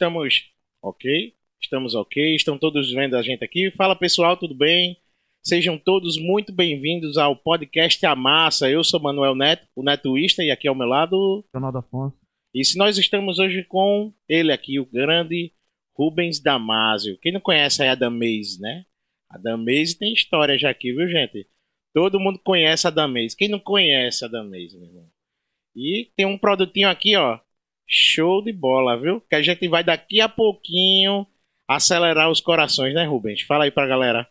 Estamos ok? Estamos ok? Estão todos vendo a gente aqui? Fala pessoal, tudo bem? Sejam todos muito bem-vindos ao podcast A Massa. Eu sou Manuel Neto, o Netoísta, e aqui ao meu lado. Ronaldo Afonso. E se nós estamos hoje com ele aqui, o grande Rubens Damásio. Quem não conhece é a Damaze, né? A Damaze tem história já aqui, viu, gente? Todo mundo conhece a Damaze. Quem não conhece a Damaze, meu irmão? E tem um produtinho aqui, ó, Show de bola, viu? Que a gente vai daqui a pouquinho acelerar os corações, né, Rubens? Fala aí pra galera.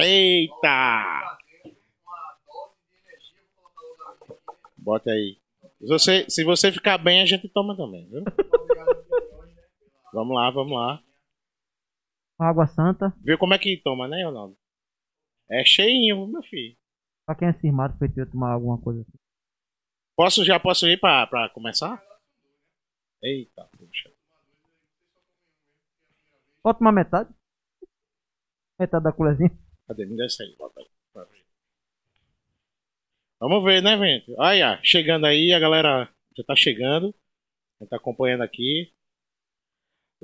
Eita! Bota aí. Se você, se você ficar bem, a gente toma também, viu? vamos lá, vamos lá. Água Santa. Viu como é que toma, né, Ronaldo? É cheinho, meu filho. Pra quem é cismado, ter tomar alguma coisa assim. Posso, já posso ir pra, pra começar? Eita, puxa. Pode tomar metade? Metade da colherzinha. Cadê? Me desce aí, bota aí. Vamos ver, né, gente? Olha, chegando aí, a galera já tá chegando. A gente tá acompanhando aqui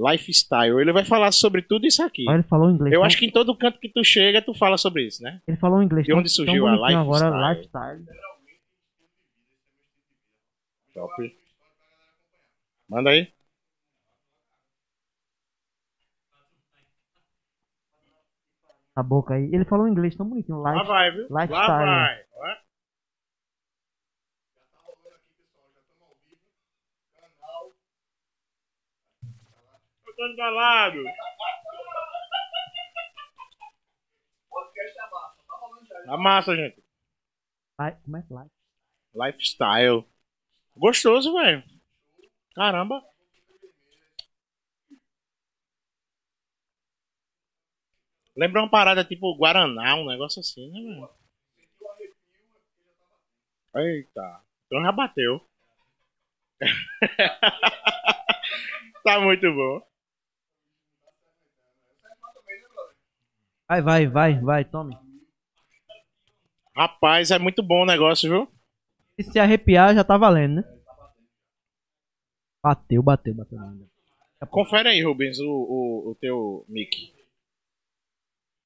lifestyle. Ele vai falar sobre tudo isso aqui. Olha, ele falou inglês. Eu tão- acho que em todo canto que tu chega, tu fala sobre isso, né? Ele falou inglês. De onde tão- surgiu a lifestyle? Agora, lifestyle. Top. Manda aí. A boca aí. Ele falou inglês tão bonitinho. Lá Life. vai, viu? Lá lifestyle. vai. Tô embalado. A massa, gente. Li- Como é que life? Lifestyle. Gostoso, velho. Caramba. Lembra uma parada tipo Guaraná, um negócio assim, né, velho? Eita. Então já bateu. tá muito bom. Vai, vai, vai, vai, tome. Rapaz, é muito bom o negócio, viu? E se arrepiar, já tá valendo, né? Bateu, bateu, bateu. Confere aí, Rubens, o, o, o teu mic.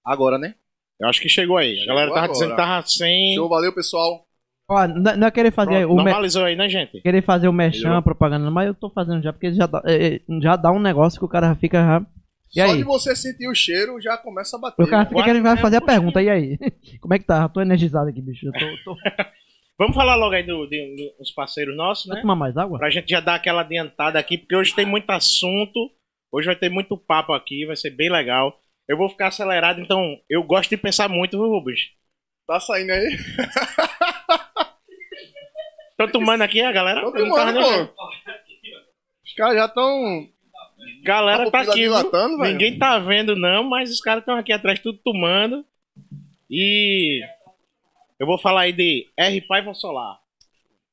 Agora, né? Eu acho que chegou aí. A Chegou galera tava agora. dizendo que tava sem. Show, valeu, pessoal. Ó, não não é querer fazer Pronto, o me- normalizou aí, né, gente? querer fazer o merchan, Melhorou. propaganda, mas eu tô fazendo já, porque já dá, é, é, já dá um negócio que o cara fica já. E Só aí? de você sentir o cheiro, já começa a bater. O cara fica querendo vai fazer a pergunta, e aí? Como é que tá? Eu tô energizado aqui, bicho. Eu tô, tô... Vamos falar logo aí do- de- dos parceiros nossos, né? tomar mais água? Pra gente já dar aquela adiantada aqui, porque hoje tem muito assunto. Hoje vai ter muito papo aqui, vai ser bem legal. Eu vou ficar acelerado, então eu gosto de pensar muito, viu, Rubens? Tá saindo aí? Tô tomando aqui a galera. Tô tomando, pô. Os caras já estão. Galera tá pupila aqui, dilatando, velho. Ninguém tá vendo, não, mas os caras estão aqui atrás, tudo tomando. E eu vou falar aí de R Paiva Solar.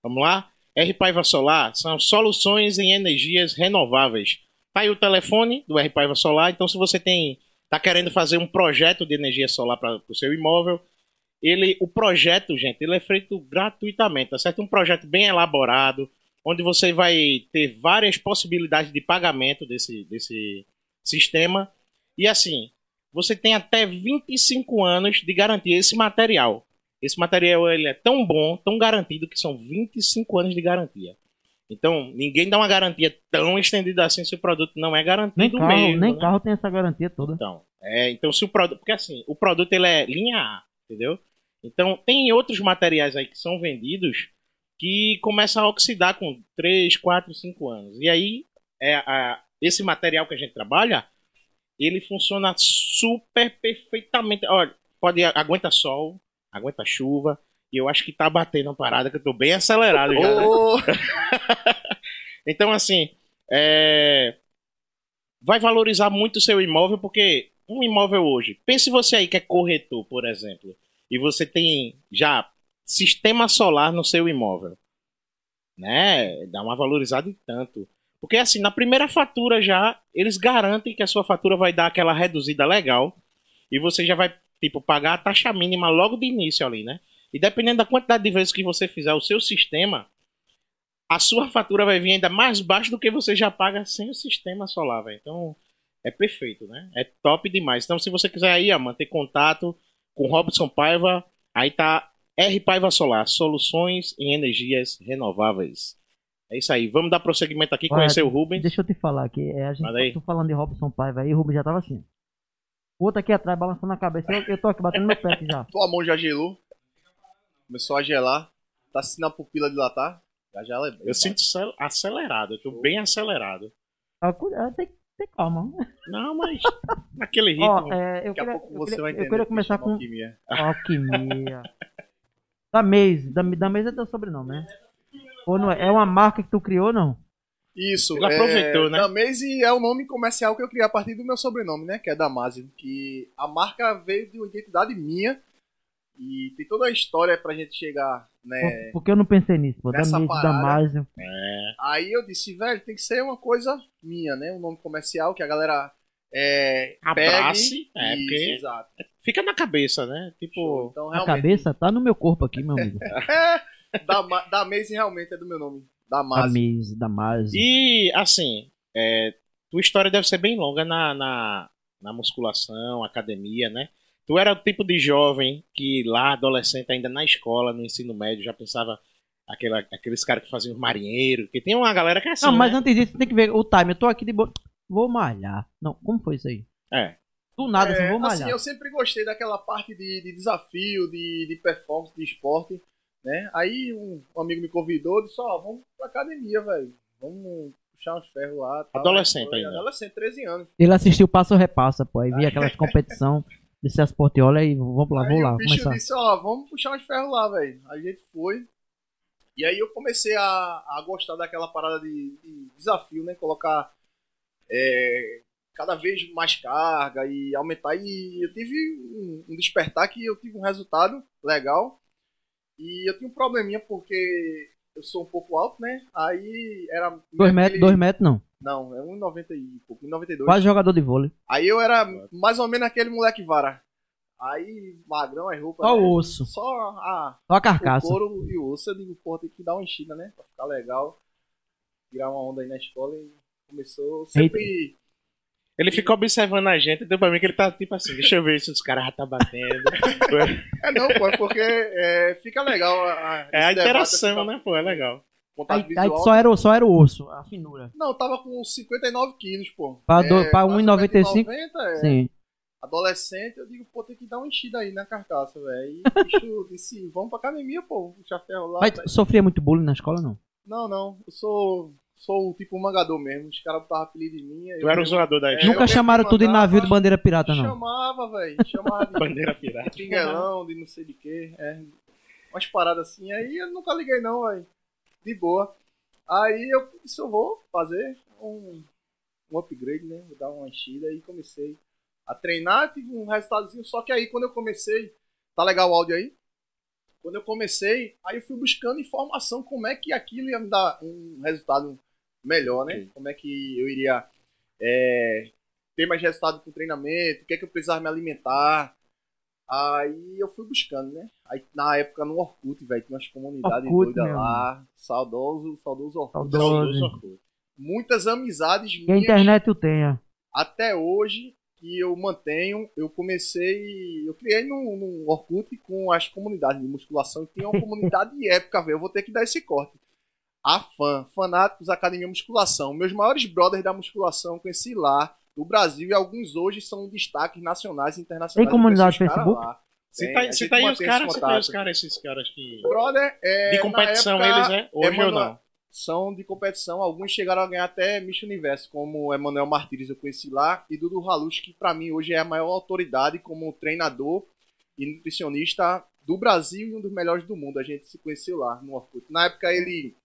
Vamos lá? R Paiva Solar são soluções em energias renováveis. Tá aí o telefone do R Paiva Solar. Então, se você tem tá querendo fazer um projeto de energia solar para o seu imóvel, ele, o projeto, gente, ele é feito gratuitamente, tá certo? Um projeto bem elaborado, onde você vai ter várias possibilidades de pagamento desse, desse sistema. E assim, você tem até 25 anos de garantia esse material. Esse material ele é tão bom, tão garantido, que são 25 anos de garantia. Então, ninguém dá uma garantia tão estendida assim se o produto não é garantido Nem carro, mesmo. nem né? carro tem essa garantia toda. Então, é, então se o produto, porque assim, o produto ele é linha A, entendeu? Então, tem outros materiais aí que são vendidos que começam a oxidar com 3, 4, 5 anos. E aí, é, a- esse material que a gente trabalha, ele funciona super perfeitamente. Olha, pode aguenta sol, aguenta chuva, e eu acho que tá batendo uma parada que eu tô bem acelerado já. né? Então, assim, é, vai valorizar muito o seu imóvel, porque um imóvel hoje, pense você aí que é corretor, por exemplo, e você tem já sistema solar no seu imóvel, né? Dá uma valorizada em tanto. Porque assim, na primeira fatura já, eles garantem que a sua fatura vai dar aquela reduzida legal e você já vai tipo, pagar a taxa mínima logo de início ali, né? E dependendo da quantidade de vezes que você fizer o seu sistema, a sua fatura vai vir ainda mais baixa do que você já paga sem o sistema solar. Então, é perfeito, né? É top demais. Então, se você quiser aí, ó, manter contato com Robson Paiva, aí tá R Paiva Solar, soluções em energias renováveis. É isso aí. Vamos dar prosseguimento aqui, Olha, conhecer o Rubens. Deixa eu te falar aqui. É, a gente, tô falando de Robson Paiva aí, o Rubens já tava assim. O outro aqui atrás balançando a cabeça. Eu, eu tô aqui batendo meu pé aqui já. Tua mão já gelou. Começou a gelar. Tá sentindo a pupila dilatar. Já é bem. Eu sinto acel- acelerado, eu tô bem acelerado. Ah, ah, Tem que ter calma. Não, mas naquele ritmo. Ó, é, eu Daqui a queria, pouco eu você queria, vai eu entender. queria que começar com alquimia. alquimia. Da Maze. Da, da Maze é teu sobrenome, né? Ou não é? É uma marca que tu criou, não? Isso. Ele aproveitou, é, né? Damaze é o nome comercial que eu criei a partir do meu sobrenome, né? Que é Damásio. Que a marca veio de uma identidade minha. E tem toda a história pra gente chegar, né? Por- Porque eu não pensei nisso, pô. Da Nessa Maze, parada. Damásio. É, Aí eu disse, velho, tem que ser uma coisa minha, né? Um nome comercial que a galera é, Abrace, pegue. é, Isso, porque- exato. fica na cabeça, né? Tipo, Então, A realmente, cabeça tá no meu corpo aqui, meu amigo. da, da Maze realmente é do meu nome. Da. Maze, Damásio. e assim, é, tua história deve ser bem longa na, na, na musculação, academia, né? Tu era o tipo de jovem que lá, adolescente, ainda na escola, no ensino médio, já pensava aquela, aqueles caras que faziam marinheiro, que tem uma galera que é assim, não, mas né? antes disso, tem que ver o time. Eu tô aqui de boa. Vou malhar. Não, como foi isso aí? É. Do nada, assim, É, vou malhar. assim, eu sempre gostei daquela parte de, de desafio, de, de performance, de esporte, né? Aí um, amigo me convidou, disse, ó, vamos pra academia, velho. Vamos puxar uns ferros lá. tal. Adolescente Foi, ainda. Adolescente, 13 anos. Ele assistiu Passo Repassa, pô. Aí vi aquelas competição de Celso Portiola e vamos lá, vou aí lá, o bicho começar. disse, ó, vamos puxar uns ferros lá, velho. Aí a gente foi. E aí eu comecei a, a gostar daquela parada de, de desafio, né? Colocar é, cada vez mais carga e aumentar. E eu tive um, um despertar que eu tive um resultado legal. E eu tinha um probleminha porque eu sou um pouco alto, né? Aí era. Dois metros, dois metros não. Não, é 1,90 e pouco, 1,92. Quase jogador de vôlei. Aí eu era mais ou menos aquele moleque vara. Aí, magrão, as roupas. Só né? o osso, Só a, só a o carcaça. couro e o osso. Eu digo, pô, tem que dar uma enchida, né? Pra ficar legal. Tirar uma onda aí na escola e começou sempre. Ele fica observando a gente, deu pra mim que ele tá tipo assim, deixa eu ver se os caras já tá batendo. É não, pô, é porque é, fica legal. A, a- é a esse debate, interação, assim, né, pô? É legal. Aí, aí só, era, o- só era o osso, a finura. Não, eu tava com 59 quilos, pô. Pra do- pra quase 1,95, 1,90, é. Sim. Adolescente, eu digo, pô, tem que dar uma enchida aí na carcaça, velho. E o bicho disse, vamos pra academia, pô, puxar ferro lá. Mas tu sofria muito bullying na escola, não? Não, não, eu sou, sou tipo mangador mesmo. Os caras botavam apelido em mim. Tu era o zoador da É, escola. Nunca chamaram mesmo tu de mandava- navio de bandeira pirata, não. Chamava, velho. Chamava de Bandeira pirata. pinguelão, de não sei de quê. É, umas paradas assim. Aí eu nunca liguei não, velho. De boa. Aí eu disse, eu vou fazer um, um upgrade, né? Vou dar uma enchida e comecei a treinar, tive um resultadozinho. Só que aí quando eu comecei, tá legal o áudio aí? Quando eu comecei, aí eu fui buscando informação como é que aquilo ia me dar um resultado melhor, né? Como é que eu iria é, ter mais resultado com o treinamento, o que é que eu precisava me alimentar. Aí eu fui buscando, né? Aí na época no Orkut, velho, tinha umas comunidades Orkut, doidas lá. Saudoso, saudoso Orkut. Saudoso. Saudoso. Muitas amizades Que a minhas internet tu tenha. até hoje que eu mantenho. Eu comecei. Eu criei no, no Orkut com as comunidades de musculação. E tinha uma comunidade épica, velho. Eu vou ter que dar esse corte. A fã, fanáticos Academia Musculação. Meus maiores brothers da musculação conheci lá, do Brasil, e alguns hoje são destaques nacionais e internacionais. Tem comunidade os Facebook? lá. Cita, Tem, a cita gente aí os caras, cita aí os caras, esses caras que. Brother, é, De competição época, eles, né? Hoje ou Emanuel- não? são de competição. Alguns chegaram a ganhar até Miss Universo, como Emanuel Martires, eu conheci lá, e Dudu Halus, que pra mim hoje é a maior autoridade como treinador e nutricionista do Brasil e um dos melhores do mundo. A gente se conheceu lá no Orkut. Na época ele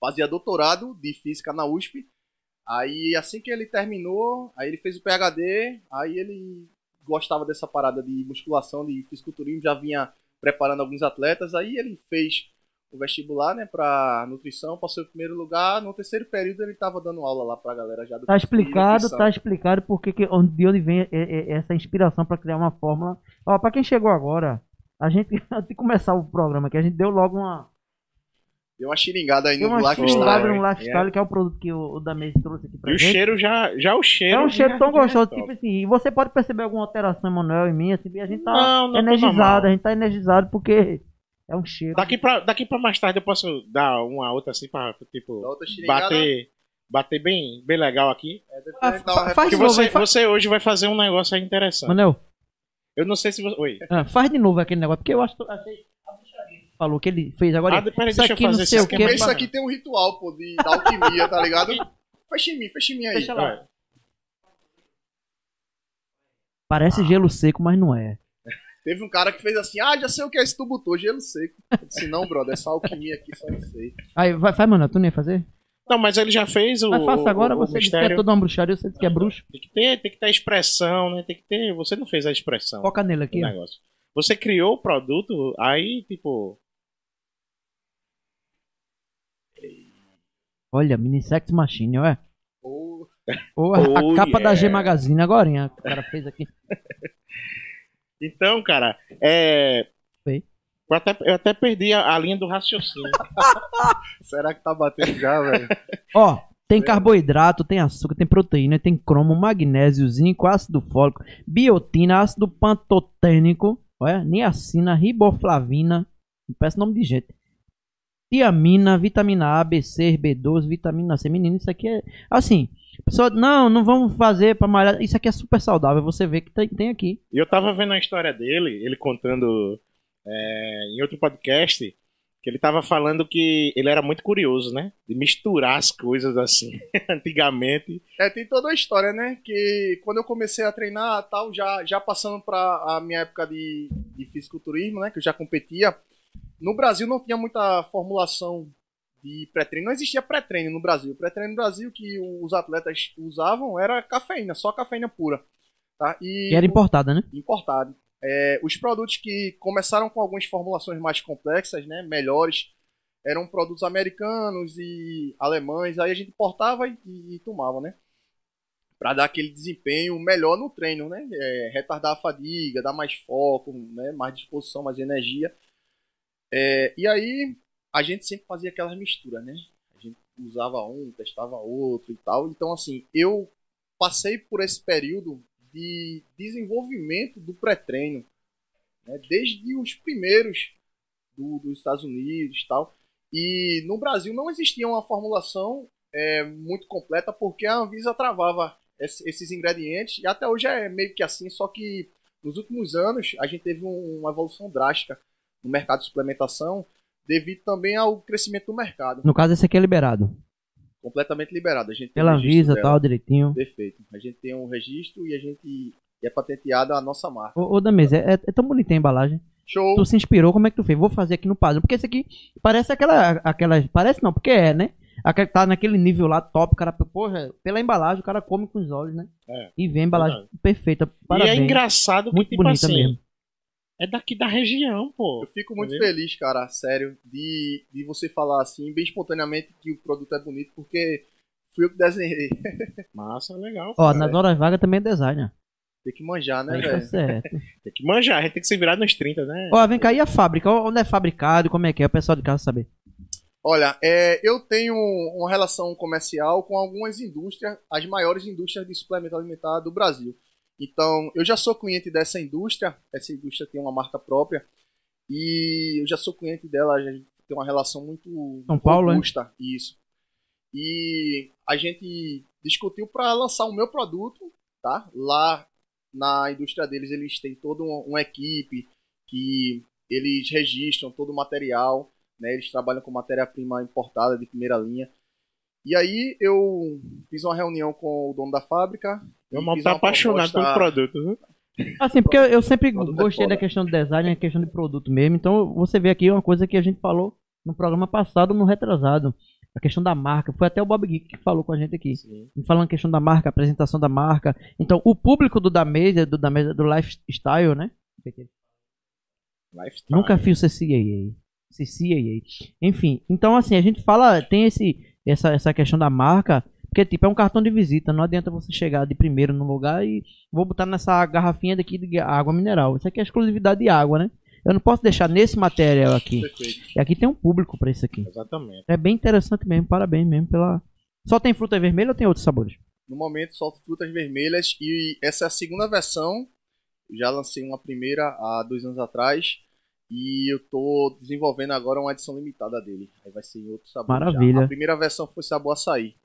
fazia doutorado de física na USP. Aí assim que ele terminou, aí ele fez o PhD, aí ele gostava dessa parada de musculação, de fisiculturismo, já vinha preparando alguns atletas, aí ele fez o vestibular, né, pra nutrição, passou em primeiro lugar. No terceiro período ele tava dando aula lá pra galera já do Tá explicado, tá explicado porque que, onde- de onde vem é- é- essa inspiração pra criar uma fórmula. Ó, pra quem chegou agora, a gente, antes de começar o programa aqui, a gente deu logo uma, Deu uma xingada aí deu no uma Lifestyle. xingada Lifestyle, no é. Lifestyle, que é o produto que o, o Damez trouxe aqui pra E o gente. cheiro já, já o cheiro. É um cheiro tão já gostoso, é tipo assim, e você pode perceber alguma alteração, Emanuel, em mim, assim, e a gente tá Não, não, energizado, a gente tá energizado porque é um cheiro. Daqui pra, daqui pra mais tarde eu posso dar uma outra assim pra, tipo, Da bater, bater bem, bem legal aqui. É, depois Ah, uma fa- faz Porque de novo você, aí, fa- você hoje vai fazer um negócio aí interessante. Manel, Eu não sei se você. Oi. ah, faz de novo aquele negócio, porque eu acho achei que Falou que ele fez agora. Ah, peraí, isso deixa eu aqui não fazer esse esquema isso aqui tem um ritual, pô, de, da alquimia, tá ligado? Fecha em mim, fecha em mim aí. Fecha lá. Vai. Parece gelo seco, mas não é. Teve um cara que fez assim, ah, já sei o que é esse tu botou, gelo seco. Eu disse, não, brother, essa alquimia aqui só não sei. Aí, vai, faz, mano, tu nem ia fazer? Não, mas ele já fez o. Mas faça agora, o, você o disse que é toda uma bruxaria, você disse que é bruxo. Tem que ter, tem que ter expressão, né? Tem que ter. Você não fez a expressão Foca nele aqui, negócio. Você criou o produto, aí, tipo. Olha, mini sex machine, ó. Ou Ou a, Oh, capa da yeah. G Magazine agora, hein, o cara fez aqui. Então, cara, é. Foi. Eu até, eu até perdi a, a linha do raciocínio. será que tá batendo já, velho? Ó, tem carboidrato, tem açúcar, tem proteína, tem cromo, magnésio, zinco, ácido fólico, biotina, ácido pantotênico, olha, niacina, riboflavina, não parece nome de gente. Tiamina, vitamina A, B6, B12, vitamina C. Menino, isso aqui é. Assim, pessoa, não, não vamos fazer pra malhar. Isso aqui é super saudável. Você vê que tem, tem aqui. E eu tava vendo a história dele, ele contando é, em outro podcast, que ele tava falando que ele era muito curioso, né? De misturar as coisas assim, antigamente. É, tem toda a história, né? Que quando eu comecei a treinar tal, já, já passando pra a minha época de, de fisiculturismo, né? Que eu já competia. No Brasil não tinha muita formulação de pré-treino. Não existia pré-treino no Brasil. Pré-treino no Brasil que os atletas usavam era cafeína, só cafeína pura. Tá? E E era importada, né? importado. É, os produtos que começaram com algumas formulações mais complexas, né, melhores, eram produtos americanos e alemães. Aí a gente importava e, e tomava, né? Para dar aquele desempenho melhor no treino, né? É, retardar a fadiga, dar mais foco, né? mais disposição, mais energia. É, e aí a gente sempre fazia aquelas misturas, né? A gente usava um, testava outro e tal. Então, assim, eu passei por esse período de desenvolvimento do pré-treino, né? desde os primeiros do- dos Estados Unidos e tal. E no Brasil não existia uma formulação é, muito completa porque a Anvisa travava esse- esses ingredientes e até hoje é meio que assim, só que nos últimos anos a gente teve um- uma evolução drástica no mercado de suplementação devido também ao crescimento do mercado, No caso, esse aqui é liberado. completamente liberado. A gente Pela Anvisa, tal, direitinho. Perfeito. A gente tem um registro e a gente e é patenteada a nossa marca. Ô, ô Damese, é, é tão bonitinha a embalagem. Show. Tu se inspirou, como é que tu fez? Vou fazer aqui no padrão. Porque esse aqui parece aquela. aquela parece não, porque é, né? Aquela que tá naquele nível lá top, o cara, porra, pela embalagem, o cara come com os olhos, né? É. E vê a embalagem perfeita. Parabéns. E é engraçado que, Muito tipo bonita assim, mesmo. É daqui da região, pô. Eu fico muito Entendeu? feliz, cara, sério, de, de você falar assim, bem espontaneamente, que o produto é bonito, porque fui eu que desenhei. Massa, legal. Ó, é. nas horas vagas também é designer. Tem que manjar, né, tá velho? certo. Tem que manjar, a gente tem que se virar nos 30, né? Ó, vem cá, e a fábrica? Onde é fabricado? Como é que é? O pessoal de casa saber. Olha, é, eu tenho uma relação comercial com algumas indústrias, as maiores indústrias de suplemento alimentar do Brasil. Então, eu já sou cliente dessa indústria, essa indústria tem uma marca própria, e eu já sou cliente dela, a gente tem uma relação muito São Paulo, é? robusta, isso. E a gente discutiu para lançar o meu produto, tá? Lá na indústria deles, eles têm toda uma, uma equipe que eles registram todo o material, né? Eles trabalham com matéria-prima importada de primeira linha. E aí eu fiz uma reunião com o dono da fábrica. Meu irmão tá apaixonado pelo produto, viu? Assim, porque eu, sempre é gostei da questão do design, a questão de produto mesmo. Então, você vê aqui uma coisa que a gente falou no programa passado, no retrasado. A questão da marca. Foi até o Bob Geek que falou com a gente aqui. Sim. falando a questão da marca, apresentação da marca. Então, o público do da mesa, do da mesa do lifestyle, né? Lifestyle. Nunca fiz CCAA. CCAA. Enfim, então assim, a gente fala, tem esse, essa, essa questão da marca, porque tipo, é um cartão de visita, não adianta você chegar de primeiro no lugar e vou botar nessa garrafinha daqui de água mineral. Isso aqui é exclusividade de água, né? Eu não posso deixar nesse material aqui. Perfeito. E aqui tem um público pra isso aqui. Exatamente. É bem interessante mesmo, parabéns mesmo pela. Só tem fruta vermelha ou tem outros sabores? No momento solto frutas vermelhas e essa é a segunda versão. Já lancei uma primeira há dois anos atrás. E eu tô desenvolvendo agora uma edição limitada dele. Aí vai ser em outro sabor. já. Maravilha. A primeira versão foi sabor açaí.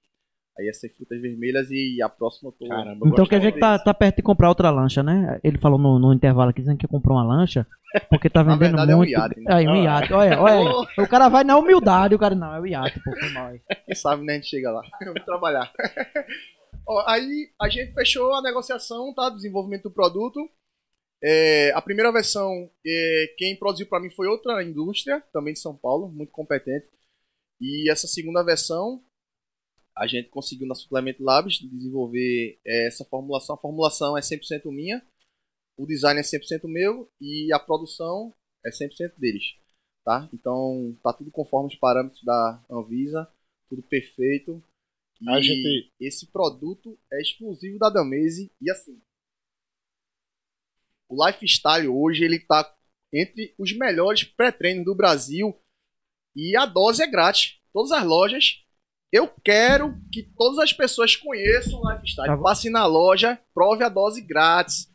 Aí essa é frutas vermelhas e a próxima eu tô. Caramba, Então gosto quer dizer que tá, tá perto de comprar outra lancha, né? Ele falou no, no intervalo aqui dizendo que comprou uma lancha, porque tá Na vendendo verdade, é um muito. iate, né? Aí, um Ah. iate, olha, olha. O cara vai na humildade, o cara não, é o iate, pô, foi mal. Quem sabe, né? A gente chega lá. Vamos trabalhar. Ó, aí a gente fechou a negociação, tá? Desenvolvimento do produto. É, a primeira versão, é, quem produziu para mim foi outra indústria, também de São Paulo, muito competente. E essa segunda versão, a gente conseguiu na Suplemento Labs desenvolver é, essa formulação. A formulação é 100% minha, o design é 100% meu e a produção é 100% deles. Tá? Então, tá tudo conforme os parâmetros da Anvisa, tudo perfeito. E A gente- esse produto é exclusivo da Damese e assim, o Lifestyle hoje ele tá entre os melhores pré-treinos do Brasil e a dose é grátis. Todas as lojas. Eu quero que todas as pessoas conheçam o Lifestyle. Tá. Passe na loja, prove a dose grátis.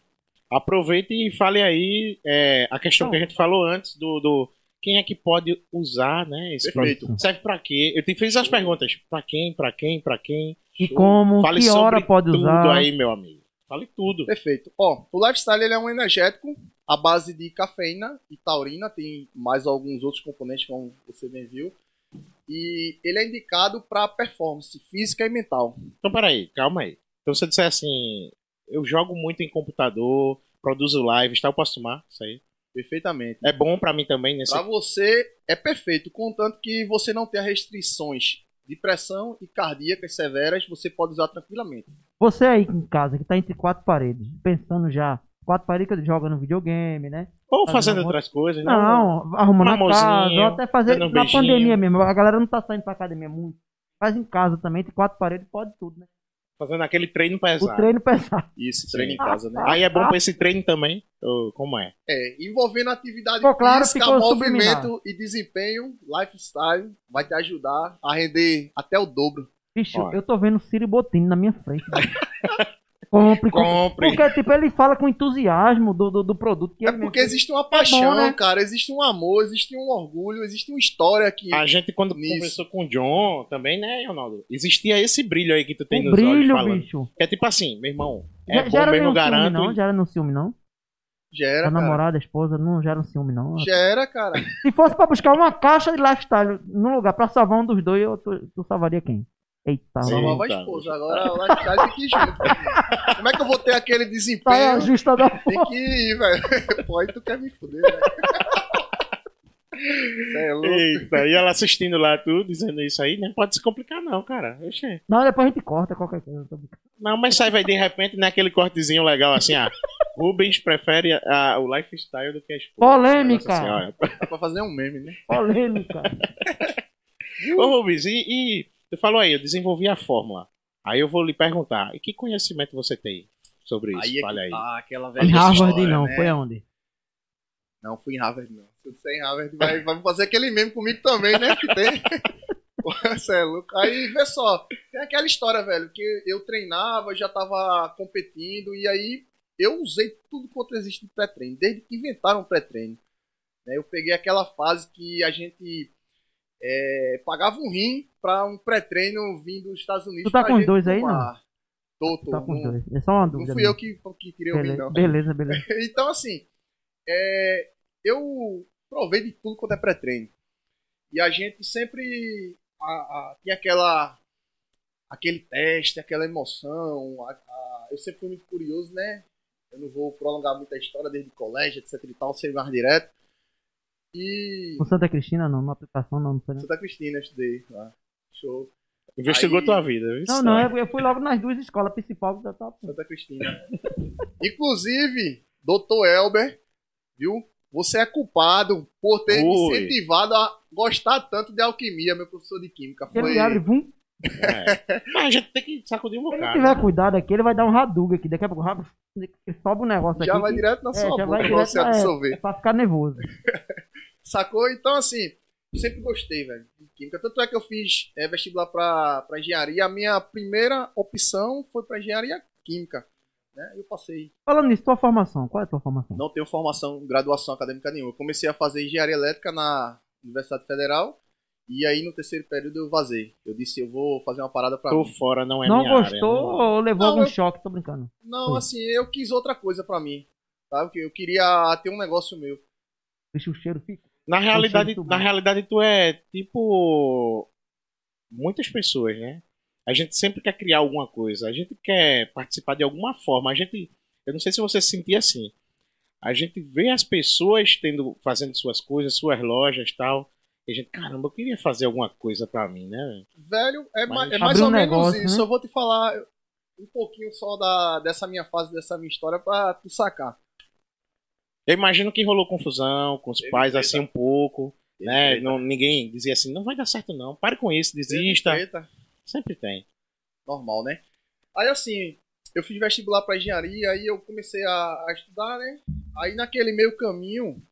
Aproveite e fale aí é, a questão Não. que a gente falou antes do, do quem é que pode usar, né? Esse Perfeito. produto. Serve pra quê? Eu te fiz as perguntas. Pra quem? Pra quem? Pra quem? E Show. como, Fale que sobre hora pode tudo usar. aí, meu amigo. Fale tudo. Perfeito. Ó, o Lifestyle ele é um energético à base de cafeína e taurina, tem mais alguns outros componentes como você bem viu. E ele é indicado para performance física e mental. Então, peraí, calma aí. Então, você disser assim, eu jogo muito em computador, produzo lives, tá? Eu posso tomar isso aí? Perfeitamente. É bom pra mim também nesse... Para você é perfeito, contanto que você não tenha restrições de pressão e cardíacas severas, você pode usar tranquilamente. Você aí em casa, que tá entre quatro paredes, pensando já, quatro paredes joga no videogame, né? Ou Fazendo outras coisas, né? Não, arrumando a casa, ou até fazer um na beijinho. pandemia mesmo. A galera não tá saindo pra academia muito. Faz em casa também, tem quatro paredes, pode tudo, né? Fazendo aquele treino O pesado. treino pesado. Isso, Sim. treino em casa, né? Aí é bom pra esse treino também? Ou como é? É, envolvendo atividade Ficou claro, física, ficou movimento subliminar. e desempenho, lifestyle, vai te ajudar a render até o dobro. Bicho, Ó. eu tô vendo o Ciro Bottini na minha frente. compre, compre. Compre. Porque, tipo, ele fala com entusiasmo do, do, do produto. Que É porque mesmo- existe uma paixão, né? cara. Existe um amor, existe um orgulho, existe uma história aqui. A gente, quando Nisso. conversou com o John, também, né, Ronaldo? Existia esse brilho aí que tu tem O nos olhos brilho, falando. bicho. Que é tipo assim, meu irmão, é Já, bom já era mesmo, garanto. ciúme, não? Já era no ciúme, não? Gera, A namorada, a esposa, não gera um ciúme, não. Gera, cara. Se fosse pra buscar uma caixa de lifestyle no lugar pra salvar um dos dois, eu, tu, tu salvaria quem? Eita, Sim. lá. Salvava a tá. esposa. Agora o lifestyle tem que ir junto. Como é que eu vou ter aquele Tá desempenho? justa da Tem porra. que ir, velho. Pô, aí tu quer me fuder, velho. Cê é louco. Eita, e ela assistindo lá tudo, dizendo isso aí, não pode se complicar não, cara. Oxê. Não, depois a gente corta qualquer coisa. Não, mas sai vai de repente naquele cortezinho legal assim, ah, Rubens prefere a- o lifestyle do que a esposa. Polêmica. Nossa senhora. Dá pra fazer um meme, né? Polêmica. Ô Rubens, e, e você falou aí, eu desenvolvi a fórmula. Aí eu vou lhe perguntar, e que conhecimento você tem sobre isso? Aí é Fala que aí. tá aquela velha Em Harvard história, não, né? foi aonde? Não, fui em Harvard, não. Se eu disser em Harvard, vai, vai fazer aquele meme comigo também, né? Que tem. Você é louco. Aí, vê só, tem aquela história, velho, que eu treinava, já tava competindo, e aí eu usei tudo quanto existe de pré-treino, desde que inventaram o pré-treino. Né, Eu peguei aquela fase que a gente é, pagava um rim pra um pré-treino vindo dos Estados Unidos. Tu tá com os dois aí, tomar. Tô, tô. Tá com os não, dois. É só uma não dúvida. fui mesmo. eu que, que queria ouvir, beleza, não. beleza, beleza. Então, assim, é, eu provei de tudo quanto é pré-treino. E a gente sempre a- a- tinha aquela, aquele teste, aquela emoção. a- a- eu sempre fui muito curioso, né? Eu não vou prolongar muita história desde o colégio, etc e tal, ser mais direto. E. Com Santa Cristina não, na aplicação não, não foi. Santa Cristina, eu estudei lá. Show. Investigou aí- tua vida, viu? Não, não, eu- eu fui logo nas duas escolas principais da top. Santa Cristina. Inclusive, Dr. Elber, viu? você é culpado por ter incentivado a gostar tanto de alquimia, meu professor de química. Foi... Ele abre, vum. É. Mas a gente tem que sacudir um Se ele bocado. tiver cuidado aqui, ele vai dar um Hadouken aqui. Daqui a pouco rápido, sobe um negócio Já aqui. vai que- direto na é, sua já boca vai pra direto você é, absorver. É pra ficar nervoso. Sacou? Então, assim, sempre gostei, velho, de química. Tanto é que eu fiz é, vestibular pra, pra engenharia. A minha primeira opção foi pra engenharia química. Né? Eu passei. Falando nisso, tua formação. Qual é a tua formação? Não tenho formação, graduação acadêmica nenhuma. Eu comecei a fazer engenharia elétrica na Universidade Federal. E aí, no terceiro período, eu vazei. Eu disse, eu vou fazer uma parada pra Tô mim. fora, não é não minha gostou área. né? ou levou Não, algum eu- choque? Tô brincando. Não, Foi. assim, eu quis outra coisa pra mim. Sabe? Porque eu queria ter um negócio meu. Deixa o cheiro fica. Na realidade, na realidade, tu é tipo. Muitas pessoas, né? A gente sempre quer criar alguma coisa. A gente quer participar de alguma forma. A gente. Eu não sei se você se sentia assim. A gente vê as pessoas tendo, fazendo suas coisas, suas lojas e tal. E a gente, caramba, eu queria fazer alguma coisa pra mim, né? Velho, é, Mas é mais um ou menos negócio, isso. né? Eu vou te falar um pouquinho só da, dessa minha fase, dessa minha história pra tu sacar. Eu imagino que rolou confusão com os pais assim um pouco, né? Não, ninguém dizia assim, não vai dar certo não, pare com isso, desista. Sempre tem. normal, né? Aí assim, eu fiz vestibular pra engenharia, aí eu comecei a, a estudar, né? Aí naquele meio caminho,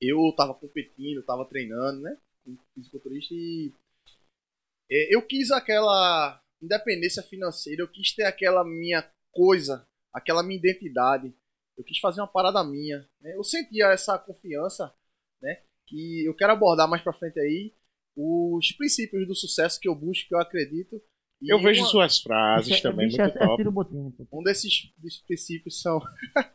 eu tava competindo, tava treinando, né? Com fisiculturista e é, eu quis aquela independência financeira, eu quis ter aquela minha coisa, aquela minha identidade. Eu quis fazer uma parada minha, né? Eu sentia essa confiança, né? Que eu quero abordar mais pra frente aí os princípios do sucesso que eu busco, que eu acredito. E Eu vejo uma- suas frases é- também, muito é, é top. Pô. um desses, desses princípios são.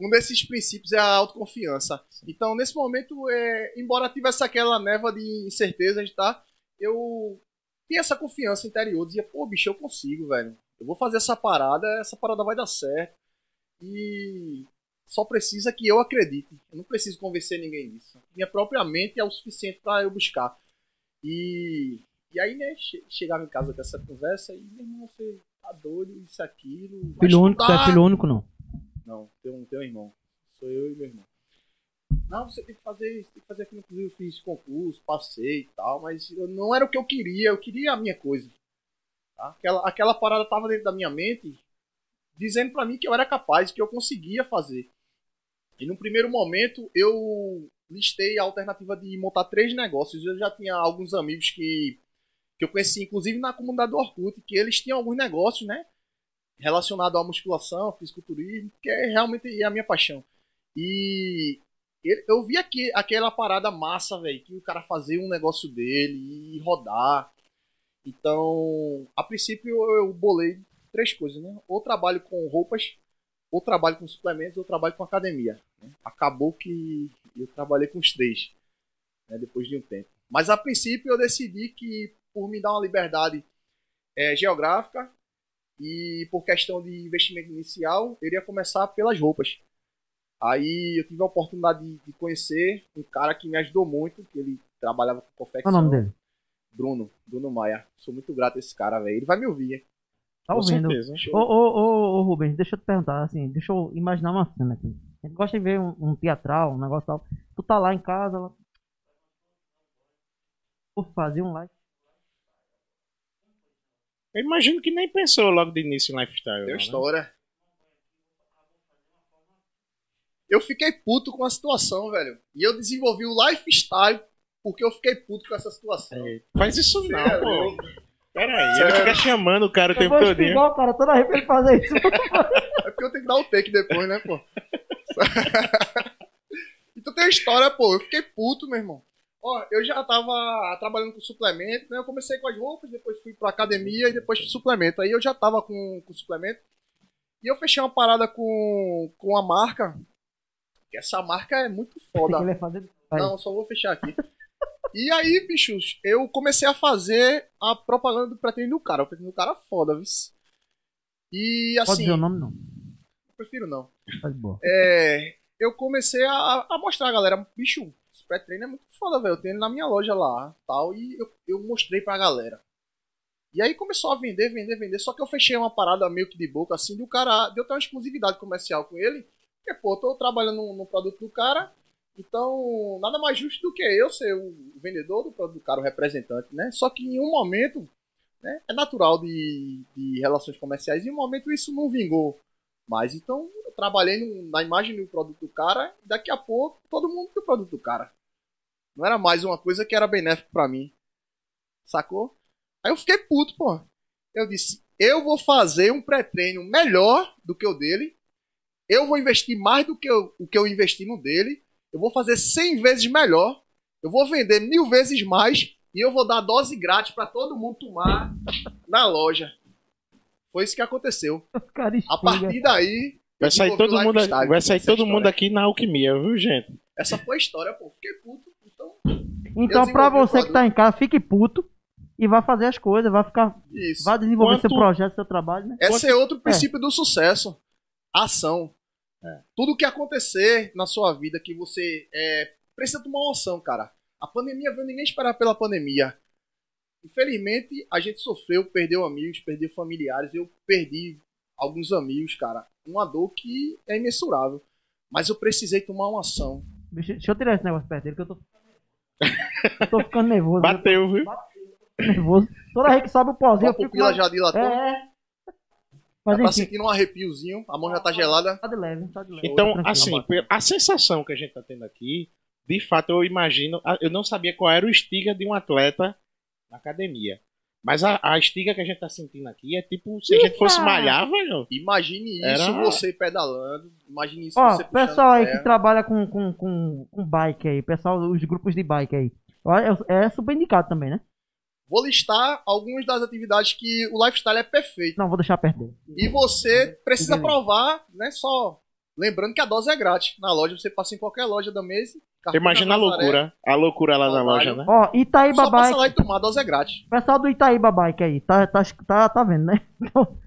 um desses princípios é a autoconfiança. Então, nesse momento, é, embora tivesse aquela neva de incertezas, tá? Eu tinha essa confiança interior, dizia, pô, bicho, eu consigo, velho. Eu vou fazer essa parada, essa parada vai dar certo. E só precisa que eu acredite. Eu não preciso convencer ninguém disso. Minha própria mente é o suficiente pra eu buscar. E, e aí, né, che- chegava em casa com essa conversa e, meu irmão, você tá doido, isso, aquilo. Filho único, tu é filho único, não. Não, tem um, tem um irmão. Sou eu e meu irmão. Não, você tem que fazer isso, tem que fazer aquilo. Inclusive, eu fiz concurso, passei e tal, mas não era o que eu queria, eu queria a minha coisa. tá? Aquela, aquela parada tava dentro da minha mente, dizendo pra mim que eu era capaz, que eu conseguia fazer. E no primeiro momento, eu listei a alternativa de montar três negócios. Eu já tinha alguns amigos que, que eu conheci, inclusive na comunidade do Orkut, que eles tinham alguns negócios, né? relacionado à musculação, fisiculturismo, que é realmente a minha paixão. E eu vi aqui aquela parada massa, velho, que o cara fazia um negócio dele e rodar. Então, a princípio eu bolei três coisas, né? Ou trabalho com roupas, ou trabalho com suplementos, ou trabalho com academia. né? Acabou que eu trabalhei com os três, né? depois de um tempo. Mas a princípio eu decidi que por me dar uma liberdade eh, geográfica e por questão de investimento inicial, eu iria começar pelas roupas. Aí eu tive a oportunidade de, de conhecer um cara que me ajudou muito, que ele trabalhava com Qual é confecção. o nome dele? Bruno, Bruno Maia. Sou muito grato a esse cara, velho. Ele vai me ouvir. hein? Tá Com ouvindo? certeza. Ô, ô, ô, ô, Rubens, deixa eu te perguntar, assim, deixa eu imaginar uma cena aqui. A gente gosta de ver um, um teatral, um negócio tal. Tu tá lá em casa, lá... Vou fazer um live. Eu imagino que nem pensou logo de início em lifestyle. Não, né? história. Eu fiquei puto com a situação, velho. E eu desenvolvi o lifestyle porque eu fiquei puto com essa situação. É, Faz isso não, pô. Pera aí, Sério? ele fica chamando o cara o Eu tempo vou todo. o cara toda vez pra ele fazer isso. É porque eu tenho que dar o take depois, né, pô? então tem uma história, pô. Eu fiquei puto, meu irmão. Ó, eu já tava trabalhando com suplemento, né? Eu comecei com as roupas, depois fui pra academia e depois pro suplemento. Aí eu já tava com, com suplemento. E eu fechei uma parada com, com a marca. Que essa marca é muito foda. Não, só vou fechar aqui. E aí, bichos, eu comecei a fazer a propaganda do pretendo do cara. O pretendo do cara é foda, viu? E Pode assim, dizer o nome, não. prefiro não. Faz boa. É, eu comecei a, a mostrar a galera, bicho, esse pré-treino é muito foda, velho. Eu tenho ele na minha loja lá, tal, e eu, eu mostrei pra galera. E aí começou a vender, vender, vender. Só que eu fechei uma parada meio que de boca, assim, do cara. Deu até uma exclusividade comercial com ele. Porque, pô, eu tô trabalhando no produto do cara, então nada mais justo do que eu ser o vendedor do produto do cara, o representante, né? Só que em um momento, né, é natural de, de relações comerciais, em um momento isso não vingou mais. Então, eu trabalhei no- na imagem do produto do cara, e daqui a pouco todo mundo tem o produto do cara. Não era mais uma coisa que era benéfica pra mim. Sacou? Aí eu fiquei puto, pô. Eu disse, eu vou fazer um pré-treino melhor do que o dele. Eu vou investir mais do que eu- o que eu investi no dele. Eu vou fazer 100 vezes melhor. Eu vou vender mil vezes mais. E eu vou dar dose grátis pra todo mundo tomar na loja. Foi isso que aconteceu. A partir daí. Vai sair desenvolvi todo o mundo, vai sair todo mundo aqui na alquimia, viu, gente? Essa foi a história, pô. Fiquei puto. Então, Então, pra você que tá em casa, fique puto e vai fazer as coisas, vai ficar. isso. Vai desenvolver Quanto- seu projeto, seu trabalho, né? Esse é outro princípio do sucesso. Ação. Tudo que acontecer na sua vida que você é, precisa tomar uma ação, cara. A pandemia veio, ninguém esperava pela pandemia. Infelizmente, a gente sofreu, perdeu amigos, perdeu familiares. Eu perdi alguns amigos, cara. Uma dor que é imensurável. Mas eu precisei tomar uma ação. Deixa, deixa eu tirar esse negócio perto dele que eu tô. eu tô ficando nervoso. eu Bateu, viu? tô nervoso. Toda vez que sobe o pozinho, A eu fico. pupila mais- já dilatou. É, é. Mas Já tá enfim, sentindo um arrepiozinho. A mão já tá gelada. tá de leve, tá de leve. Então, Tranquilo. assim, a sensação que a gente tá tendo aqui, de fato, eu imagino. Eu não sabia qual era o estiga de um atleta na academia. Mas a, a estiga que a gente tá sentindo aqui é tipo se a gente fosse Eita! malhar, velho. Imagine isso Era- você pedalando. Imagine isso Ó, você pessoal aí que trabalha com, com, com, com bike aí, pessoal, os grupos de bike aí. É, é super indicado também, né? Vou listar algumas das atividades que o lifestyle é perfeito. Não, vou deixar perto dele. E você precisa Entendi. provar, né? Só lembrando que a dose é grátis. Na loja, você passa em qualquer loja da mesa. Imagina a loucura. A loucura lá na loja, né? Ó, Itaíba Só passa Bike. lá e tomar, a dose é grátis. Pessoal do Itaíba Bike aí, tá, tá, tá, tá vendo, né? Então,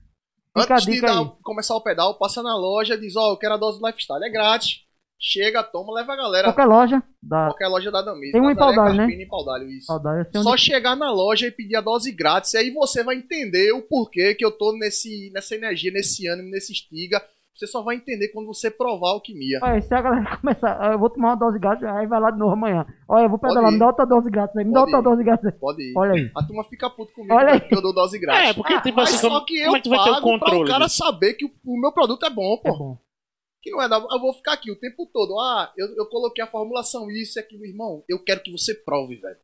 Antes de dar- começar o pedal, passa na loja, diz, ó, eu quero a dose do lifestyle. É grátis. Chega, toma, leva a galera. Qualquer loja da Qualquer loja da Damesa. Tem um em Paudalho, né? Carpina e Paudalho, isso. Tem um Só chegar na loja e pedir a dose grátis, e aí você vai entender o porquê que eu tô nesse, nessa energia, nesse ânimo, nesse estiga. Você só vai entender quando você provar a alquimia. Olha, se a galera começar, ah, eu vou tomar uma dose grátis, aí vai lá de novo amanhã. Olha, eu vou pedalar, me dá outra dose grátis aí, me dá Pode outra ir. dose grátis aí. Pode ir. Olha aí. A turma fica puto comigo Olha né, aí. porque eu dou dose grátis. É, porque tipo Mas assim, só que eu como é que tu vai ter o pago pra controle? o cara saber que o, o meu produto é bom, É pô. bom. Que não é da, eu vou ficar aqui o tempo todo. Ah, eu, eu coloquei a formulação isso e aquilo, irmão. Eu quero que você prove, velho.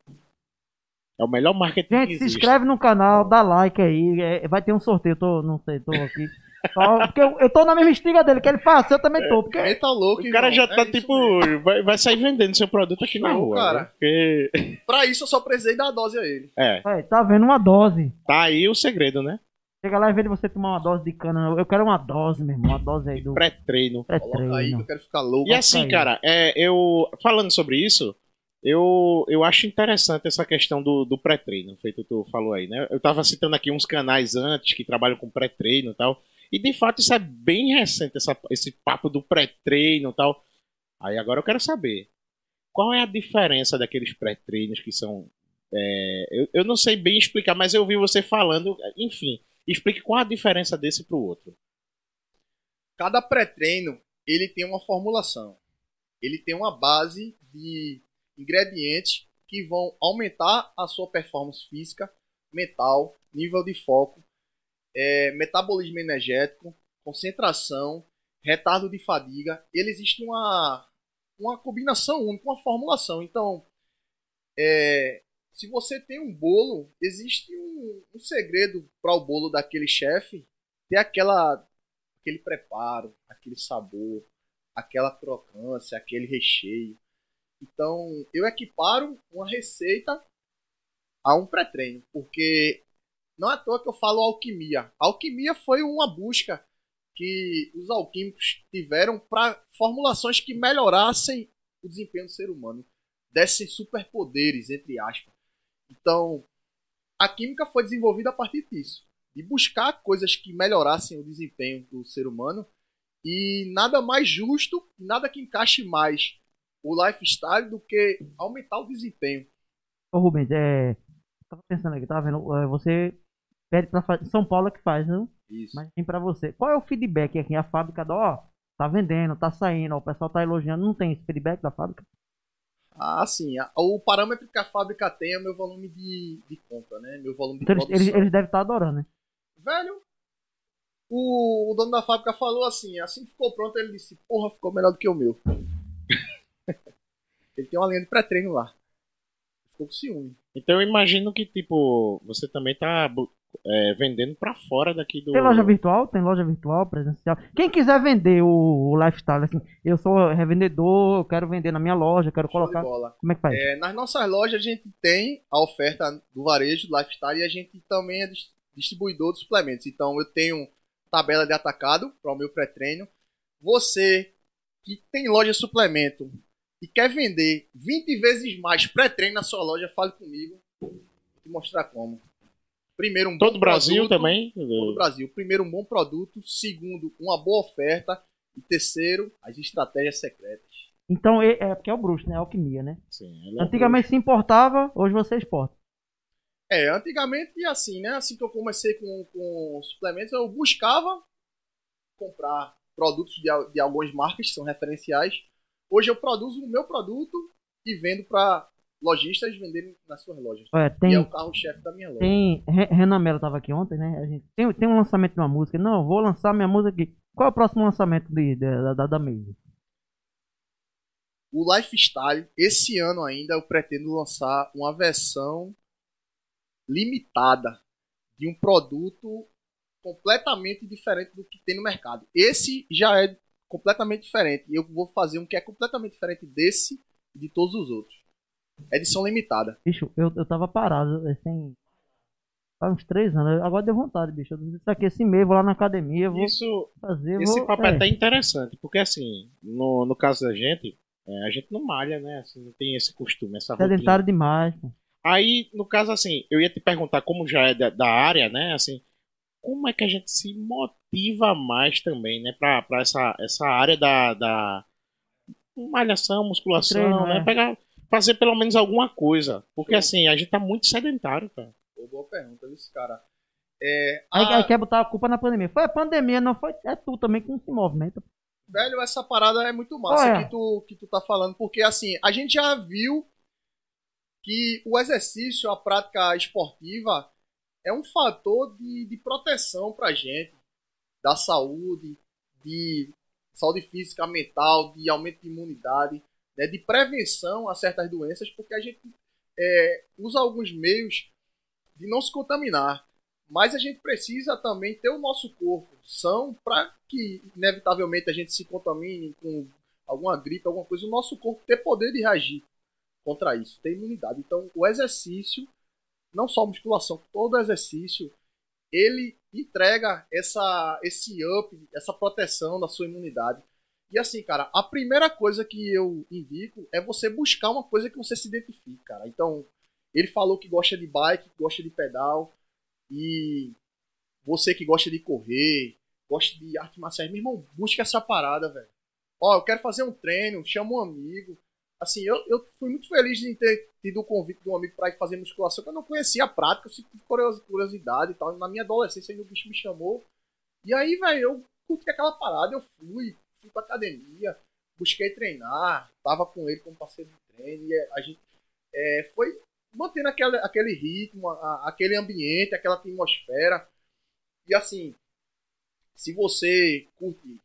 É o melhor marketing que Gente, se inscreve no canal, dá like aí, é, vai ter um sorteio, tô, não sei, tô aqui. Só, porque eu, eu tô na mesma estiga dele, que ele faz, eu também tô, porque... Metal louco, O cara já irmão. tá É tipo. Vai, vai sair vendendo seu produto aqui na rua. cara. né? Porque. Pra isso eu só precisei dar a dose a ele. É, Olha, tá vendo uma dose. tá aí o segredo, né? Chega lá, em vez de você tomar uma dose de cana, eu quero uma dose, meu irmão, uma dose aí do Pré-treino. Coloca aí que eu pré-treino. quero ficar louco. E assim, cara, é, eu. Falando sobre isso, eu, eu acho interessante essa questão do, do pré-treino, feito tu falou aí, né? Eu tava citando aqui uns canais antes que trabalham com pré-treino e tal. E de fato isso é bem recente, essa, esse papo do pré-treino e tal. Aí agora eu quero saber. Qual é a diferença daqueles pré-treinos que são. é, eu, eu não sei bem explicar, mas eu ouvi você falando. Enfim, explique qual a diferença desse pro outro. Cada pré-treino, ele tem uma formulação. Ele tem uma base de ingredientes que vão aumentar a sua performance física, mental, nível de foco, é, metabolismo energético, concentração, retardo de fadiga. Ele existe uma, uma combinação única, uma formulação. Então, é, se você tem um bolo, existe um, um segredo para o bolo daquele chefe ter aquela aquele preparo, aquele sabor, aquela crocância, aquele recheio. Então, eu equiparo uma receita a um pré-treino, porque não é à toa que eu falo alquimia. A alquimia foi uma busca que os alquímicos tiveram para formulações que melhorassem o desempenho do ser humano, dessem superpoderes, entre aspas. Então, a química foi desenvolvida a partir disso de buscar coisas que melhorassem o desempenho do ser humano e nada mais justo, nada que encaixe mais o lifestyle do que aumentar o desempenho. Ô Rubens, é. Tava pensando aqui, tava vendo? é, Você pede pra fazer. São Paulo é que faz, não? Isso. Mas tem pra você. Qual é o feedback aqui? A fábrica ó. tá vendendo, tá saindo, o pessoal tá elogiando, não tem esse feedback da fábrica? Ah, sim. a- O parâmetro que a fábrica tem é o meu volume de, de compra, né? Meu volume de Então eles, produção. eles, eles devem estar adorando, né? Velho, o, o dono da fábrica falou assim, assim que ficou pronto, ele disse, porra, ficou melhor do que o meu. ele tem uma linha de pré-treino lá. Ficou com ciúme. Então eu imagino que, tipo, você também tá é, vendendo pra fora daqui do. Tem loja virtual? Tem loja virtual, presencial. Quem quiser vender o, o lifestyle, assim, eu sou revendedor, eu quero vender na minha loja, quero Show colocar. Como é que faz? É, nas nossas lojas a gente tem a oferta do varejo, do lifestyle, e a gente também é dis- distribuidor de suplementos. Então eu tenho tabela de atacado para o meu pré-treino. Você que tem loja de suplemento e quer vender 20 vezes mais pré-treino na sua loja, fale comigo. Vou te mostrar como. Primeiro, um bom Todo o Brasil produto. também? Todo o Brasil. Primeiro, um bom produto. Segundo, uma boa oferta. E terceiro, as estratégias secretas. Então é, é porque é o bruxo, né? É alquimia, né? Sim, ela é Antigamente se importava, hoje você exporta. É, antigamente assim, né? Assim que eu comecei com, com suplementos, eu buscava comprar produtos de, de algumas marcas que são referenciais. Hoje eu produzo o meu produto e vendo para lojistas venderem nas suas lojas. Olha, E tem, é o carro-chefe da minha loja. tem Re- Renan Mello tava aqui ontem, né? A gente, tem, tem um lançamento de uma música. Não, eu vou lançar minha música aqui. Qual é o próximo lançamento de, da, da, da Maze? O Lifestyle, esse ano ainda, eu pretendo lançar uma versão limitada de um produto completamente diferente do que tem no mercado. Esse já é completamente diferente. E eu vou fazer um que é completamente diferente desse e de todos os outros. Edição limitada. Bicho, eu, eu tava parado, sem. Há uns três anos. Agora deu vontade, bicho. Eu Isso aqui esse mês, vou lá na academia, vou Isso, fazer. esse vou, papo é. é até interessante, porque assim, no, no caso da gente, é, a gente não malha, né? Assim, não tem esse costume, essa rotina. Sedentário demais, pô. Aí, no caso, assim, eu ia te perguntar, como já é da, da área, né? Assim, como é que a gente se motiva mais também, né? Pra, pra essa, essa área da, da malhação, musculação, Treino, né? é. Pegar, fazer pelo menos alguma coisa. Porque, assim, a gente tá muito sedentário, cara. Pô, boa pergunta, esse cara. É, Aí, a- aí quer botar a culpa na pandemia. Foi a pandemia, não foi? É tu também que não se movimenta. Velho, essa parada é muito massa que tu, que tu tá falando, porque assim, a gente já viu que o exercício, a prática esportiva, é um fator de, de proteção pra gente, da saúde, de saúde física, mental, de aumento de imunidade, né, de prevenção a certas doenças, porque a gente é, usa alguns meios de não se contaminar. Mas a gente precisa também ter o nosso corpo são para que, inevitavelmente, a gente se contamine com alguma gripe, alguma coisa, o nosso corpo ter poder de reagir contra isso, ter imunidade. Então, o exercício, não só musculação, todo exercício, ele entrega essa, esse up, essa proteção da sua imunidade. E assim, cara, a primeira coisa que eu indico é você buscar uma coisa que você se identifique, cara. Então, ele falou que gosta de bike, gosta de pedal, e você que gosta de correr, gosta de arte marcial, meu irmão, busca essa parada, velho. Ó, eu quero fazer um treino, chama um amigo. Assim, eu, eu fui muito feliz de ter tido o convite de um amigo pra ir fazer musculação, que eu não conhecia a prática, eu tive curiosi- curiosidade e tal. Na minha adolescência, aí o bicho me chamou. E aí, velho, eu curti aquela parada, eu fui, fui pra academia, busquei treinar, tava com ele como parceiro de treino, e a gente é, foi mantendo aquele, aquele ritmo, a- aquele ambiente, aquela atmosfera. E assim, se você curte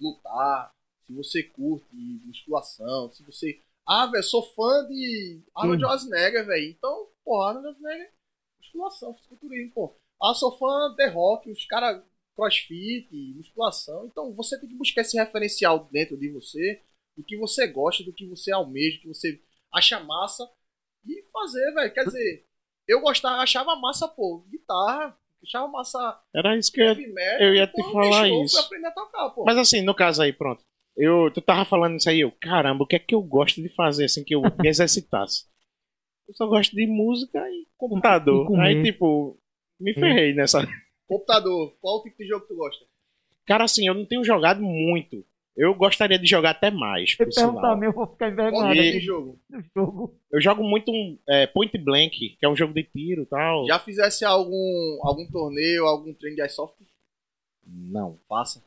lutar, se você curte musculação, se você. Ah, velho, sou fã de Arnold. Schwarzenegger, velho. Então, pô, Arnold Schwarzenegger, musculação, fisiculturismo, pô. Ah, sou fã de Rock, os caras crossfit, musculação. Então, você tem que buscar esse referencial dentro de você, do que você gosta, do que você almeja, do que você acha massa e fazer, velho. Quer dizer, eu gostava, achava massa, pô, guitarra, achava massa Era isso que eu metal. eu ia te então, falar bicho, isso. fui aprender a tocar, pô. Mas assim, no caso aí, pronto. Eu, tu tava falando isso aí, eu, caramba, o que é que eu gosto de fazer, assim, que eu me exercitasse? Eu só gosto de música e computador. Aí, tipo, me ferrei nessa. Computador, qual tipo de jogo tu gosta? Cara, assim, eu não tenho jogado muito. Eu gostaria de jogar até mais, Se perguntar meu, eu vou ficar envergonhado tipo E- de jogo? jogo. Eu jogo muito um é, Point Blank, que é um jogo de tiro e tal. Já fizesse algum, algum torneio, algum treino de iSoft? Não. Faça.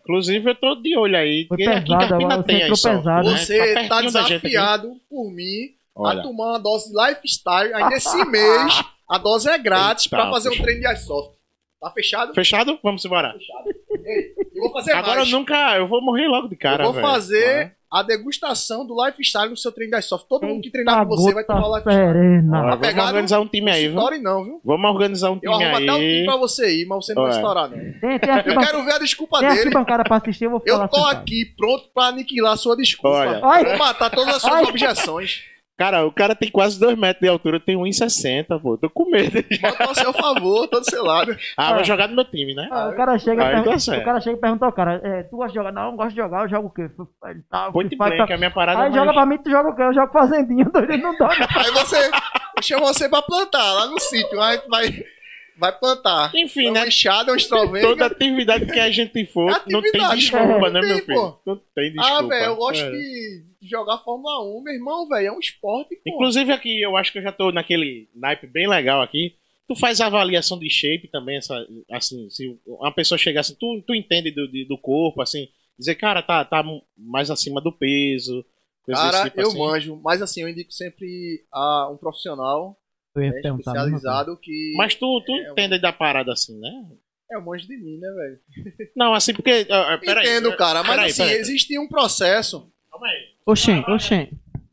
Inclusive, eu tô de olho aí. Foi porque aqui em pesado, Carpina agora tem você aí entrou só, pesado. né? Você Tá tá desafiado por mim a Olha. tomar uma dose de lifestyle. Ainda esse mês, a dose é grátis pra fazer um treino de iSoft. Tá fechado? Fechado? Vamos embora. Fechado. Ei, eu vou fazer Agora eu mais. nunca. Eu vou morrer logo de cara. eu vou velho. fazer a degustação do lifestyle no seu treino de iSoft. Todo mundo que treinar com você vai tomar lifestyle. serena. Olha, vamos pegado? organizar um time aí, viu? Estoure não, viu? Vamos organizar um Eu time arrumo até um time aí. pra você ir, mas você não vai estourar, não. Tem, tem Eu ban- quero ver a desculpa tem dele. bancada pra assistir, eu vou falar Eu tô sentado. aqui pronto pra aniquilar a sua desculpa. Olha. Vou matar todas as suas objeções. Cara, o cara tem quase 2 metros de altura, eu tenho 1,60, pô. Tô com medo. Bota ao seu favor, todo seu lado. Ah, vai jogar no meu time, né? Ah, o cara chega, e tá certo. o cara chega e pergunta ao cara, é, tu gosta de jogar? Não, eu gosto de jogar, eu jogo o quê? Ele tá, Point blank, a minha parada Aí é joga mais... pra mim, tu joga o quê? Eu jogo fazendinha, doido, não dá. Aí você. Eu chamo você pra plantar lá no sítio. Aí vai, vai plantar. Enfim, Uma né? enxada. Toda atividade que a gente for, não tem desculpa, é. né, Não meu tem, filho? pô. Não tem desculpa. Ah, velho, eu gosto É. de jogar Fórmula 1, meu irmão, velho. É um esporte, pô. Inclusive aqui, eu acho que eu já tô naquele naipe bem legal aqui. Tu faz avaliação de shape também, essa, assim, se uma pessoa chegar assim, tu, tu entende do, de- do corpo, assim, dizer, cara, tá, tá mais acima do peso, Cara, tipo eu assim. manjo. Mas assim, eu indico sempre a um profissional Eu ia né, perguntar. especializado que. Mas tu, tu É, entende da parada assim, né? É o manjo de mim, né, velho? Não, assim, porque. ah, peraí, Entendo, cara. Mas peraí, assim, peraí. existe um processo. Calma aí. Oxê, oxê.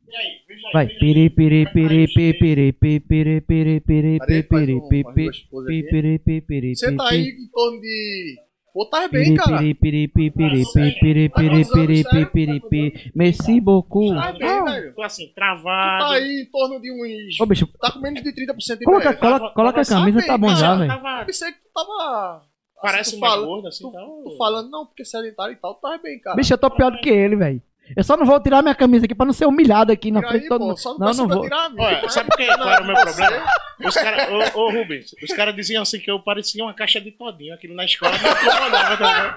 E aí, veja aí, Vai. veja aí. Piri, piri, piri, piri, piri, piri, piri, piri, piri, Cadê? piri, Faz piri, um- piri, umas piri, duas poses aqui. piri, piri, piri, Você tá aí em torno de. Pô, tá bem, Piri, cara. piri, piri, piri, piri, piri, piri, piri, piri, piri, piri, piri. Merci beaucoup. Tá bem, Ah, velho. Tô assim, Tu travado. tá aí em torno de uns. Ô, bicho, Tá com menos de 30% de coloca, coloca, coloca a camisa, tá bom já, velho. Eu pensei que tu tava. parece assim, mais fala- gordo, assim, Tu, então... tu falando, não, porque sedentário e tal, tu tá bem, cara. Bicho, eu tô pior do que ele, velho. Eu só não vou tirar minha camisa aqui pra não ser humilhado aqui na Tira frente de todo pô, mundo. Só não, Não, vou. tirar Olha, mas- sabe por quê? qual era o meu problema? Os caras, ô, ô Rubens, os caras diziam assim que eu parecia uma caixa de todinho aquilo na escola, me incomodava também.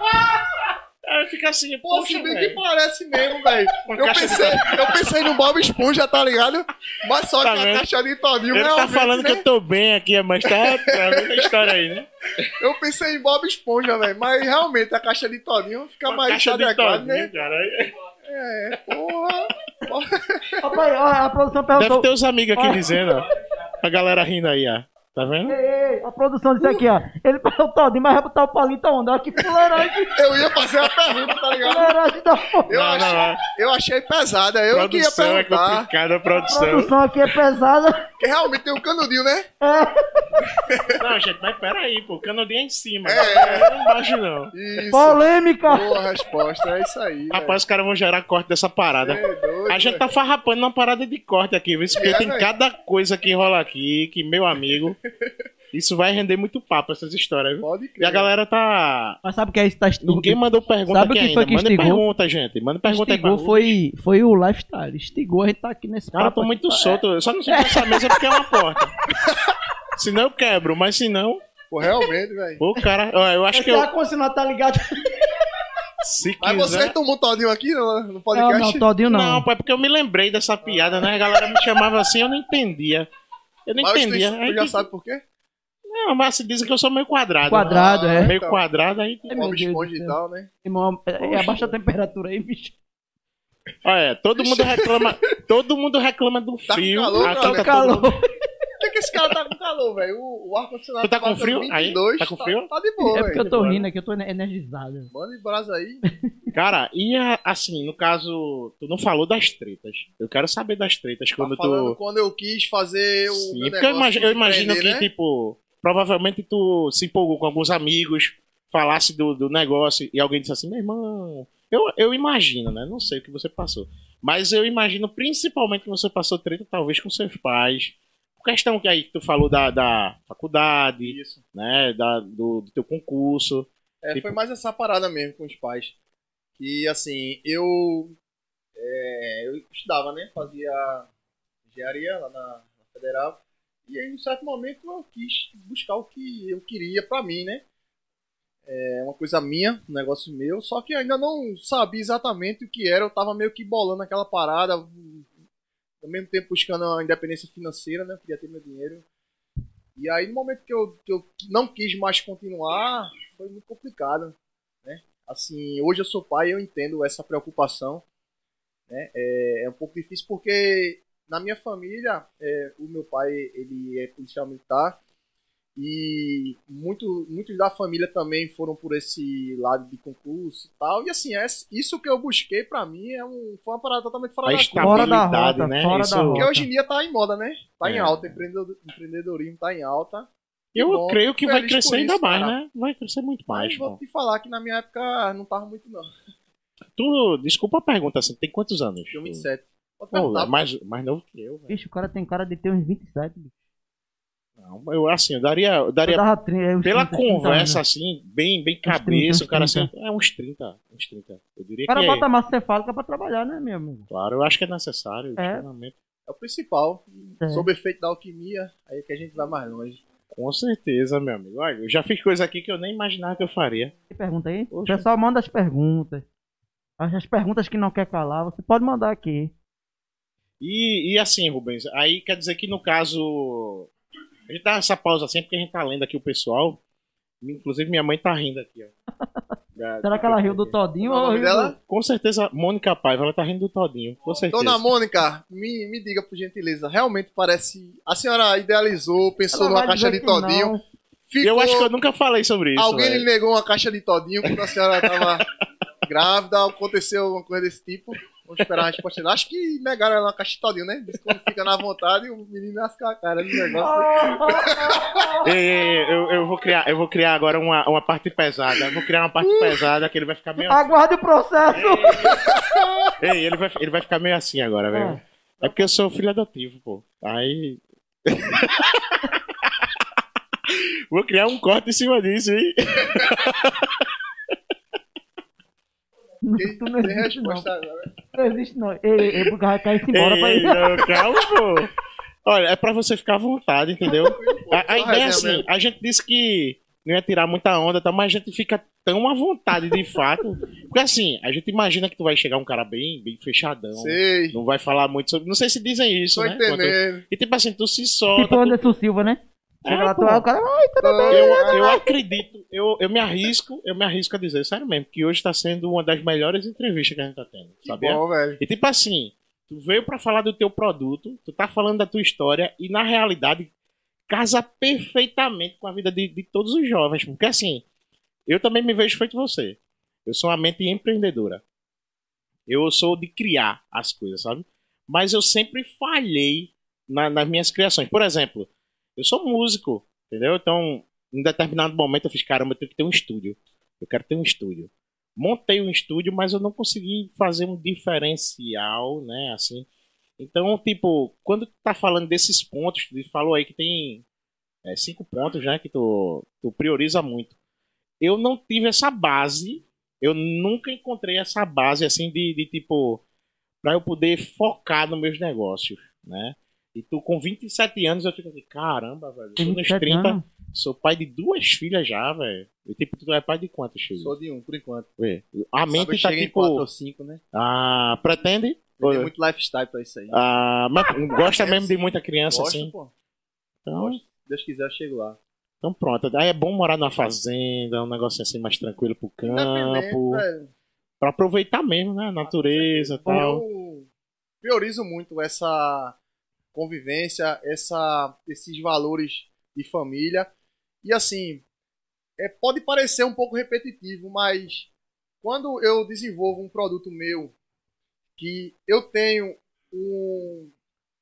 Aí fica assim, Pô, poxa, se bem que parece mesmo, velho. Eu de pensei, eu pensei no Bob Esponja, tá ligado? Mas só Tá que a caixa de todinho Ele tá falando que né? eu tô bem aqui, mas tá, tá vendo a história aí, né? Eu pensei em Bob Esponja, velho. Mas realmente a caixa de todinho fica Uma mais caixa de adequado, todinho, né? cara. É, porra. Rapaz, ó, a produção Deve perguntou. ter os amigos aqui dizendo, ó. A galera rindo aí, ó. Tá vendo? Ei, ei, a produção disse aqui, ó. Ele falou todinho, mas vai botar o palito aonde? Olha que fuleiragem, Eu ia fazer a pergunta, tá ligado? fuleiragem da porra. Eu, Não, achei, não, eu achei pesada. Eu que ia produção é perguntar. complicada, a A produção. produção aqui é pesada. Porque realmente tem um canudinho, né? Não, gente, mas peraí, pô. O canudinho é em cima. É. Não é embaixo, não. Isso. Polêmica. Boa resposta, é isso aí. Rapaz, os caras vão gerar corte dessa parada. É doido, A gente tá farrapando uma parada de corte aqui, viu? Porque É, tem velho. cada coisa que rola aqui, que, meu amigo, isso vai render muito papo, essas histórias, viu? Pode E crer. a galera tá. Mas sabe o que é isso? Tá Ninguém mandou pergunta Sabe o aqui que foi ainda. que Manda instigou? pergunta, gente. Manda pergunta Instigou aí pra foi, foi o lifestyle. Instigou, a gente tá aqui nesse Cara, eu papo tô muito aqui. solto. Eu só não sei nessa mesa porque é uma porta. senão eu quebro, mas se não, Pô, realmente, velho. o cara. ó, Eu acho que eu. ar-condicionado tá ligado? Se Mas você quiser. tomou todinho aqui no, no Não, podcast? não, todinho não. Não, pô, é porque eu me lembrei dessa piada, né? A galera me chamava assim, eu não entendia. Eu não Mas tu, entendia. tu Aí já sabe por quê? Não, mas se dizem que eu sou meio quadrado. Quadrado, Ah, é. Meio então. quadrado, aí. Meu Bob Esponja e tal, né? Irmão, é, é abaixa a temperatura aí, bicho. Olha, todo mundo reclama. Todo mundo reclama do Tá com frio. calor, Aqui cara? tá Calor. Esse cara tá com calor, velho? O, o ar-condicionado Tu tá com frio? Aí? 22, Tá com frio? Tá, de boa, É porque eu tô rindo aqui, eu tô energizado. Manda de brasa aí. Cara, e a- assim, no caso, tu não falou das tretas. Eu quero saber das tretas quando tá falando tu. quando eu quis fazer o Sim, meu porque eu negócio imagino, eu imagino que, né? tipo, provavelmente tu se empolgou com alguns amigos, falasse do, do negócio e alguém disse assim, meu irmão. Eu, eu imagino, né? Não sei o que você passou. Mas eu imagino principalmente que você passou treta, talvez, com seus pais. Questão que aí que tu falou da, da faculdade, Isso. né? Da, do, do teu concurso. É, Tipo- Foi mais essa parada mesmo com os pais. Que, assim, eu... é, eu estudava, né? Fazia engenharia lá na, na Federal. E aí, em certo momento, eu quis buscar o que eu queria pra mim, né? É uma coisa minha, um negócio meu. Só que ainda não sabia exatamente o que era. Eu tava meio que bolando aquela parada. Ao mesmo tempo buscando a independência financeira, né? Eu queria ter meu dinheiro. E aí, no momento que eu, que eu não quis mais continuar, foi muito complicado, né? assim, hoje eu sou pai eu entendo essa preocupação. Né? É, é um pouco difícil porque na minha família, é, o meu pai ele é policial militar e muito, muitos da família também foram por esse lado de concurso e tal. E assim, é, isso que eu busquei pra mim é um, foi uma parada totalmente fora A da Fora da rota, né? fora Isso- da Porque hoje em dia tá em moda, né? Tá em É. alta, empreendedor- empreendedorismo tá em alta. Eu Bom, creio que vai crescer ainda isso, mais, cara. né? Vai crescer muito mais, Mas vou te falar que na minha época não tava muito não. Tu, desculpa a pergunta, assim, tem quantos anos? Tinha 27. Pode Pô, é mais, mais novo que eu, velho. Bicho, o cara tem cara de ter uns 27, bicho. Não, eu, assim, eu daria, eu daria Eu 30, é uns pela 30, 30 conversa, anos. assim, bem, bem 30, cabeça, uns o cara assim, 30. é uns 30, uns 30. Eu diria O cara que, bota massa cefálica pra trabalhar, né, meu amigo? claro, eu acho que é necessário, É. É o principal. É. Sob efeito da alquimia, aí que a gente vai mais longe. Com certeza, meu amigo. Olha, eu já fiz coisa aqui que eu nem imaginava que eu faria. Tem pergunta aí? O Poxa. pessoal manda as perguntas. As as perguntas que não quer calar, você pode mandar aqui. E, e assim, Rubens, aí quer dizer que no caso. A gente dá essa pausa assim porque a gente tá lendo aqui o pessoal. Inclusive minha mãe tá rindo aqui, ó. Da- Será que ela riu do Todinho é o ou nome riu do... dela? Com certeza, Mônica Paiva, ela tá rindo do Todinho. Com certeza. Dona Mônica, me, me diga por gentileza, realmente parece. A senhora idealizou, pensou Ela numa caixa de todinho. Ficou... Eu acho que eu nunca falei sobre isso. Alguém velho. lhe negou uma caixa de todinho quando a senhora tava grávida, aconteceu alguma coisa desse tipo. Vamos esperar a resposta. Acho que negaram ela uma caixa de todinho, né? Diz quando fica na vontade, o menino nasce com a cara do negócio. Ei, ei, ei, eu, eu vou criar, eu vou criar agora uma, uma parte pesada. Eu vou criar uma parte pesada que ele vai ficar meio. Aguarde o processo! Ei, ele vai, ele vai ficar meio assim agora, velho. É porque eu sou filho adotivo, pô. Aí. Vou criar um corte em cima disso, hein? Quem Tu não tem existe, não. resposta agora. Não existe, não. Ei, ei, ei, porque vai cair embora pra ir. não, calma, pô. Olha, é pra você ficar à vontade, entendeu? A, a ideia é assim, a gente disse que não ia tirar muita onda, tá, mas a gente fica tão à vontade de fato. Porque assim, a gente imagina que tu vai chegar um cara bem, bem fechadão. Sei, Não vai falar muito sobre. Não sei se dizem isso, tô né? Entendendo. E tipo assim, tu se solta. Tipo o Anderson Silva, né? Chega É, lá, tu, o cara, ai, tudo bem. Eu, eu acredito, eu, eu me arrisco, eu me arrisco a dizer, sério mesmo, que hoje tá sendo uma das melhores entrevistas que a gente tá tendo, Que sabia? bom, velho. E tipo assim, tu veio pra falar do teu produto, tu tá falando da tua história e na realidade casa perfeitamente com a vida de, de todos os jovens, porque assim, eu também me vejo feito você. Eu sou uma mente empreendedora. Eu sou de criar as coisas, sabe? Mas eu sempre falhei na- nas minhas criações. Por exemplo, eu sou músico, entendeu? Então, em determinado momento eu fiz, caramba, eu tenho que ter um estúdio. Eu quero ter um estúdio. Montei um estúdio, mas eu não consegui fazer um diferencial, né, assim. Então, tipo, quando tu tá falando desses pontos, tu falou aí que tem é, cinco pontos, né, que tu, tu prioriza muito. Eu não tive essa base, eu nunca encontrei essa base, assim, de, de tipo, pra eu poder focar nos meus negócios, né. E tu com 27 anos, eu fico assim, caramba, velho, eu tô nos 27 30, anos. sou pai de duas filhas já, velho. E tipo, tu é pai de quantos filhos? Sou de um, por enquanto. Ué, A mente tá em quatro tipo. ou cinco, né? Ah, pretende? Tem muito lifestyle pra isso aí. Ah, mas gosta É, mesmo de muita criança Gosto, assim? pô. Então, Gosto. Se Deus quiser, eu chego lá. então pronto. Aí é bom morar numa fazenda, um negócio assim mais tranquilo pro campo. Pra aproveitar mesmo, né? A natureza e tal. Eu priorizo muito essa convivência, essa, esses valores de família. E assim, é, pode parecer um pouco repetitivo, mas quando eu desenvolvo um produto meu que eu tenho um-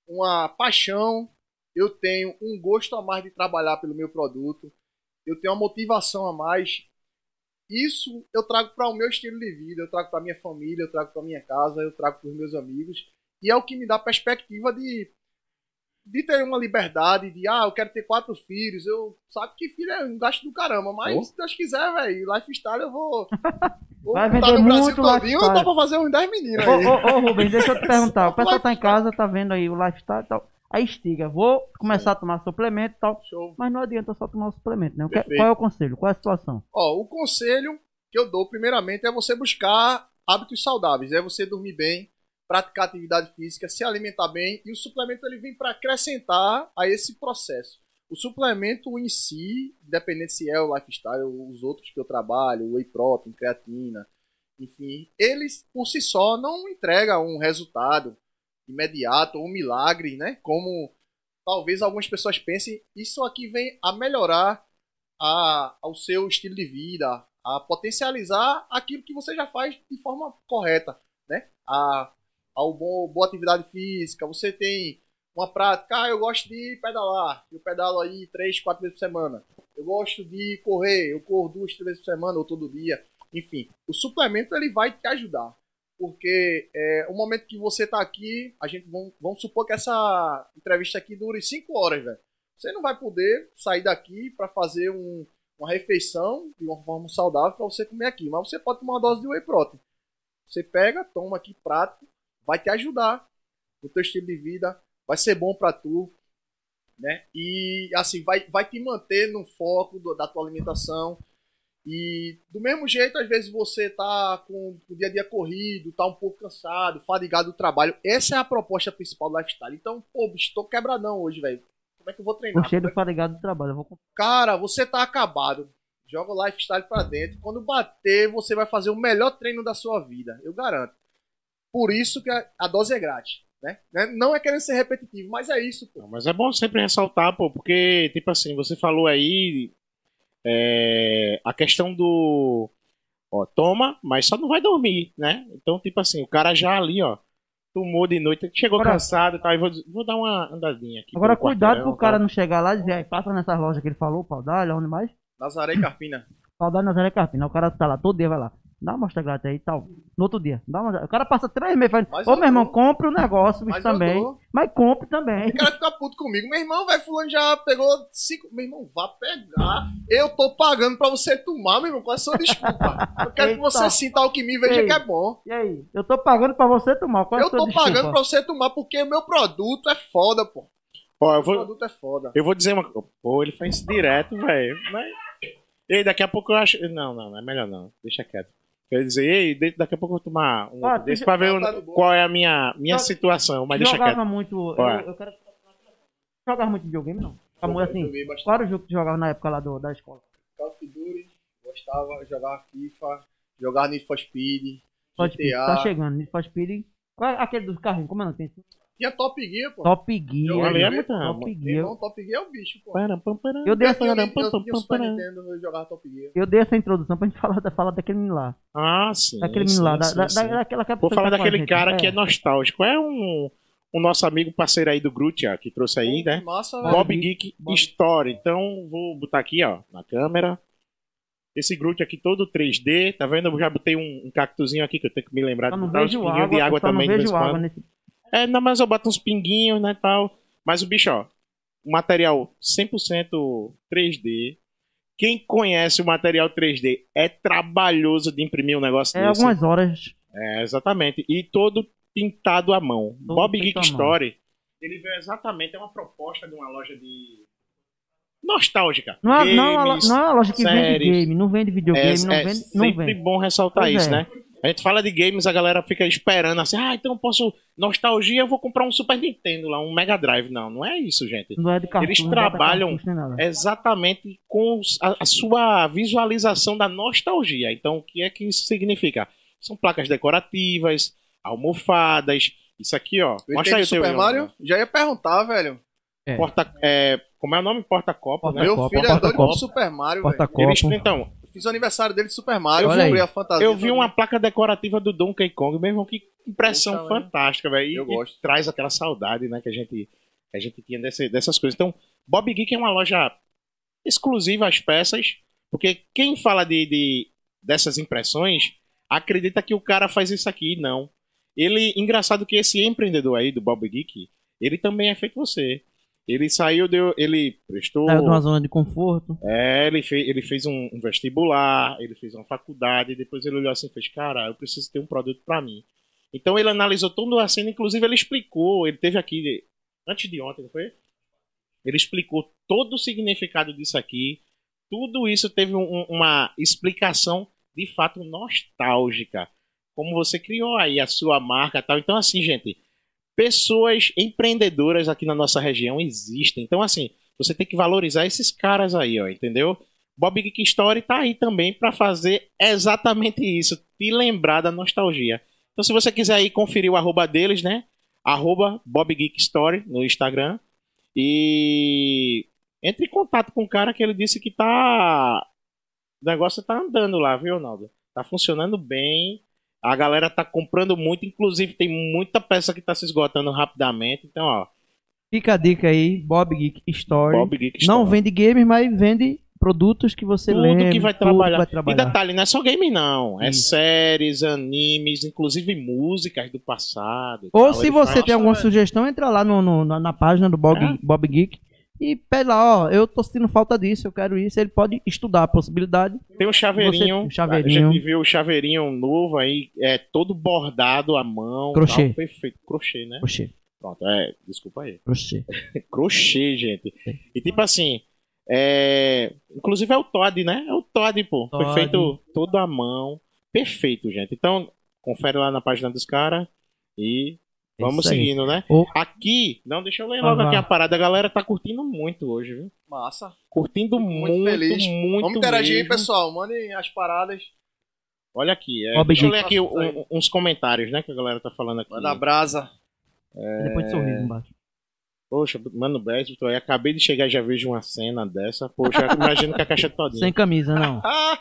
uma paixão, eu tenho um gosto a mais de trabalhar pelo meu produto, eu tenho uma motivação a mais. Isso eu trago para o meu estilo de vida, eu trago para minha família, eu trago para minha casa, eu trago para os meus amigos. E é o que me dá perspectiva de, de ter uma liberdade, de, ah, eu quero ter quatro filhos. Eu sabe que filho é um gasto do caramba, mas Oh. se Deus quiser, velho, lifestyle eu vou. vou Vai vender no muito todinho, eu lifestyle. dou pra fazer uns 10 meninos Ô, aí. ô, ô, Rubens, deixa eu te perguntar. O pessoal tá em casa, tá vendo aí o lifestyle e tal. Aí estiga, vou começar a tomar suplemento e tal. Show. Mas não adianta só tomar o suplemento, né? Que- Perfeito. Qual é o conselho? Qual é a situação? Ó, o conselho que eu dou primeiramente é você buscar hábitos saudáveis, é você dormir bem, praticar atividade física, se alimentar bem e o suplemento ele vem para acrescentar a esse processo. O suplemento em si, independente se é o lifestyle ou os outros que eu trabalho, whey protein, creatina, enfim, eles por si só não entregam um resultado imediato ou um milagre, né? Como talvez algumas pessoas pensem, isso aqui vem a melhorar a, ao seu estilo de vida, a potencializar aquilo que você já faz de forma correta, né? A, bom, boa atividade física, você tem uma prática, ah, eu gosto de pedalar, eu pedalo aí três, quatro vezes por semana. Eu gosto de correr, eu corro duas, três vezes por semana ou todo dia. Enfim, o suplemento ele vai te ajudar. Porque é, o momento que você está aqui, a gente vamos, vamos supor que essa entrevista aqui dure cinco horas, velho. Você não vai poder sair daqui para fazer um, uma refeição de uma forma saudável para você comer aqui. Mas você pode tomar uma dose de whey protein. Você pega, toma aqui prático, vai te ajudar no teu estilo de vida, vai ser bom para tu, né? E assim, vai, vai te manter no foco do, da tua alimentação. E do mesmo jeito, às vezes você tá com o dia a dia corrido, tá um pouco cansado, fadigado do trabalho. Essa é a proposta principal do lifestyle. Então, pô, bicho, tô quebradão hoje, velho. Como é que eu vou treinar? Tô cheio do é fadigado do trabalho. Vou Cara, você tá acabado. Joga o lifestyle pra dentro. Quando bater, você vai fazer o melhor treino da sua vida. Eu garanto. Por isso que a, a dose é grátis. Né? Né? Não é querendo ser repetitivo, mas é isso, pô. Não, mas é bom sempre ressaltar, pô, porque, tipo assim, você falou aí é, a questão do. Ó, toma, mas só não vai dormir, né? Então, tipo assim, o cara já ali, ó, tomou de noite, chegou Agora- cansado e tal, e vou, vou dar uma andadinha aqui. Agora, cuidado pro cara tal. não chegar lá e dizer, "Aí, passa nessas lojas que ele falou, Paudalho, onde mais? Nazaré e Carpina. Paudalho Nazaré Carpina. O cara tá lá todo dia, vai lá. Dá uma amostra grátis aí e tal. No outro dia. Dá uma... O cara passa três meses falando, ô eu meu irmão, compre o negócio bicho, Mas também. dou. Mas compre também. O cara fica puto comigo. Meu irmão, velho, fulano já pegou cinco. Meu irmão, vá pegar. Eu tô pagando pra você tomar, meu irmão. Qual é a sua desculpa? Eu quero que você sinta algo que me veja que é bom. E aí? Eu tô pagando pra você tomar. Qual é Eu tô desculpa? pagando pra você tomar porque o meu produto é foda, pô. Ó, eu O vou, produto é foda. eu vou dizer uma coisa. Pô, ele faz isso direto, velho. Mas. Ei, daqui a pouco eu acho. Não, não, não é melhor não. Deixa quieto. Quer dizer, ei, daqui a pouco eu vou tomar um Ah, desse pra ver tá boa. qual é a minha, minha Eu- situação, mas deixa jogava quieto. muito. Eu, eu quero. Jogava muito videogame, não. Muito assim. Joguei bastante Qual era o jogo que tu jogava na época lá do, da escola? Call of Duty, gostava, jogava FIFA, jogava Need for Speed, Pode GTA. tá chegando. Need for Speed. Qual é aquele dos carrinhos? Como é o nome? Tem Tinha Top Gear, pô. Top Gear. Eu é muito Top Gear. irmão, Top Gear é o bicho, pô. Param, pam, param. Eu dei, essa, Param, eu o dei essa introdução pra gente falar, da- falar daquele menino lá. Ah, sim. Daquele menino lá. sim, Da, sim, da, daquela que a Vou falar a daquele gente. cara É. que é nostálgico. É um, um nosso amigo parceiro aí do Grutia, que trouxe aí, né? que Massa, velho. Bob Geek Bob- Story. Então, vou botar aqui, ó, na câmera. Esse Groot aqui todo 3D, tá vendo? Eu já botei um, um cactuzinho aqui que eu tenho que me lembrar de não botar pinguinhos água, de água não também vez vejo água nesse. É, não, mas eu boto uns pinguinhos, né, tal. Mas o bicho, ó, material 100% 3D. Quem conhece o material 3D é trabalhoso de imprimir um negócio É desse. algumas horas. É, exatamente. E todo pintado à mão. Todo Bob Geek. Story, ele veio exatamente, é uma proposta de uma loja de... Nostálgica. Não é, não, é Games, não é uma loja que vende séries. game, não vende videogame, é, não é vende. Não sempre vende. bom ressaltar Pois isso, é. né? A gente fala de games, a galera fica esperando assim, ah, então eu posso. Nostalgia, eu vou comprar um Super Nintendo lá, um Mega Drive. Não, não é isso, gente. Não é de cartucho, Eles não bota trabalham- nada. Exatamente com a, a sua visualização da nostalgia. Então, o que é que isso significa? São placas decorativas, almofadas. Isso aqui, ó. Eu Mostra aí o Super Mario? Já ia perguntar, velho. É. Porta, é, como é o nome? Porta-copa, né? Meu filho é doido com Super Mario, velho. Porta-copa. Eles, então, Fiz o aniversário dele de Super Mario, Olha eu aí. comprei a fantasia. Eu vi também. uma placa decorativa do Donkey Kong, meu irmão, que impressão fantástica, velho. E, Eu e gosto. traz aquela saudade, né, que a gente, que a gente tinha desse- dessas coisas. Então, Bob Geek é uma loja exclusiva às peças, porque quem fala de, de- dessas impressões acredita que o cara faz isso aqui, não. Ele, engraçado que esse empreendedor aí do Bob Geek, ele também é feito você. Ele saiu, deu, ele prestou. Saiu de uma zona de conforto. É, ele fez, ele fez um, um vestibular, ele fez uma faculdade, e depois ele olhou assim e fez, cara, eu preciso ter um produto pra mim. Então ele analisou toda a cena, inclusive ele explicou, ele teve aqui, antes de ontem, não foi? Ele explicou todo o significado disso aqui, tudo isso teve um- uma explicação de fato nostálgica, como você criou aí a sua marca tal. Então assim, gente, pessoas empreendedoras aqui na nossa região existem. Então assim, Você tem que valorizar esses caras aí, ó, entendeu? Bob Geek Story tá aí também para fazer exatamente isso, te lembrar da nostalgia. Então, se você quiser aí conferir o arroba deles, né? Arroba Bob Geek Story no Instagram. E entre em contato com o cara que ele disse que tá. O negócio tá andando lá, viu, Ronaldo? Tá funcionando bem. A galera tá comprando muito, inclusive tem muita peça que tá se esgotando rapidamente. Então, ó. Fica a dica aí, Bob Geek Story. Bob Geek Não Story. vende games, mas vende produtos que você tudo lembra. que vai tudo trabalhar. vai E trabalhar. detalhe, não é só game, não. É Isso. séries, animes, inclusive músicas do passado. e Ou tal. se Ele você faz- tem alguma sugestão, entra lá no, no- na, na página do Bob, É. Bob Geek e pede lá, ó, eu tô sentindo falta disso, eu quero isso. Ele pode estudar a possibilidade. Tem um chaveirinho. Você- um chaveirinho. A gente viu o chaveirinho novo aí, é todo bordado à mão. Crochê. tal, perfeito. Crochê, né? Crochê, Pronto, é. Desculpa aí. crochê. Crochê, gente. E tipo assim. É... Inclusive é o Todd, né? É o Todd, pô. Foi Todd. feito todo à mão. Perfeito, gente. Então, confere lá na página dos caras e vamos Isso aí. seguindo, né? Ô. Aqui, não, deixa eu ler logo aqui a parada. A galera tá curtindo muito hoje, viu? Massa. Curtindo Muito muito, muito, feliz. Vamos interagir aí, mesmo. pessoal. Mandem as paradas. Olha aqui, é, deixa eu ler aqui um- uns comentários, né, que a galera tá falando aqui. Manda brasa. Depois de sorriso embaixo. Poxa, mano, Beto, aí, acabei de chegar e já vejo uma cena dessa. Poxa, eu imagino que a caixa é todinha. Sem camisa, não. Ah!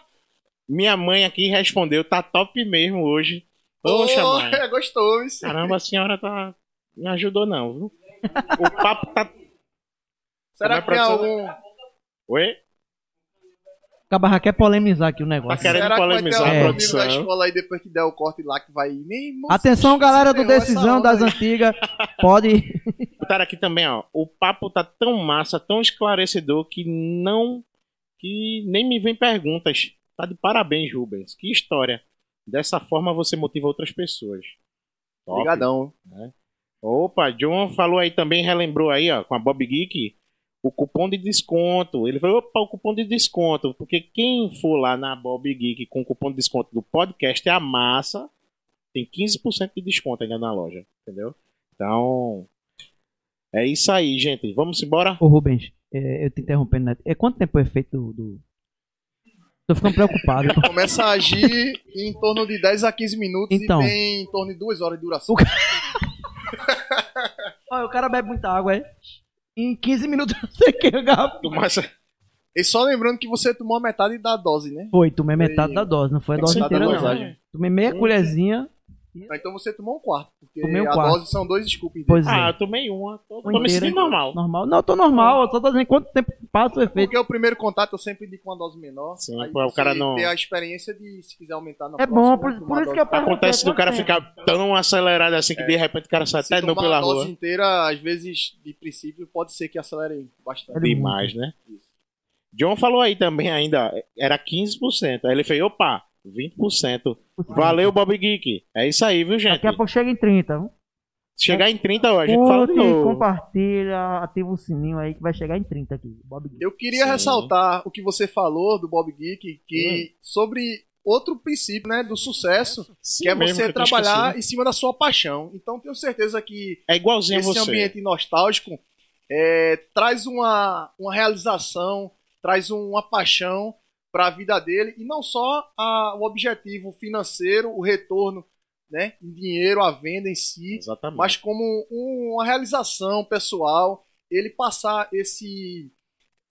Minha mãe aqui respondeu, tá top mesmo hoje. Poxa, oh, mãe. é gostoso. isso. Caramba, a senhora tá. Não ajudou, não, viu? O papo tá. Será é que tem produção? algum. Oi? Cabarra quer polemizar aqui o Tá negócio. querendo Será que vai ter polemizar a amigo da produção. escola aí depois que der o corte lá que vai. Irmão, Atenção, galera do Decisão das aí. Antigas. Pode. Botaram aqui também, ó. O papo tá tão massa, tão esclarecedor que não. que nem me vem perguntas. Tá de parabéns, Rubens. Que história. Dessa forma você motiva outras pessoas. Top. Obrigadão. Opa, John falou aí também, relembrou aí, ó, com a Bob Geek, o cupom de desconto. Ele falou, opa, o cupom de desconto. Porque quem for lá na Bob Geek com o cupom de desconto do podcast é a massa, tem 15% de desconto ainda na loja, entendeu? Então, é isso aí, gente. Vamos embora? Ô, Rubens, é, eu te interrompendo, né? É quanto tempo é feito do. do- Tô ficando preocupado. tô- Começa a agir em torno de 10 a 15 minutos Então. e tem em torno de 2 horas de duração. Olha, o cara bebe muita água, é? Em 15 minutos você quer garrafa. E só lembrando que você tomou a metade da dose, né? Foi, tomei metade Foi- da dose, não foi a dose inteira, da não. dosagem. Tomei meia Sim. Colherzinha. Então você tomou um quarto. Porque Tomei um a quarto. dose são dois scoops. Pois Ah, é. eu tomei uma. Tô, tô me sentindo normal. Normal. Não, eu tô normal. Eu só tô dizendo quanto tempo passa o efeito. Porque o primeiro contato eu sempre indico uma dose menor. Sim, aí o cara não- ter a experiência de, se quiser aumentar na É próxima, bom, por, por isso que eu Acontece do cara ficar tão acelerado assim que de repente o cara sai Se até nu tomar pela a dose rua. inteira, às vezes, de princípio, pode ser que acelere bastante. Ele- demais, né? John falou aí também ainda, era 15%. Aí ele fez, opa, 20%. tempo. Valeu, Bob Geek. É isso aí, viu, gente? Daqui a pouco chega em 30. viu? Chegar em 30, ó, a gente fala de novo. compartilha, ativa o sininho aí que vai chegar em 30 aqui. Bob Geek. Eu queria Sim. ressaltar o que você falou do Bob Geek, que sobre outro princípio, né, do sucesso, Sim que é mesmo, você trabalhar em cima da sua paixão. Então tenho certeza que É igualzinho esse você. ambiente nostálgico é, traz uma, uma realização, traz uma paixão para a vida dele e não só a- o objetivo financeiro, o retorno, né, em dinheiro, a venda em si, Exatamente. mas como um- uma realização pessoal, ele passar esse,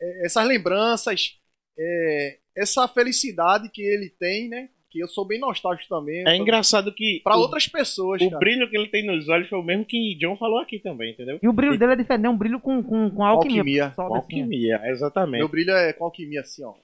eh, essas lembranças, eh, essa felicidade que ele tem, né? Que eu sou bem nostálgico também. É engraçado que Para o, outras pessoas, o cara. brilho que ele tem nos olhos foi o mesmo que John falou aqui também, entendeu? E o brilho dele é diferente, é um brilho com, com, com alquimia. Alquimia. Com assim, alquimia, exatamente. Meu brilho é com alquimia, assim, ó.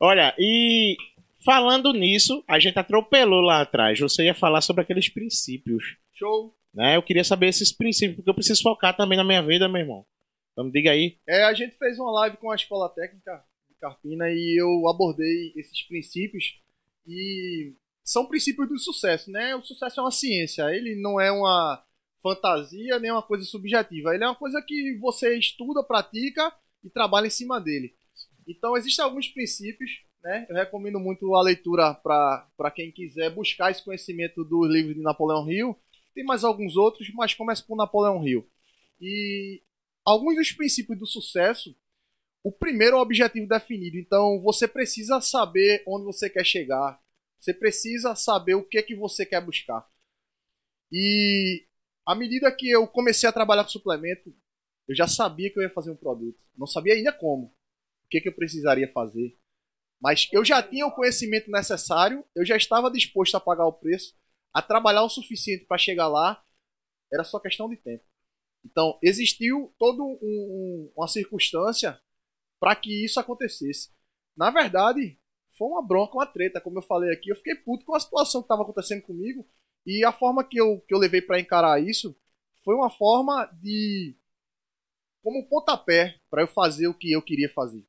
Olha, e falando nisso, a gente atropelou lá atrás. Você ia falar sobre aqueles princípios, Show. né? Eu queria saber esses princípios, porque eu preciso focar também na minha vida, meu irmão. Então me diga aí. É, a gente fez uma live com a Escola Técnica de Carpina e eu abordei esses princípios e são princípios do sucesso, né? O sucesso é uma ciência, ele não é uma fantasia nem uma coisa subjetiva, ele é uma coisa que você estuda, pratica e trabalha em cima dele. Então existem alguns princípios, né? Eu recomendo muito a leitura para quem quiser buscar esse conhecimento dos livros de Napoleão Hill. Tem mais alguns outros, mas começa por Napoleão Hill. E alguns dos princípios do sucesso, o primeiro é o objetivo definido. Então, você precisa saber onde você quer chegar. Você precisa saber o que que você quer buscar. E à medida que eu comecei a trabalhar com suplemento, eu já sabia que eu ia fazer um produto. Não sabia ainda como. O que, que eu precisaria fazer. Mas eu já tinha o conhecimento necessário, eu já estava disposto a pagar o preço, a trabalhar o suficiente para chegar lá. Era só questão de tempo. Então, existiu toda um, um, uma circunstância para que isso acontecesse. Na verdade, foi uma bronca, uma treta, como eu falei aqui. Eu fiquei puto com a situação que estava acontecendo comigo e a forma que eu, que eu levei para encarar isso foi uma forma de. Como um pontapé para eu fazer o que eu queria fazer.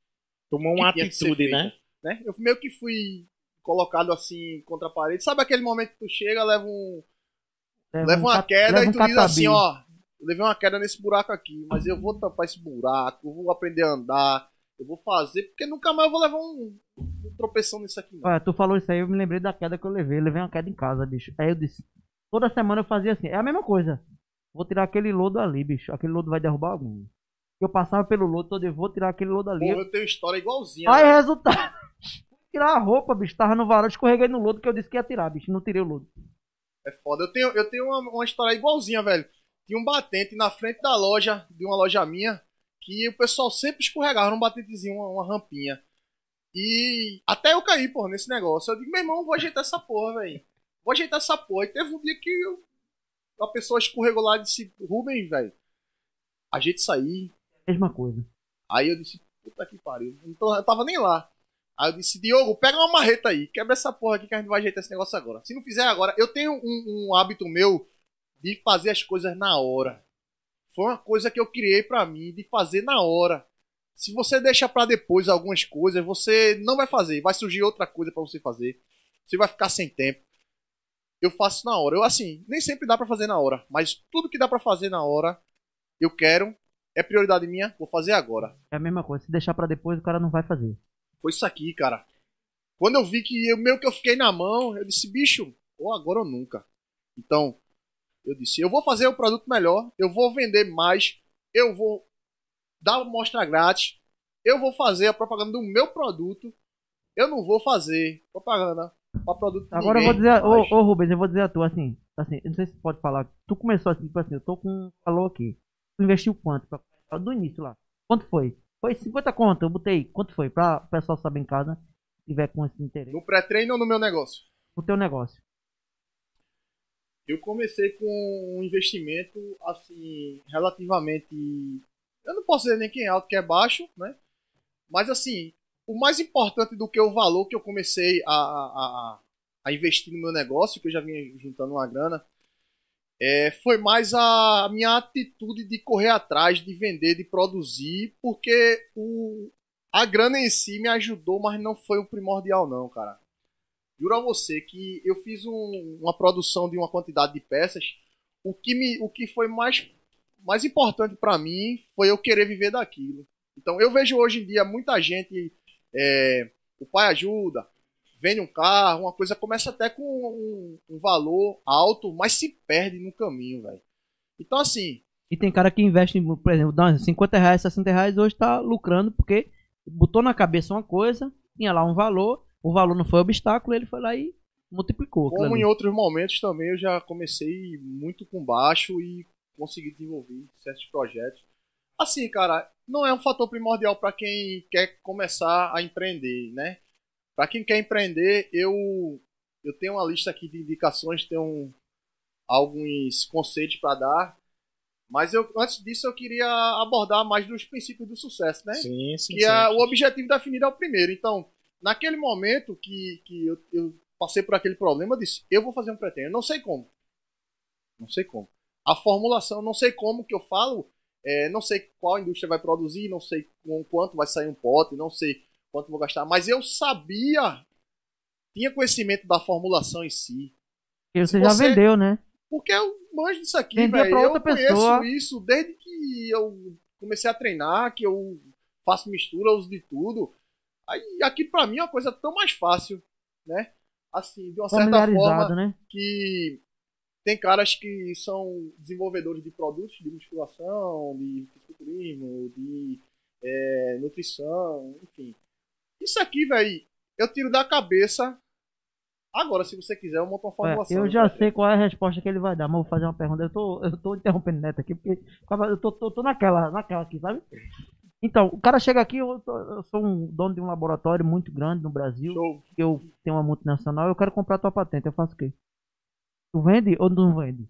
Tomou uma Que atitude, né? Né? Eu meio que fui colocado assim contra a parede. Sabe aquele momento que tu chega, leva um. leva uma cat- queda leva e um tu diz assim, ó. Eu levei uma queda nesse buraco aqui, mas eu vou tampar esse buraco, eu vou aprender a andar, eu vou fazer, porque nunca mais eu vou levar um, um tropeção nisso aqui. Olha, tu falou isso aí, eu me lembrei da queda que eu levei. Eu levei uma queda em casa, bicho. Aí eu disse, toda semana eu fazia assim, é a mesma coisa. Vou tirar aquele lodo ali, bicho. Aquele lodo vai derrubar algum. Eu passava pelo lodo todo, eu vou tirar aquele lodo ali. Eu tenho história igualzinha. Aí, né? resultado. tirar a roupa, bicho. Tava no varal, escorreguei no lodo que eu disse que ia tirar, bicho. Não tirei o lodo. É foda. Eu tenho, eu tenho uma, uma história igualzinha, velho. Tinha um batente na frente da loja, de uma loja minha, que o pessoal sempre escorregava num batentezinho, uma, uma rampinha. E até eu caí, porra, nesse negócio. Eu digo, meu irmão, vou ajeitar essa porra, velho. Vou ajeitar essa porra. E teve um dia que eu- a pessoa escorregou lá e disse, Rubens, velho, ajeita isso aí. Mesma coisa. Aí eu disse, puta que pariu. Tô- eu tava nem lá. Aí eu disse, Diogo, pega uma marreta aí, quebra essa porra aqui que a gente vai ajeitar esse negócio agora. Se não fizer agora, eu tenho um, um hábito meu de fazer as coisas na hora. Foi uma coisa que eu criei pra mim, de fazer na hora. Se você deixa pra depois algumas coisas, você não vai fazer. Vai surgir outra coisa pra você fazer. Você vai ficar sem tempo. Eu faço na hora. Eu assim, nem sempre dá pra fazer na hora, mas tudo que dá pra fazer na hora, eu quero. É prioridade minha, vou fazer agora. É a mesma coisa. Se deixar pra depois, o cara não vai fazer. Foi isso aqui, cara. Quando eu vi que eu meio que eu fiquei na mão, eu disse, bicho, ou agora ou nunca. Então, eu disse, eu vou fazer o produto melhor, eu vou vender mais, eu vou dar mostra grátis, eu vou fazer a propaganda do meu produto, eu não vou fazer propaganda para produto Agora eu ninguém vou dizer, ô, ô Rubens, eu vou dizer a tu assim, assim, eu não sei se pode falar. Tu começou assim, tipo assim, eu tô com um valor aqui. Investiu quanto? Pra, do início lá. Quanto foi? Foi 50 conto, eu botei. Quanto foi? Pra o pessoal saber em casa, se tiver com esse interesse. No pré-treino ou no meu negócio? O teu negócio. Eu comecei com um investimento, assim, relativamente. Eu não posso dizer nem quem é alto, que é baixo, né? Mas, assim, o mais importante do que o valor que eu comecei a, a, a investir no meu negócio, que eu já vinha juntando uma grana, é, foi mais a minha atitude de correr atrás, de vender, de produzir, porque o, a grana em si me ajudou, mas não foi o primordial, não, cara. Juro a você que eu fiz um- uma produção de uma quantidade de peças. O que, me, o que foi mais, mais importante pra mim foi eu querer viver daquilo. Então eu vejo hoje em dia muita gente. é, o pai ajuda, vende um carro, uma coisa começa até com um, um valor alto, mas se perde no caminho, velho. Então assim, E tem cara que investe, por exemplo, dá uns 50 reais, 60 reais, hoje tá lucrando porque botou na cabeça uma coisa, tinha lá um valor, o valor não foi obstáculo, ele foi lá e multiplicou. como em outros momentos também eu já comecei muito com baixo e consegui desenvolver certos projetos. Assim, cara, não é um fator primordial para quem quer começar a empreender, né? Para quem quer empreender, eu eu tenho uma lista aqui de indicações, tenho alguns conceitos para dar, mas eu antes disso eu queria abordar mais dos princípios do sucesso, né? Sim, sim. que sim. é o objetivo definido é o primeiro. Então, naquele momento que, que eu, eu passei por aquele problema, eu disse, eu vou fazer um pré-treino. Não sei como. Não sei como. A formulação, não sei como que eu falo, é, não sei qual indústria vai produzir, não sei com quanto vai sair um pote, não sei quanto vou gastar, mas eu sabia, tinha conhecimento da formulação em si. Porque você se já você- vendeu, né? Porque eu manjo disso aqui, velho. Eu conheço pessoa. isso desde que eu comecei a treinar, que eu faço mistura, uso de tudo. Aí aqui pra mim é uma coisa tão mais fácil, né? Assim, de uma certa forma né? que tem caras que são desenvolvedores de produtos de musculação, de fisiculturismo, de é, nutrição, enfim. Isso aqui, velho, eu tiro da cabeça. Agora, se você quiser, eu monto uma É, formulação. eu já sei qual é a resposta que ele vai dar, mas vou fazer uma pergunta. Eu tô, eu tô interrompendo o Neto aqui, porque eu tô, tô, tô naquela, naquela aqui, sabe? Então, o cara chega aqui, eu, tô- eu sou um dono de um laboratório muito grande no Brasil, Show. eu tenho uma multinacional, eu quero comprar tua patente, eu faço o quê? Tu vende ou não vende?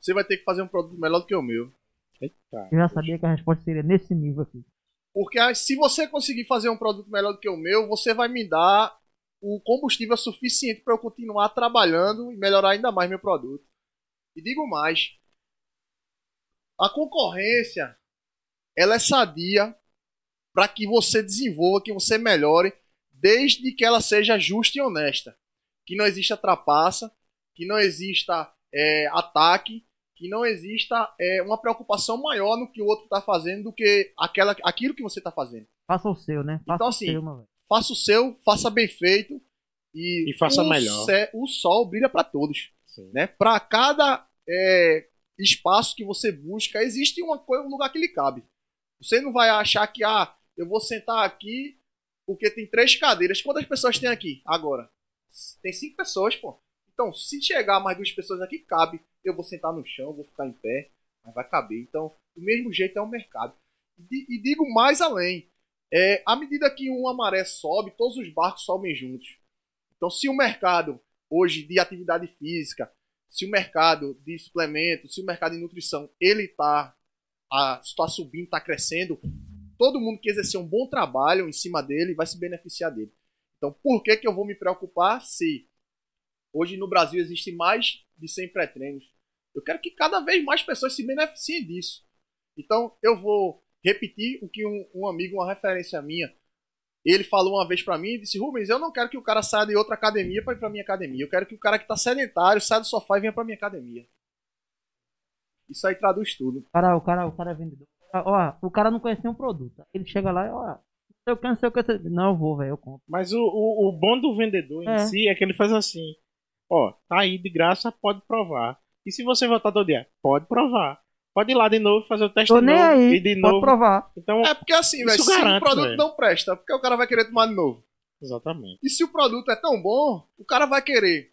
Você vai ter que fazer um produto melhor do que o meu. Eita. Eu já sabia que a resposta seria nesse nível aqui. Porque ah, se você conseguir fazer um produto melhor do que o meu, você vai me dar o combustível suficiente para eu continuar trabalhando e melhorar ainda mais meu produto. E digo mais, a concorrência ela é sadia para que você desenvolva, que você melhore, desde que ela seja justa e honesta. Que não exista trapaça, que não exista é, ataque, que não exista é, uma preocupação maior no que o outro está fazendo do que aquela, aquilo que você está fazendo. Faça o seu, né? Faça Então, o assim, seu, meu velho. Faça o seu, faça bem feito e, E faça o melhor. cé- o sol brilha para todos, Sim. né? Para cada é, espaço que você busca, existe uma coisa, um lugar que lhe cabe. Você não vai achar que ah, eu vou sentar aqui porque tem três cadeiras. Quantas pessoas tem aqui agora? Tem cinco pessoas, pô. Então, se chegar mais duas pessoas aqui, cabe. Eu vou sentar no chão, vou ficar em pé, mas vai caber. Então, do mesmo jeito é o mercado. E, e digo mais além. É, à medida que uma maré sobe, todos os barcos sobem juntos. Então, se o mercado hoje de atividade física, se o mercado de suplementos, se o mercado de nutrição, ele está tá subindo, está crescendo, todo mundo que exercer um bom trabalho em cima dele vai se beneficiar dele. Então, por que, que eu vou me preocupar se hoje no Brasil existe mais de 100 pré-treinos? Eu quero que cada vez mais pessoas se beneficiem disso. Então, eu vou repetir o que um, um amigo, uma referência minha, ele falou uma vez pra mim e disse: Rubens, eu não quero que o cara saia de outra academia pra ir pra minha academia. Eu quero que o cara que tá sedentário saia do sofá e venha pra minha academia. Isso aí traduz tudo. O cara, o cara, o cara é vendedor. Ó, o cara não conhece nenhum produto. Ele chega lá e, ó, eu quero, não sei o que. Não, eu vou, velho, eu compro. Mas o, o, o bom do vendedor em É. si é que ele faz assim: ó, tá aí de graça, pode provar. E se você voltar todo dia, pode provar. Pode ir lá de novo, fazer o teste Tô de novo. aí, e de pode novo. provar. Então, É porque assim, velho, se o produto velho. não presta, porque o cara vai querer tomar de novo. exatamente. E se o produto é tão bom, o cara vai querer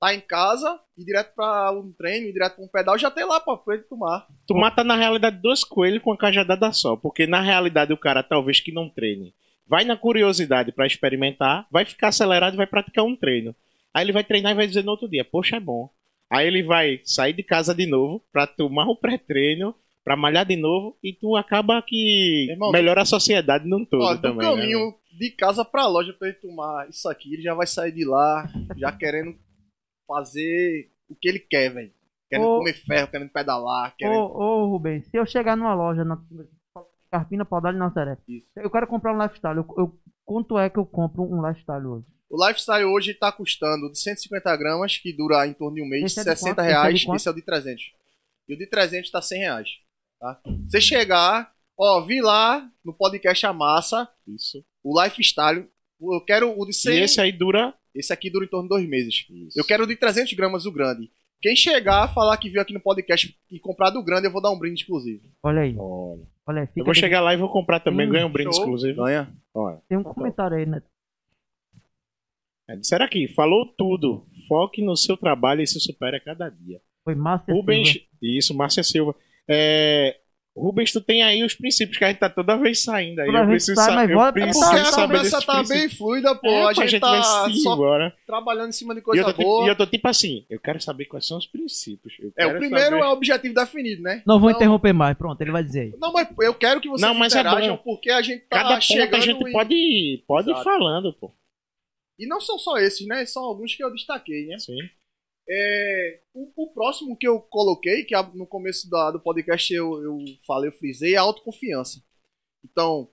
tá em casa, ir direto pra um treino, ir direto pra um pedal, já tem lá pra ele tomar. Tu mata na realidade dois coelhos com a cajadada só. Porque na realidade o cara, talvez que não treine, vai na curiosidade pra experimentar, vai ficar acelerado e vai praticar um treino. Aí ele vai treinar e vai dizer no outro dia, poxa, é bom. Aí ele vai sair de casa de novo pra tomar o pré-treino, pra malhar de novo, e tu acaba que Irmão, melhora a sociedade num todo Ó, do também. né? caminho de casa pra loja pra ele tomar isso aqui, ele já vai sair de lá, já querendo fazer o que ele quer, velho. Querendo Ô. comer ferro, querendo pedalar, Ô, querendo. ô, Rubens, se eu chegar numa loja na Carpina, Paudalho e Nazaré, Isso. eu quero comprar um lifestyle. Eu, eu- quanto é que eu compro um lifestyle hoje? O Lifestyle hoje tá custando de 150 gramas, que dura em torno de um mês, Esse é de 60 quanto? Esse é reais. Esse é o de 300. E o de 300 tá 100 reais. Tá? Você chegar, ó, vi lá no podcast A Massa, Isso. o Lifestyle. Eu quero o de 100. E esse aí dura. Esse aqui dura em torno de dois meses. Isso. Eu quero o de 300 gramas, o grande. Quem chegar, falar que viu aqui no podcast e comprar do grande, eu vou dar um brinde exclusivo. Olha aí, Olha. Olha. Eu vou chegar lá e vou comprar também, ganho um brinde show. exclusivo. Ganha. Olha. Tem um comentário aí, né? É, disseram aqui, falou tudo. Foque no seu trabalho e se supere a cada dia. Foi Márcia Rubens, Silva. isso, Márcia Silva. É, Rubens, tu tem aí os princípios que a gente tá toda vez saindo aí. Toda eu preciso, sai, sa- mas eu volta- É preciso porque a saber conversa desses tá bem fluida, pô. É, a gente vai tá sim só embora. trabalhando em cima de E coisa eu, tô, tipo- boa. e eu tô tipo assim, eu quero saber quais são os princípios. Eu É, o primeiro saber- é o objetivo definido, né? Não vou Então- interromper mais, pronto, ele vai dizer aí. Não, mas eu quero que vocês Não, mas é interajam, bom. porque a gente tá Cada ponto chegando a gente em- pode, pode ir falando, pô. E não são só esses, né? São alguns que eu destaquei, né? Sim. É, o, o próximo que eu coloquei, que no começo da- do podcast eu, eu falei, eu frisei, é a autoconfiança. Então,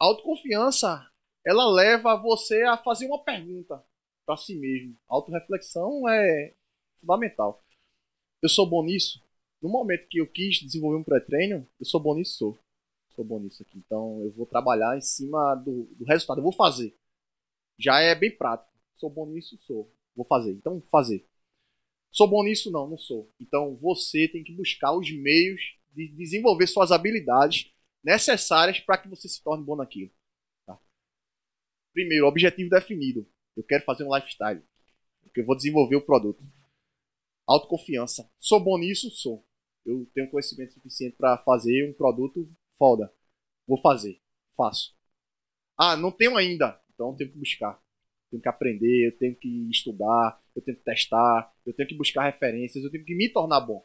a autoconfiança, ela leva você a fazer uma pergunta para si mesmo. A autorreflexão é fundamental. Eu sou bom nisso? No momento que eu quis desenvolver um pré-treino, eu sou bom nisso? Sou. Sou bom nisso aqui. Então, eu vou trabalhar em cima do, do resultado. Eu vou fazer. Já é bem prático. Sou bom nisso? Sou. Vou fazer. Então, fazer. Sou bom nisso? Não, não sou. Então você tem que buscar os meios de desenvolver suas habilidades necessárias para que você se torne bom naquilo. Tá? Primeiro, objetivo definido. Eu quero fazer um lifestyle. Porque eu vou desenvolver o produto. Autoconfiança. Sou bom nisso? Sou. Eu tenho conhecimento suficiente para fazer um produto foda. Vou fazer. Faço. Ah, não tenho ainda. Então tenho que buscar. Tenho que aprender, eu tenho que estudar, eu tenho que testar, eu tenho que buscar referências, eu tenho que me tornar bom.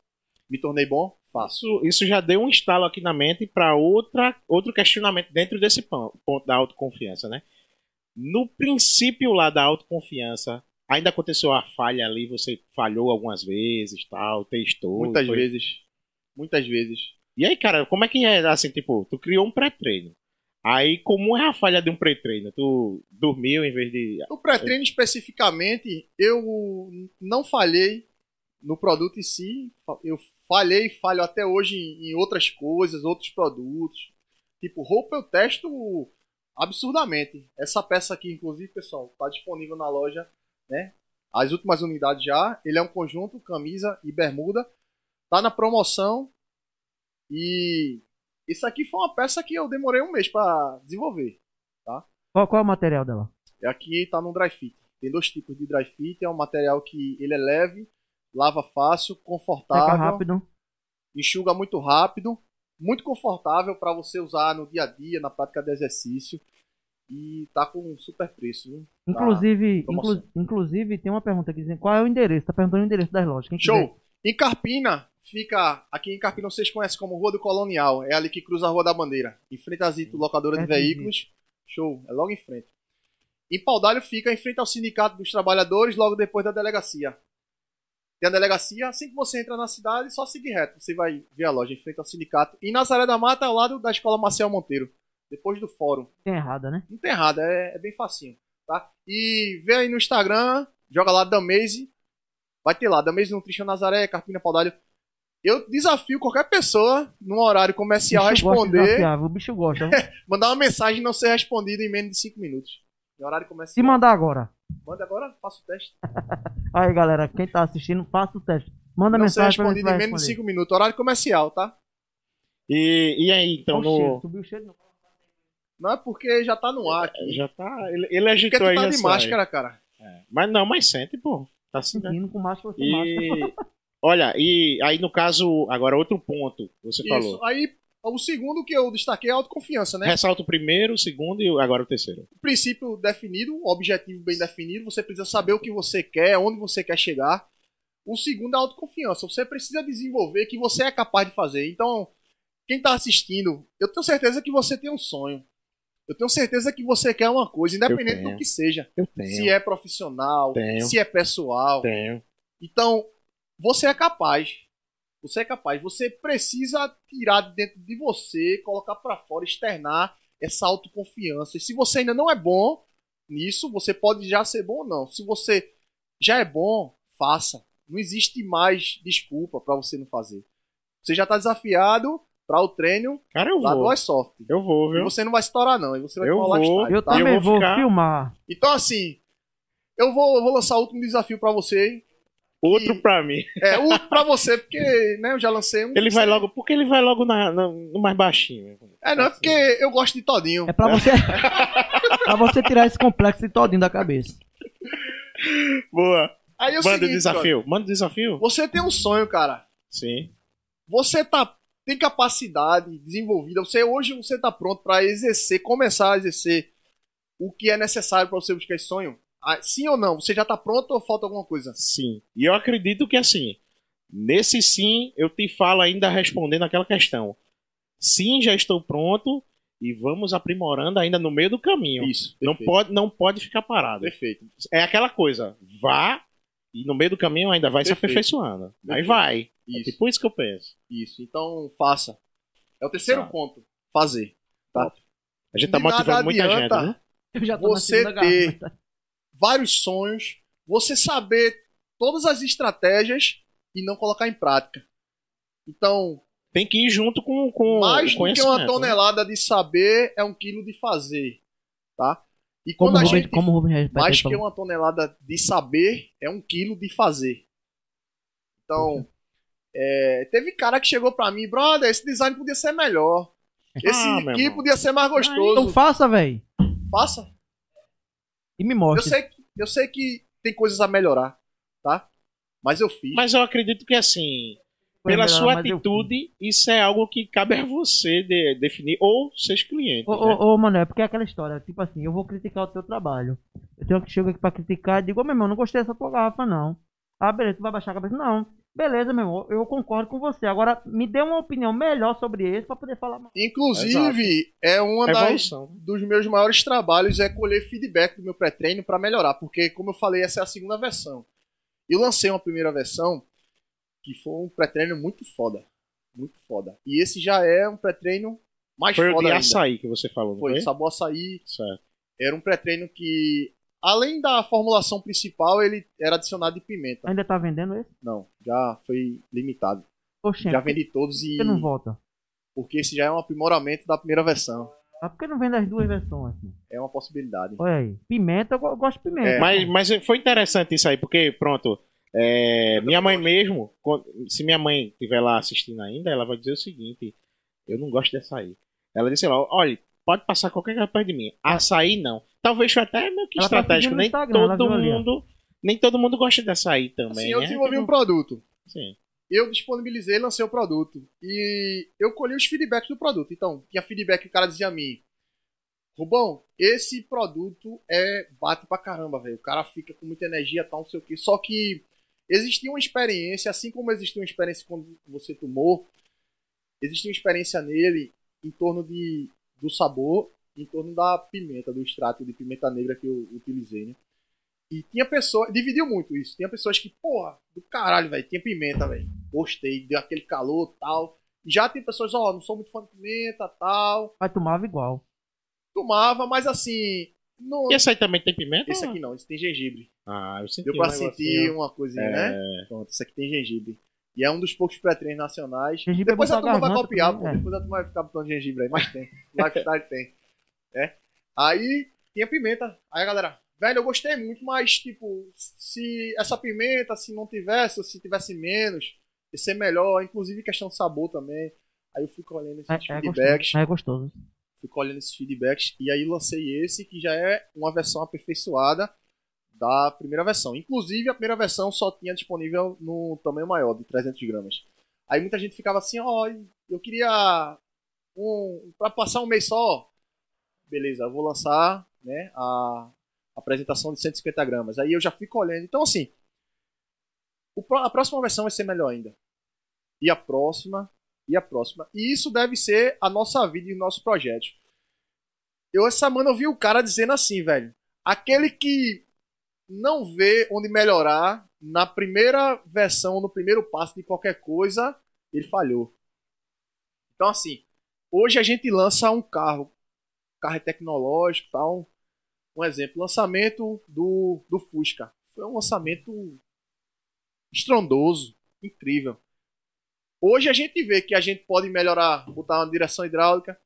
Me tornei bom? Faço. Isso, isso já deu um estalo aqui na mente para outra outro questionamento dentro desse ponto da autoconfiança, né? No princípio lá da autoconfiança, ainda aconteceu a falha ali, você falhou algumas vezes, tal, testou. Muitas foi- vezes. Muitas vezes. E aí, cara, como é que é assim, tipo, tu criou um pré-treino. Aí, como é a falha de um pré-treino? Tu dormiu em vez de. No pré-treino especificamente, eu não falhei no produto em si. Eu falhei e falho até hoje em outras coisas, outros produtos. Tipo, roupa eu testo absurdamente. Essa peça aqui, inclusive, pessoal, tá disponível na loja, né? As últimas unidades já. Ele é um conjunto, camisa e bermuda. Tá na promoção. E isso aqui foi uma peça que eu demorei um mês pra desenvolver. Qual, qual é o material dela? E Aqui tá no dry fit. Tem dois tipos de dry fit. É um material que ele é leve, lava fácil, Seca confortável, rápido. enxuga muito rápido, muito confortável para você usar no dia a dia, na prática de exercício. E tá com um super preço, viu? Tá. Inclusive, inclu- inclusive, tem uma pergunta aqui dizendo qual é o endereço. Tá perguntando o endereço das lojas. Quem quiser- Show! Em Carpina, fica. Aqui em Carpina vocês conhecem como Rua do Colonial. É ali que cruza a Rua da Bandeira. Em frente à Zito Locadora de Veículos. Show, é logo em frente. Em Paudalho fica em frente ao Sindicato dos Trabalhadores, logo depois da delegacia. Tem a delegacia, assim que você entra na cidade, só seguir reto. Você vai ver a loja em frente ao sindicato. E Nazaré da Mata, ao lado da Escola Marcial Monteiro. Depois do fórum. Tem errada, né? Não tem errado, é, é bem facinho, tá? E vê aí no Instagram, joga lá Damaze, vai ter lá, Damaze Nutrition Nazaré, Carpina Paudalho. Eu desafio qualquer pessoa, num horário comercial, a Bicho gosta de responder, O bicho gosta. mandar uma mensagem e não ser respondida em menos de 5 minutos. Em horário Se comercial. mandar agora. Manda agora, faça o teste. Aí, galera, quem tá assistindo, faça o teste. Manda não ser mensagem pra mim. respondido em menos de 5 minutos. Horário comercial, tá? E, e aí, então, no. Subiu o cheiro, não. Não é porque já tá no ar aqui. Já tá. Ele, ele Porque agitou tu aí tá de máscara, cara. Mas não, mas sente, pô. Tá sentindo. Com máscara sem máscara. Olha, e aí no caso, agora outro ponto, você Isso. falou. Aí, o segundo que eu destaquei é a autoconfiança, né? Ressalta o primeiro, o segundo e agora o terceiro. princípio definido, um objetivo bem definido, você precisa saber o que você quer, onde você quer chegar. O segundo é a autoconfiança. Você precisa desenvolver que você é capaz de fazer. Então, quem está assistindo, eu tenho certeza que você tem um sonho. Eu tenho certeza que você quer uma coisa, independente do que seja. Eu tenho. Se é profissional, Tenho. se é pessoal. Tenho. Então, você é capaz. Você é capaz. Você precisa tirar de dentro de você, colocar pra fora, externar essa autoconfiança. E se você ainda não é bom nisso, você pode já ser bom ou não. Se você já é bom, faça. Não existe mais desculpa pra você não fazer. Você já tá desafiado para o treino Cara, eu lá do vou. iSoft. Eu vou, E viu? você não vai estourar não, e você vai Eu vou. lifestyle, Eu tá? também eu vou vou ficar- filmar. Então assim, eu vou, eu vou lançar o último desafio pra você. Outro E- pra mim. É, o pra você, porque né, eu já lancei um. Ele vai logo. Porque ele vai logo na, na- no mais baixinho. É, não, é porque eu gosto de todinho. É pra você. pra você tirar esse complexo todinho da cabeça. Boa. Aí é o Manda o seguinte, desafio. Manda o desafio. cara, você tem um sonho, cara. Sim. Você tá tem capacidade desenvolvida. Você hoje você tá pronto pra exercer, começar a exercer o que é necessário pra você buscar esse sonho? Ah, sim ou não? Você já tá pronto ou falta alguma coisa? Sim. E eu acredito que assim, nesse sim, eu te falo ainda respondendo aquela questão. Sim, já estou pronto e vamos aprimorando ainda no meio do caminho. Isso. Não pode, não pode ficar parado. Perfeito. É aquela coisa, vá e no meio do caminho ainda vai se Perfeito. aperfeiçoando. Aí Perfeito. vai. É Isso. tipo isso que eu penso. Isso. Então, faça. É o terceiro Tá. ponto. Fazer. Tá? A gente tá De motivando muita gente, né? Eu já tô Você ter- garrafa. Vários sonhos. Você saber todas as estratégias e não colocar em prática. Então, Tem que ir junto com, com mais do que uma né? tonelada de saber é um quilo de fazer. Tá? E Como quando a Rubens, gente. como Rubens mais que uma tonelada de saber é um quilo de fazer. Então, é, teve cara que chegou pra mim, brother, esse design podia ser melhor. Esse Ah, aqui podia ser mais gostoso. Então faça, velho. Faça. E me Eu mostre. sei, que- eu sei que tem coisas a melhorar, tá? Mas eu fiz. Mas eu acredito que assim, Foi pela melhor, sua eu atitude, isso é algo que cabe a você de- definir, ou seus clientes. Ô, né? ô, ô, mano, é porque é aquela história, tipo assim, eu vou criticar o teu trabalho. Eu tenho que chegar aqui pra criticar e digo, ô meu irmão, não gostei dessa tua garrafa, não. Ah, beleza, tu vai baixar a cabeça? Não. Beleza, meu irmão, eu concordo com você. Agora, me dê uma opinião melhor sobre esse pra poder falar mais. Inclusive, é uma das, dos meus maiores trabalhos é colher feedback do meu pré-treino pra melhorar, porque como eu falei, essa é a segunda versão. Eu lancei uma primeira versão que foi um pré-treino muito foda, muito foda. E esse já é um pré-treino mais Foi o foda de ainda. açaí que você falou, não Foi foi? sabor açaí, Certo. era um pré-treino que além da formulação principal, ele era adicionado de pimenta. Ainda tá vendendo esse? Não, já foi limitado. Oxê, Já por vendi todos e que não volta? porque esse já é um aprimoramento da primeira versão. Ah, por que não vende as duas versões? Assim? É uma possibilidade. Olha aí. Pimenta, eu go- eu gosto de pimenta. É. Mas, mas foi interessante isso aí, porque, pronto, é, minha mãe mesmo, se minha mãe estiver lá assistindo ainda, ela vai dizer o seguinte: eu não gosto de açaí. Ela disse lá: olha, pode passar qualquer coisa perto de mim. Açaí não. Talvez foi até meio que Ela tá estratégico. no Nem Instagram, ela todo viu ali, ó. mundo. Nem todo mundo gosta de açaí também. Assim, eu né? desenvolvi um produto. Sim. eu disponibilizei, lancei o produto. E eu colhi os feedbacks do produto. Então, tinha feedback que o cara dizia a mim: Rubão, esse produto é bate pra caramba, velho. O cara fica com muita energia, tal, não sei o quê. Só que existia uma experiência, assim como existiu uma experiência quando você tomou, existia uma experiência nele em torno de, do sabor, em torno da pimenta, do extrato de pimenta negra que eu utilizei, né? E tinha pessoas, dividiu muito isso. Tinha pessoas que, porra, do caralho, velho, tinha pimenta, velho. Gostei, deu aquele calor tal. E já tem pessoas, ó, não sou muito fã de pimenta tal. Mas tomava igual. Tomava, mas assim. Não... E esse aí também tem pimenta? Esse aqui não, esse tem gengibre. Ah, eu senti Deu pra um sentir uma coisinha, É. né? Pronto, esse aqui tem gengibre. E é um dos poucos pré-treinos nacionais. Gengibre Depois é a turma vai copiar, também, pô. é. Depois a turma vai ficar botando gengibre aí, mas tem. Lifestyle tem. É. Aí tinha pimenta. Aí a galera, velho, eu gostei muito, mas tipo, se essa pimenta, se não tivesse, ou se tivesse menos, ia ser melhor. Inclusive questão de sabor também. Aí eu fui colhendo esses É, é feedbacks gostoso. É gostoso. fui colhendo esses feedbacks e aí lancei esse que já é uma versão aperfeiçoada da primeira versão. Inclusive a primeira versão só tinha disponível no tamanho maior, de 300 gramas. Aí muita gente ficava assim, ó, eu queria um para passar um mês só. Beleza, vou lançar, né, a apresentação de 150 gramas. Aí eu já fui colhendo. Então assim, o a próxima versão vai ser melhor ainda. E a próxima, e a próxima. E isso deve ser a nossa vida e os nossos projetos. Eu essa semana eu vi o cara dizendo assim, velho. Aquele que não vê onde melhorar na primeira versão, no primeiro passo de qualquer coisa, ele falhou. Então assim, hoje a gente lança um carro, o carro é tecnológico, tal. Um exemplo, lançamento do do Fusca. Foi um lançamento estrondoso, incrível. Hoje a gente vê que a gente pode melhorar, botar uma direção hidráulica,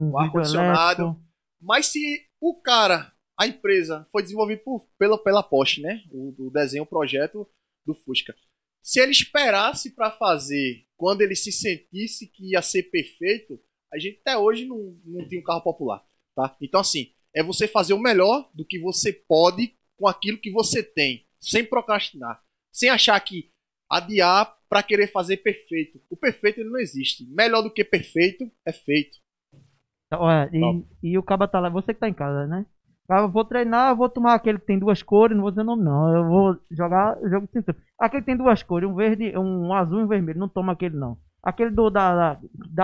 Um O ar-condicionado. mas se o cara, a empresa, foi desenvolvido por, pela, pela Porsche, né? O, o desenho, o projeto do Fusca. Se ele esperasse para fazer quando ele se sentisse que ia ser perfeito, a gente até hoje não, não tinha um carro popular, tá? Então assim, é você fazer o melhor do que você pode com aquilo que você tem, sem procrastinar, sem achar que adiar para querer fazer perfeito. O perfeito ele não existe. Melhor do que perfeito é feito. Olha, Top. e, e o caba tá lá, você que tá em casa, né? Ah, Eu vou treinar, eu vou tomar aquele que tem duas cores, não vou dizer nome não. Eu vou jogar jogo de cintura. Aquele que tem duas cores, um verde, um azul e um vermelho. Não toma aquele não. Aquele do da, da,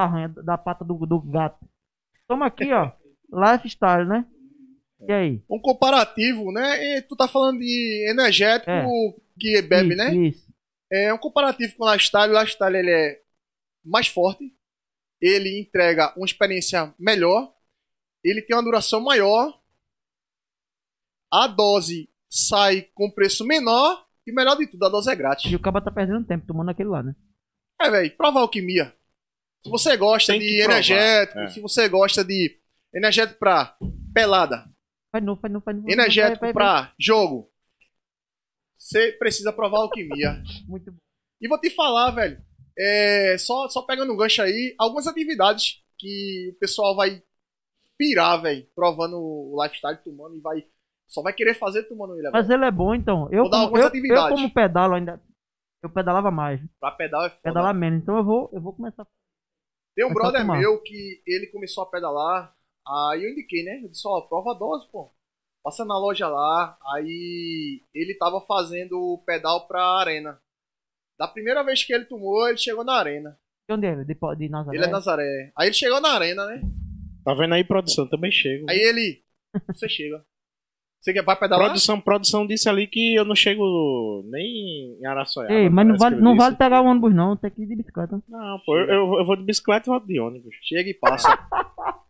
da da pata do, do gato. Toma aqui, ó. Lifestyle, né? E aí? um comparativo, né? E tu tá falando de energético É. que bebe, Isso, né? Isso. É um comparativo com o Lifestyle. O Lifestyle ele é mais forte, ele entrega uma experiência melhor, ele tem uma duração maior, a dose sai com preço menor e melhor de tudo, a dose é grátis. E o caba tá perdendo tempo tomando aquele lá, né? É, velho, prova a alquimia. Se você gosta de provar, energético, é. se você gosta de energético pra pelada, Faz novo, faz novo, faz novo. energético Vai, vai, vai. pra jogo, você precisa provar a alquimia. Muito bom. E vou te falar, velho, é, só, só pegando um gancho aí, algumas atividades que o pessoal vai pirar, velho, provando o lifestyle, tomando e vai. Só vai querer fazer tomando ele Mas ele é bom, então. Eu, Vou dar como, algumas eu, atividades. eu como pedalo ainda. Eu pedalava mais. Pra pedal é foda. Pedalar menos. Então eu vou, eu vou começar. Tem um brother meu que ele começou a pedalar, aí eu indiquei, né? Eu disse, ó, prova a dose, pô. Passa na loja lá, aí ele tava fazendo o pedal pra arena. Da primeira vez que ele tomou, ele chegou na arena. De onde é ele? De, de Nazaré? Ele é Nazaré. Aí ele chegou na arena, né? Tá vendo aí, produção? Também chego. Aí ele. Você chega. Você quer vai pedalar? Produção, produção disse ali que eu não chego nem em Araçoiaba. Ei, mas não vale, não vale pegar o ônibus, não. Tem que ir de bicicleta. Não, pô, eu, eu- eu vou de bicicleta e volto de ônibus. Chega e passa.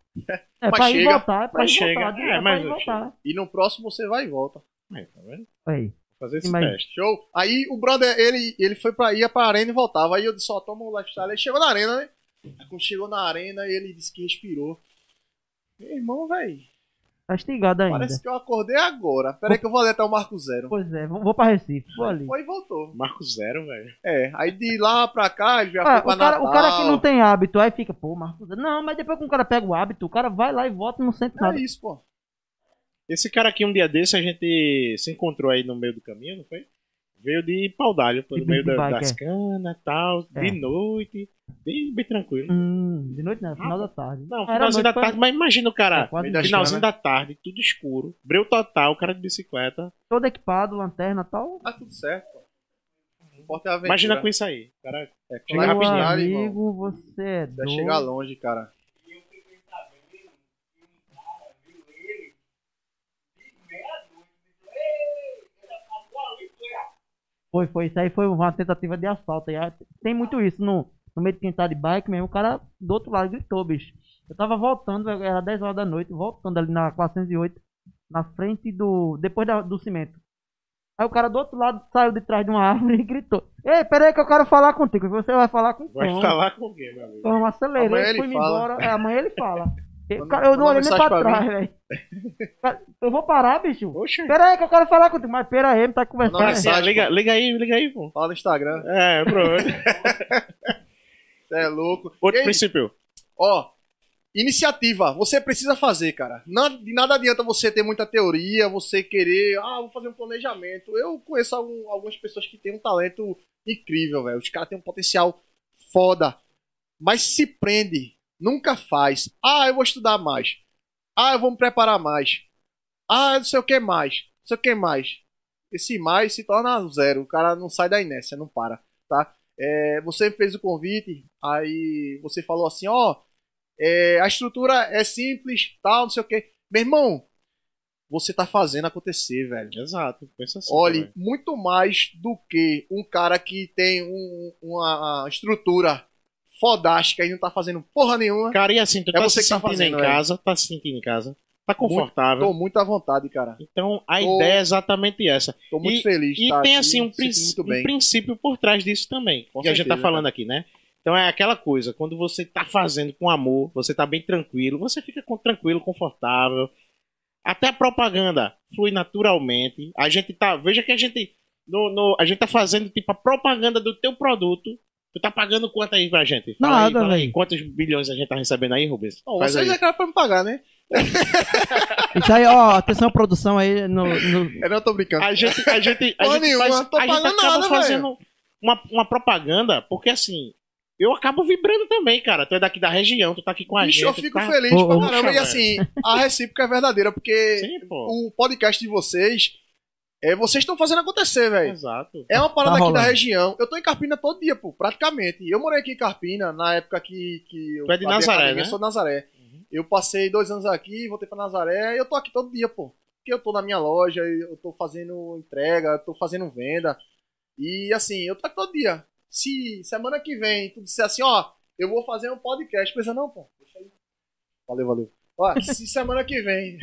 É Mas pra ir e chega, voltar. É pra mas ir chega. voltar. É, É, mas pra ir e eu voltar. e no próximo você vai e volta. Aí, tá vendo? Aí. Vou fazer esse mas- teste. Show. Aí o brother, ele, ele foi pra ir pra arena e voltava. Aí eu disse, ó, toma o lifestyle. Ele chegou na arena, né? Aí quando chegou na arena, ele disse que respirou. Meu irmão, velho. Tá estigado ainda. Parece que eu acordei agora. Pera aí que eu vou ali até o Marco Zero. Pois é, vou, vou pra Recife. Vou ali. Foi e voltou. Marco Zero, velho. É, aí de lá pra cá, ele já Ah, foi pra o, cara, Natal. o cara que não tem hábito, aí fica, pô, Marcos. Não, mas depois que o cara pega o hábito, o cara vai lá e volta e não sente nada. É isso, pô. Esse cara aqui, um dia desse, a gente se encontrou aí no meio do caminho, não foi? Veio de pau d'alho, pelo meio da- bike, das é. canas e tal, É. de noite, bem, bem tranquilo. Hum, de noite não, final da tarde. Não, Era finalzinho noite, da foi- tarde, mas imagina o cara, É, finalzinho canas. da tarde, tudo escuro, breu total, o cara de bicicleta. Todo equipado, lanterna e tal. Tá tudo certo, é aventura. Imagina com isso aí. Cara É, Chega rapidinho, amigo, você é Vai doido. chegar longe, cara. Foi, foi. Isso aí foi uma tentativa de assalto. E tem muito isso no, no meio de quem tá de bike mesmo. O cara do outro lado gritou, bicho. Eu tava voltando, era 10 horas da noite, voltando ali na 408, na frente do. depois da- do cimento. Aí o cara do outro lado saiu de trás de uma árvore e gritou: Ei, peraí que eu quero falar contigo. Você vai falar com vai quem? falar com quem, meu amigo? Então, eu acelerei, Amanhã ele fui fala. embora. É, amanhã ele fala. E, Manda- cara, eu não olhei nem pra pra trás, velho. Eu vou parar, bicho. Oxe, Pera aí que eu quero falar contigo. Mas pera aí, não tá conversando. Assim, mensagem, liga, liga aí, liga aí, pô. Fala no Instagram. É, pronto. É louco. Outro Ei, princípio. Ó, iniciativa. Você precisa fazer, cara. Não, de nada adianta você ter muita teoria, você querer, ah, vou fazer um planejamento. Eu conheço algum- algumas pessoas que têm um talento incrível, velho. Os caras têm um potencial foda. Mas se prende. Nunca faz. Ah, eu vou estudar mais. Ah, eu vou me preparar mais. Ah, não sei o que mais. Não sei o que mais. Esse mais se torna zero. O cara não sai da inércia, não para, tá? É, você fez o convite, aí você falou assim, ó, é, a estrutura é simples, tal, não sei o que. Meu irmão, você tá fazendo acontecer, velho. Exato, pensa assim. Olhe, também. muito mais do que um cara que tem um- uma estrutura fodástica e não tá fazendo porra nenhuma. Cara, e assim, tu É tá você se que tá sentindo fazendo, em velho. casa, tá se sentindo em casa, tá confortável. Tô muito à vontade, cara. Então, a Tô- ideia é exatamente essa. Tô muito E- feliz. E tá tem assim um, princ- muito um princípio por trás disso também, Com que a gente tá certeza, falando aqui, né? Então é aquela coisa, quando você tá fazendo com amor, você tá bem tranquilo, você fica com- tranquilo, confortável. Até a propaganda flui naturalmente. A gente tá, veja que a gente no, no- a gente tá fazendo tipo a propaganda do teu produto. Tu tá pagando quanto aí pra gente? Fala Nada, velho. quantos bilhões a gente tá recebendo aí, Rubens? Bom, Faz vocês aí. é cara pra me pagar, né? Isso aí, ó, atenção produção aí no, no- Eu não tô brincando. A gente, a gente, a gente nenhuma, faz, tô a gente acaba nada, fazendo uma, uma propaganda, porque assim, eu acabo vibrando também, cara. Tu é daqui da região, tu tá aqui com a Bicho, gente. eu fico tá... feliz Ô, pra caramba. puxa, E assim, a recíproca é verdadeira, porque Sim, pô. o podcast de vocês, é, vocês estão fazendo acontecer, velho. Exato. É uma parada Tá aqui da região. Eu tô em Carpina todo dia, pô, praticamente. Eu morei aqui em Carpina na época que, que eu Tu é de Nazaré, né? Eu sou de Nazaré. Eu passei dois anos aqui, voltei pra Nazaré e eu tô aqui todo dia, pô. Porque eu tô na minha loja, eu tô fazendo entrega, eu tô fazendo venda. E assim, eu tô aqui todo dia. Se semana que vem tu disser assim, ó, eu vou fazer um podcast, pensa não, pô. Deixa aí. Valeu, valeu. Ó, se semana que vem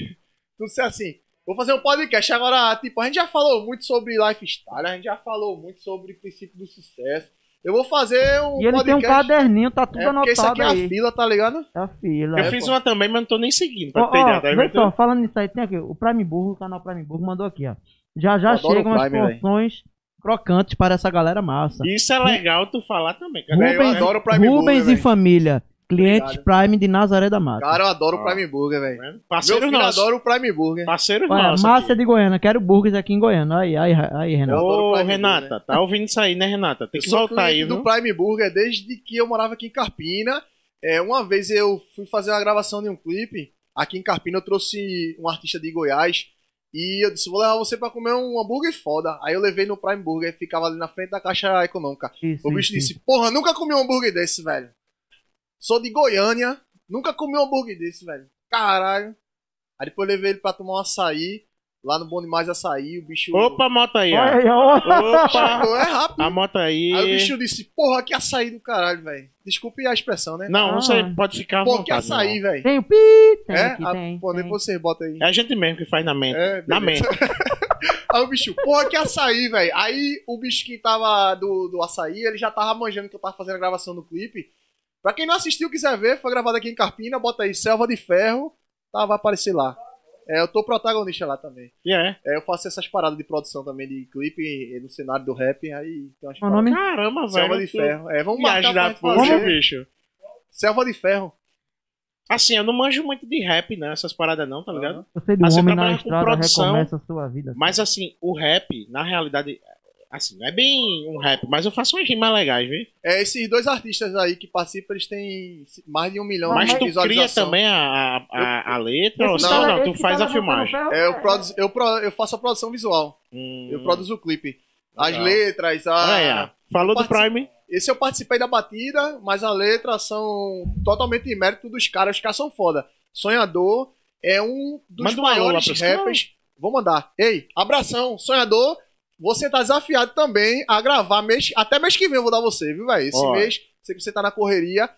tu disser assim, vou fazer um podcast agora, tipo, a gente já falou muito sobre lifestyle, a gente já falou muito sobre princípio do sucesso. Eu vou fazer um E ele tem um podcast. caderninho, tá tudo é porque isso anotado aqui é aí. a fila, tá ligado? É a fila. Eu é, fiz pô. uma também, mas não tô nem seguindo, pra ó, ideia. Tá só, falando nisso aí, tem aqui, o Prime Burgo, o canal Prime Burgo mandou aqui, ó. Já já chegam as porções crocantes para essa galera massa. Isso é legal tu falar também. cara. Rubens- eu adoro o Prime Rubens e velho. família. Clientes Obrigado. Prime de Nazaré da Mata. Cara, eu adoro o Prime Burger, velho. Meu Meu filho adora o Prime Burger. Parceiros Olha, nossos. Márcia aqui. de Goiânia, quero burgers aqui em Goiânia. Aí, aí, aí, Renato. adoro Ô, o Prime Renata, Burger. tá ouvindo isso aí, né, Renata? Tem Eu que sou voltar aí, cliente viu? do Prime Burger desde que eu morava aqui em Carpina. É, uma vez eu fui fazer uma gravação de um clipe. Aqui em Carpina eu trouxe um artista de Goiás. E eu disse, vou levar você pra comer um hambúrguer foda. Aí eu levei no Prime Burger, ficava ali na frente da caixa econômica. Isso, O bicho isso, disse, porra, nunca comi um hambúrguer desse, velho. Sou de Goiânia, nunca comi um hambúrguer desse, velho. Caralho. Aí depois eu levei ele pra tomar um açaí. Lá no Bom Demais Açaí, o bicho... Opa, a moto aí, ó. aí, ó. Opa, Chegou, é rápido. a moto aí. Aí o bicho disse, porra, que açaí do caralho, velho. Desculpe a expressão, né? Não, Ah. você pode ficar à Pô, que vontade. açaí, velho. Tem o pi, tem É? aqui, Ah, tem. pô, tem. depois você bota aí. É a gente mesmo que faz na mente. É, na beleza. mente. Aí o bicho, porra, que açaí, velho. Aí o bicho que tava do, do açaí, ele já tava manjando que eu tava fazendo a gravação do clipe. Pra quem não assistiu, quiser ver, foi gravado aqui em Carpina, bota aí Selva de Ferro, tá, vai aparecer lá. É, eu tô protagonista lá também. E é. É, eu faço essas paradas de produção também de clipe no cenário do rap, aí tem umas O nome? Caramba, velho. Selva de tu- Ferro. É, vamos marcar da pra gente porra, fazer. bicho. Selva de Ferro. Assim, eu não manjo muito de rap, né? Essas paradas não, tá ligado? Você de Mas um você homem na trabalha com estrada produção. recomeça a sua vida. Mas assim, o rap, na realidade, assim, não é bem um rap, mas eu faço umas rimas legais, viu? É, esses dois artistas aí que participam, eles têm mais de um milhão Mas de tu cria também a, a, a, letra, ou Esse só cara- não, tu esse faz a filmagem. É, eu, produzo- eu, pro- eu faço a produção visual. Hum, Eu produzo o clipe. As Legal. letras, a... Aí, ó. Falou do Prime. Esse eu participei da batida, mas a letra são totalmente de mérito dos caras. Os caras são foda. Sonhador é um dos Manda maiores rappers. Vou mandar. Ei, abração, Sonhador. Você tá desafiado também a gravar mês. Até mês que vem eu vou dar você, viu, velho? Esse Ó. mês, sei que você tá na correria.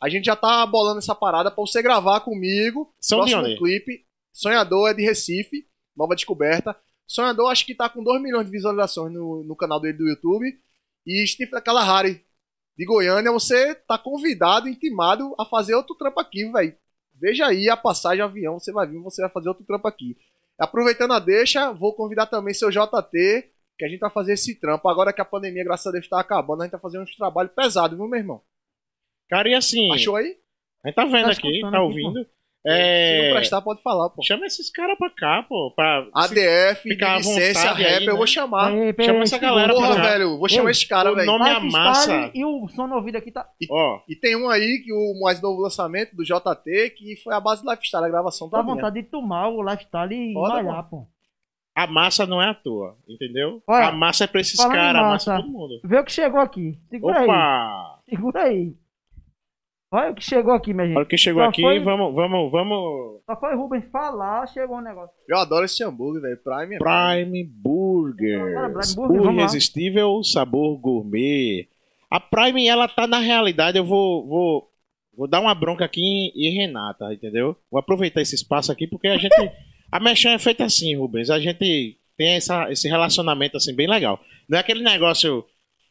A gente já tá bolando essa parada pra você gravar comigo. São de próximo onde? clipe. Sonhador é de Recife, nova descoberta. Sonhador acho que tá com 2 milhões de visualizações no, no canal dele do YouTube. E Steve Kalahari, de Goiânia, você tá convidado, intimado a fazer outro trampo aqui, velho. Veja aí a passagem de avião, você vai vir, você vai fazer outro trampo aqui. Aproveitando a deixa, vou convidar também seu JT, que a gente vai fazer esse trampo. Agora que a pandemia, graças a Deus, tá acabando, a gente vai fazer uns trabalhos pesados, viu, meu irmão? Cara, e assim, Achou aí? a gente tá vendo Tá aqui, tá aqui, ouvindo. Se não É... prestar, pode falar, pô. Chama esses caras pra cá, pô. Pra... ADF, ficar licença, vontade rap, aí, eu né? vou chamar. Aí, peraí, Chama essa galera pra Porra, cá. velho, vou chamar Ei, esse cara, o velho. nome- é Lifestyle massa. E o som no ouvido aqui tá. Ó, E tem um aí, que o mais novo lançamento do JT, que foi a base do Lifestyle, a gravação Dá toda. vontade de tomar o lifestyle e Foda, malhar, pô. A massa não é à toa, entendeu? Olha, a massa é pra esses caras, a massa é todo mundo. Vê o que chegou aqui. Segura aí. Opa! Segura aí. Olha o que chegou aqui, minha gente. Olha o que chegou Só aqui, foi- vamos, vamos, vamos. Só foi Rubens falar, chegou um negócio. Eu adoro esse hambúrguer, velho. Prime é Prime Burgers. Bora, Prime o Burger, irresistível sabor gourmet. A Prime, ela tá na realidade, eu vou, vou, vou dar uma bronca aqui em Renata, entendeu? Vou aproveitar esse espaço aqui, porque a gente. A Mechan é feita assim, Rubens. A gente tem essa, esse relacionamento assim, bem legal. Não é aquele negócio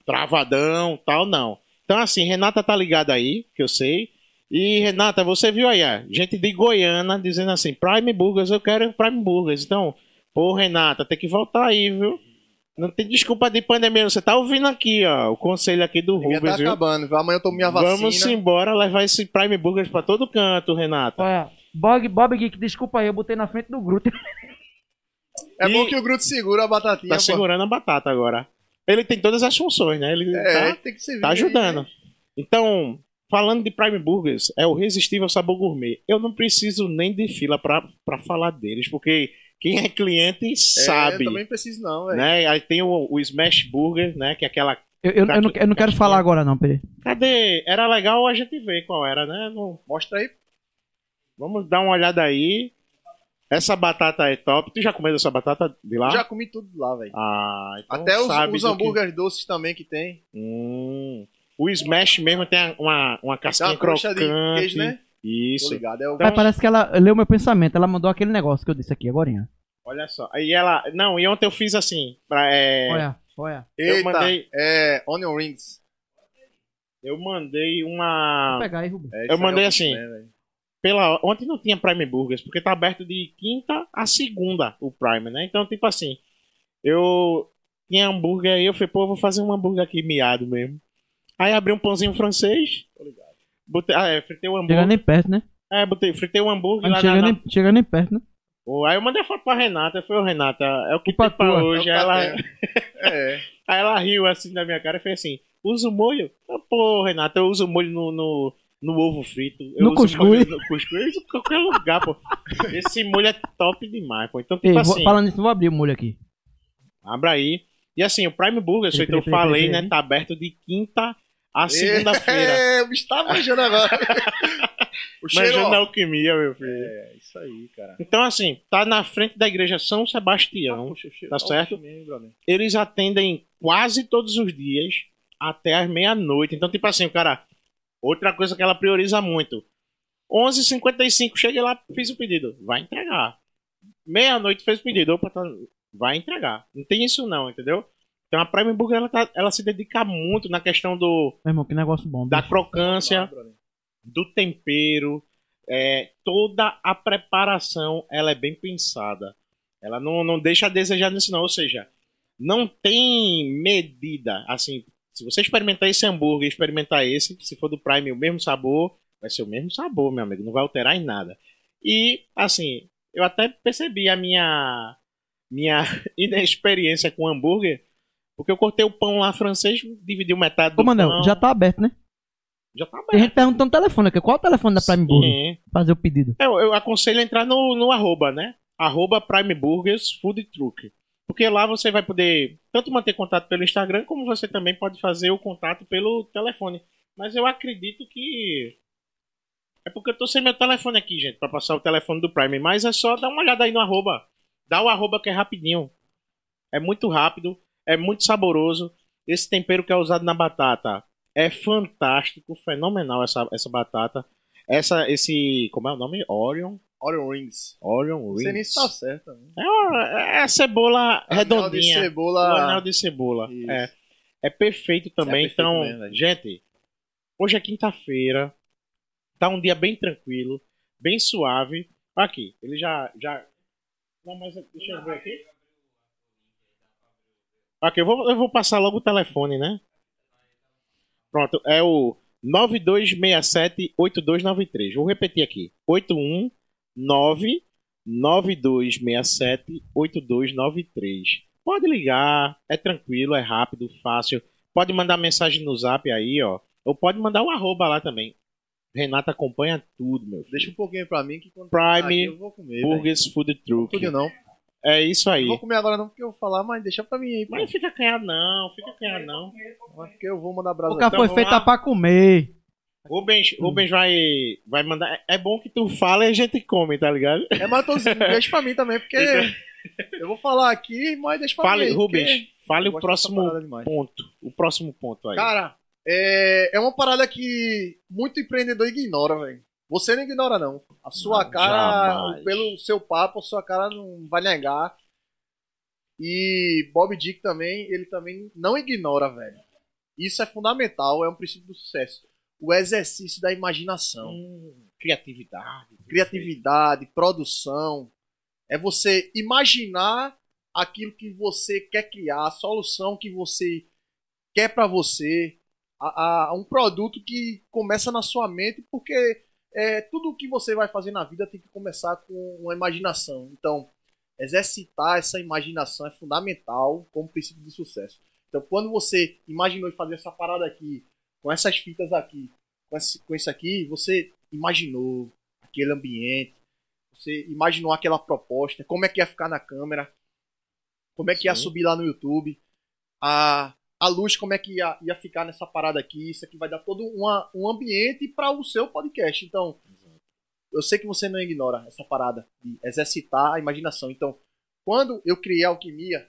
travadão tal, não. Então, assim, Renata tá ligada aí, que eu sei. E, Renata, você viu aí, ó, gente de Goiânia dizendo assim, Prime Burgers, eu quero Prime Burgers. Então, pô, Renata, tem que voltar aí, viu? Não tem desculpa de pandemia, você tá ouvindo aqui, ó, o conselho aqui do Rubens, tá viu? acabando? Amanhã eu tomo minha vacina. Vamos embora levar esse Prime Burgers pra todo canto, Renata. Olha, Bob, Bob Geek, desculpa aí, eu botei na frente do Grupo. É E- bom que o Gruto segura a batatinha. Tá pô. segurando a batata agora. Ele tem todas as funções, né? Ele É, tá, tem que se tá ajudando. Então, falando de Prime Burgers, é o Irresistível Sabor Gourmet. Eu não preciso nem de fila pra, pra falar deles, porque quem é cliente É, sabe, eu também preciso não, velho. né? Aí tem o, o Smash Burger, né? Que é aquela... Eu, eu, eu não, eu não quero falar agora, não, Peraí. Cadê? Era legal a gente ver qual era, né? Não- Mostra aí. Vamos dar uma olhada aí. Essa batata é top. Tu já comeu essa batata de lá? Já comi tudo lá, velho. Ah, então Até os, sabe os do que- hambúrgueres doces também que tem. Hum. O Smash mesmo tem uma, uma Tem casquinha uma crosta de crocante. queijo, né? Tô Isso. ligado. É o... Então- Mas parece que ela leu meu pensamento, ela mandou aquele negócio que eu disse aqui agora. Olha só. Aí ela. Não, e ontem eu fiz assim. Pra, é, Olha, olha. eu Eita, mandei- é Onion Rings. Eu mandei Vou uma. pegar aí, Rubens. É, Eu aí mandei é assim. né? Pela... Ontem não tinha Prime Burgers, porque tá aberto de quinta a segunda o Prime, né? Então, tipo assim. Eu. tinha hambúrguer aí, eu falei, pô, eu vou fazer um hambúrguer aqui miado mesmo. Aí abri um pãozinho francês. Botei, ah, é, fritei o Chega hambúrguer. nem perto, né? É, botei, fritei o hambúrguer Não lá chega, na, na- nem, chega nem perto, né? Aí eu mandei foto pra Renata, foi, ô Renata, é o que Culpa tem pra tua. hoje. É o Aí ela. É. aí ela riu assim da minha cara e fez assim, usa o molho? Eu, Pô, Renata, eu uso molho no, no, no ovo frito. Eu No uso cuscuz. No cuscuz, eu em qualquer lugar, pô. Esse molho é top demais, pô. Então, tipo Ei, vou- assim, falando nisso, vou abrir o molho aqui. abra aí. E assim, o Prime Burgers, Peraí, eu peraí, peraí, falei, peraí. né, tá aberto de quinta a segunda-feira. É, bicho tá manjando agora. o Manjando alquimia, meu filho. É, isso aí, cara. Então, assim, tá na frente da igreja São Sebastião. O cheiro- tá certo? mesmo. Eles atendem quase todos os dias até as meia-noite. Então, tipo assim, o cara. Outra coisa que ela prioriza muito. 11h55, cheguei lá, fiz o pedido. Vai entregar. Meia-noite fez o pedido. Opa, tá- vai entregar. Não tem isso não, entendeu? Então a Prime Burger ela, tá- ela se dedica muito na questão do, Meu irmão, que negócio bom. da bicho. crocância, do tempero, é, toda a preparação ela é bem pensada. Ela não, não deixa a desejar nisso não, ou seja, não tem medida. Assim, se você experimentar esse hambúrguer, e experimentar esse, se for do Prime o mesmo sabor, vai ser o mesmo sabor, meu amigo, não vai alterar em nada. E assim, eu até percebi a minha minha inexperiência com hambúrguer, porque eu cortei o pão lá francês, dividi metade do Ô, Manel, pão. já tá aberto, né? já tá Tem aberto. gente perguntando o telefone aqui. Qual é o telefone da Prime Burger? Fazer o pedido. Eu, eu aconselho a entrar no, no arroba, né? Arroba Prime Burgers Food Truck. Porque lá você vai poder tanto manter contato pelo Instagram, como você também pode fazer o contato pelo telefone. Mas eu acredito que. É porque eu tô sem meu telefone aqui, gente, pra passar o telefone do Prime. Mas é só dar uma olhada aí no arroba. Dá o arroba que é rapidinho. É muito rápido, é muito saboroso. Esse tempero que é usado na batata é fantástico, fenomenal essa, essa batata. Essa, esse. Como é o nome? Orion? Orion Rings. Orion Não sei nem Rings. se tá certo. Né? É, uma- é a cebola Anel de redondinha. O cebola. anel de cebola. Isso. É, é perfeito também. É perfeito então, mesmo, velho. gente, hoje é quinta-feira. Tá um dia bem tranquilo, bem suave. Aqui, ele já. já... Não, mas deixa eu ver aqui. Ok, eu vou, eu vou passar logo o telefone, né? Pronto, é o 9267-8293. Vou repetir aqui. 819-9267-8293. Pode ligar, é tranquilo, é rápido, fácil. Pode mandar mensagem no zap aí, ó. Ou pode mandar o arroba lá também. Renata acompanha tudo, meu filho. Deixa um pouquinho pra mim que quando Prime aqui eu vou comer. Burgers Food Truck. Tudo não. É isso aí. Não vou comer agora não porque eu vou falar, mas deixa pra mim aí. Mas não fica canhado não, fica canhado não. Porque eu vou mandar brasa. O cara Então foi feita pra comer. Rubens, Rubens vai, vai mandar. É bom que tu fala e a gente come, tá ligado? É, dizendo, deixa pra mim também, porque eu vou falar aqui, mas deixa pra Fale, mim. aí, Rubens, fale o próximo ponto. O próximo ponto aí. Cara, é, é uma parada que muito empreendedor ignora, velho. Você não ignora, não. A sua Não, cara, jamais. pelo seu papo, a sua cara não vai negar. E Bob Dick também, ele também não ignora, velho. Isso é fundamental, é um princípio do sucesso. O exercício da imaginação. Hum, criatividade. criatividade, produção. É você imaginar aquilo que você quer criar, a solução que você quer para você, a, a- um produto que começa na sua mente, porque é, tudo o que você vai fazer na vida tem que começar com uma imaginação. Então, exercitar essa imaginação é fundamental como princípio de sucesso. Então, quando você imaginou fazer essa parada aqui, com essas fitas aqui, com, esse, com isso aqui, você imaginou aquele ambiente, você imaginou aquela proposta, como é que ia ficar na câmera, como é que ia Sim. subir lá no YouTube, a, a luz, como é que ia, ia ficar nessa parada aqui, isso aqui vai dar todo uma, um ambiente para o seu podcast. Então, eu sei que você não ignora essa parada de exercitar a imaginação. Então, quando eu criei a alquimia,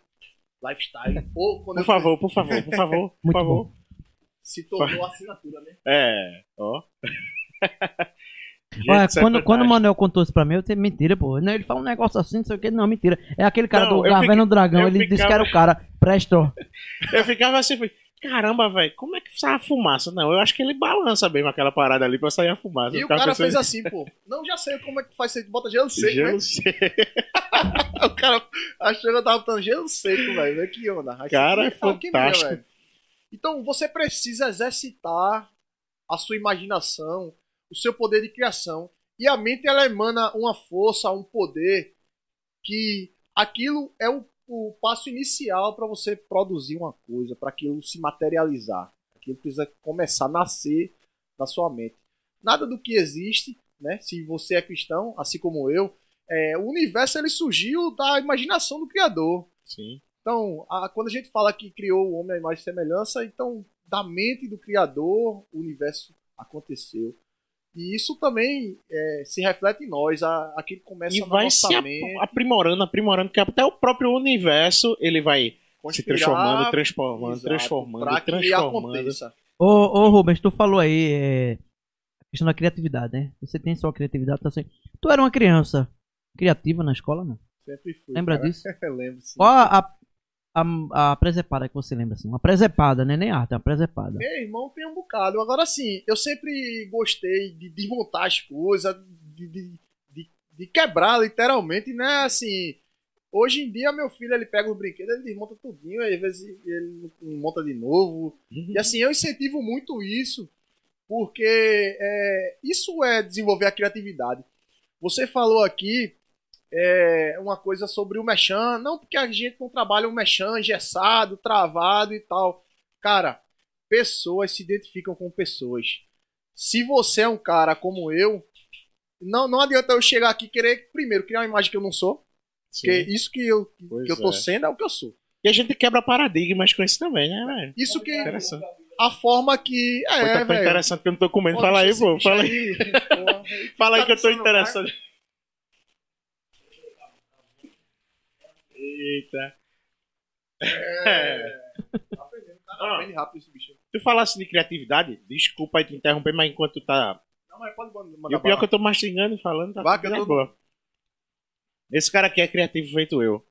lifestyle, ou quando Por eu favor, por favor, por favor, por Muito favor. Se tornou assinatura, né? É, ó. Gente, Olha, isso é quando, quando o. Manuel contou isso pra mim, eu disse, mentira, pô. Ele fala um negócio assim, não sei o que. Não, mentira. É aquele cara Não, do Gaverno fiquei- Dragão. Ele disse que ficava- era o cara. Presto. Eu ficava assim, fui, caramba, velho, como é que sai a fumaça? Não, eu acho que ele balança mesmo aquela parada ali pra sair a fumaça. E o ficava cara pensando- fez assim, pô. Não, já sei como é que faz isso. Bota gelo seco, Gelo né? seco. O cara achou que eu tava botando gelo seco, velho. Que onda. Aí Cara, você- é alquimia, fantástico. velho. Então, você precisa exercitar a sua imaginação, o seu poder de criação. E a mente, ela emana uma força, um poder que aquilo é o, o passo inicial para você produzir uma coisa, para aquilo se materializar. Aquilo precisa começar a nascer na sua mente. Nada do que existe, né? Se você é cristão, assim como eu, é, o universo ele surgiu da imaginação do Criador. Sim. Então, a- quando a gente fala que criou o homem à imagem e semelhança, então da mente do Criador o universo aconteceu. E isso também é, se reflete em nós, a- aquilo começa E vai se mente, aprimorando, aprimorando, que até o próprio universo ele vai se transformando, transformando, exato, transformando, transformando. Ô, ô Rubens, tu falou aí é, a questão da criatividade, né? Você tem sua criatividade, tá assim. Tu era uma criança criativa na escola, não? Sempre fui. Lembra cara. disso? Lembro, sim. Qual a, a, a presepada que você lembra, assim? Uma presepada, né? Nem arte, é uma presepada. Meu irmão tem um bocado. Agora sim, eu sempre gostei de desmontar as coisas, de, de, de, de quebrar literalmente, né? Assim, hoje em dia meu filho ele pega os brinquedos, ele desmonta tudinho, aí às vezes ele monta de novo. E assim, eu incentivo muito isso, porque é, isso é desenvolver a criatividade. Você falou aqui é, uma coisa sobre o mechan, não porque a gente não trabalha o mechan engessado, travado e tal. Cara, pessoas se identificam com pessoas. Se você é um cara como eu, não, não adianta eu chegar aqui e querer, primeiro, criar uma imagem que eu não sou. Sim. Porque isso que eu, Pois que eu tô é. sendo é o que eu sou. E a gente quebra paradigmas com isso também, né, velho? Isso que Interessante. a forma que. É, tá tão velho. interessante que eu não tô comendo. Pô, Fala aí, pô. Fala aí. Fala aí Tá que eu tô interessado. Eita. É. Tá aprendendo, cara. Ah. Aprende rápido esse bicho. Tu falasse de criatividade, desculpa aí te interromper, mas enquanto tu tá. Não, mas pode mandar. E o pior é que eu tô mastigando e falando, tá Vai, tudo tô- boa. Esse cara aqui é criativo feito eu.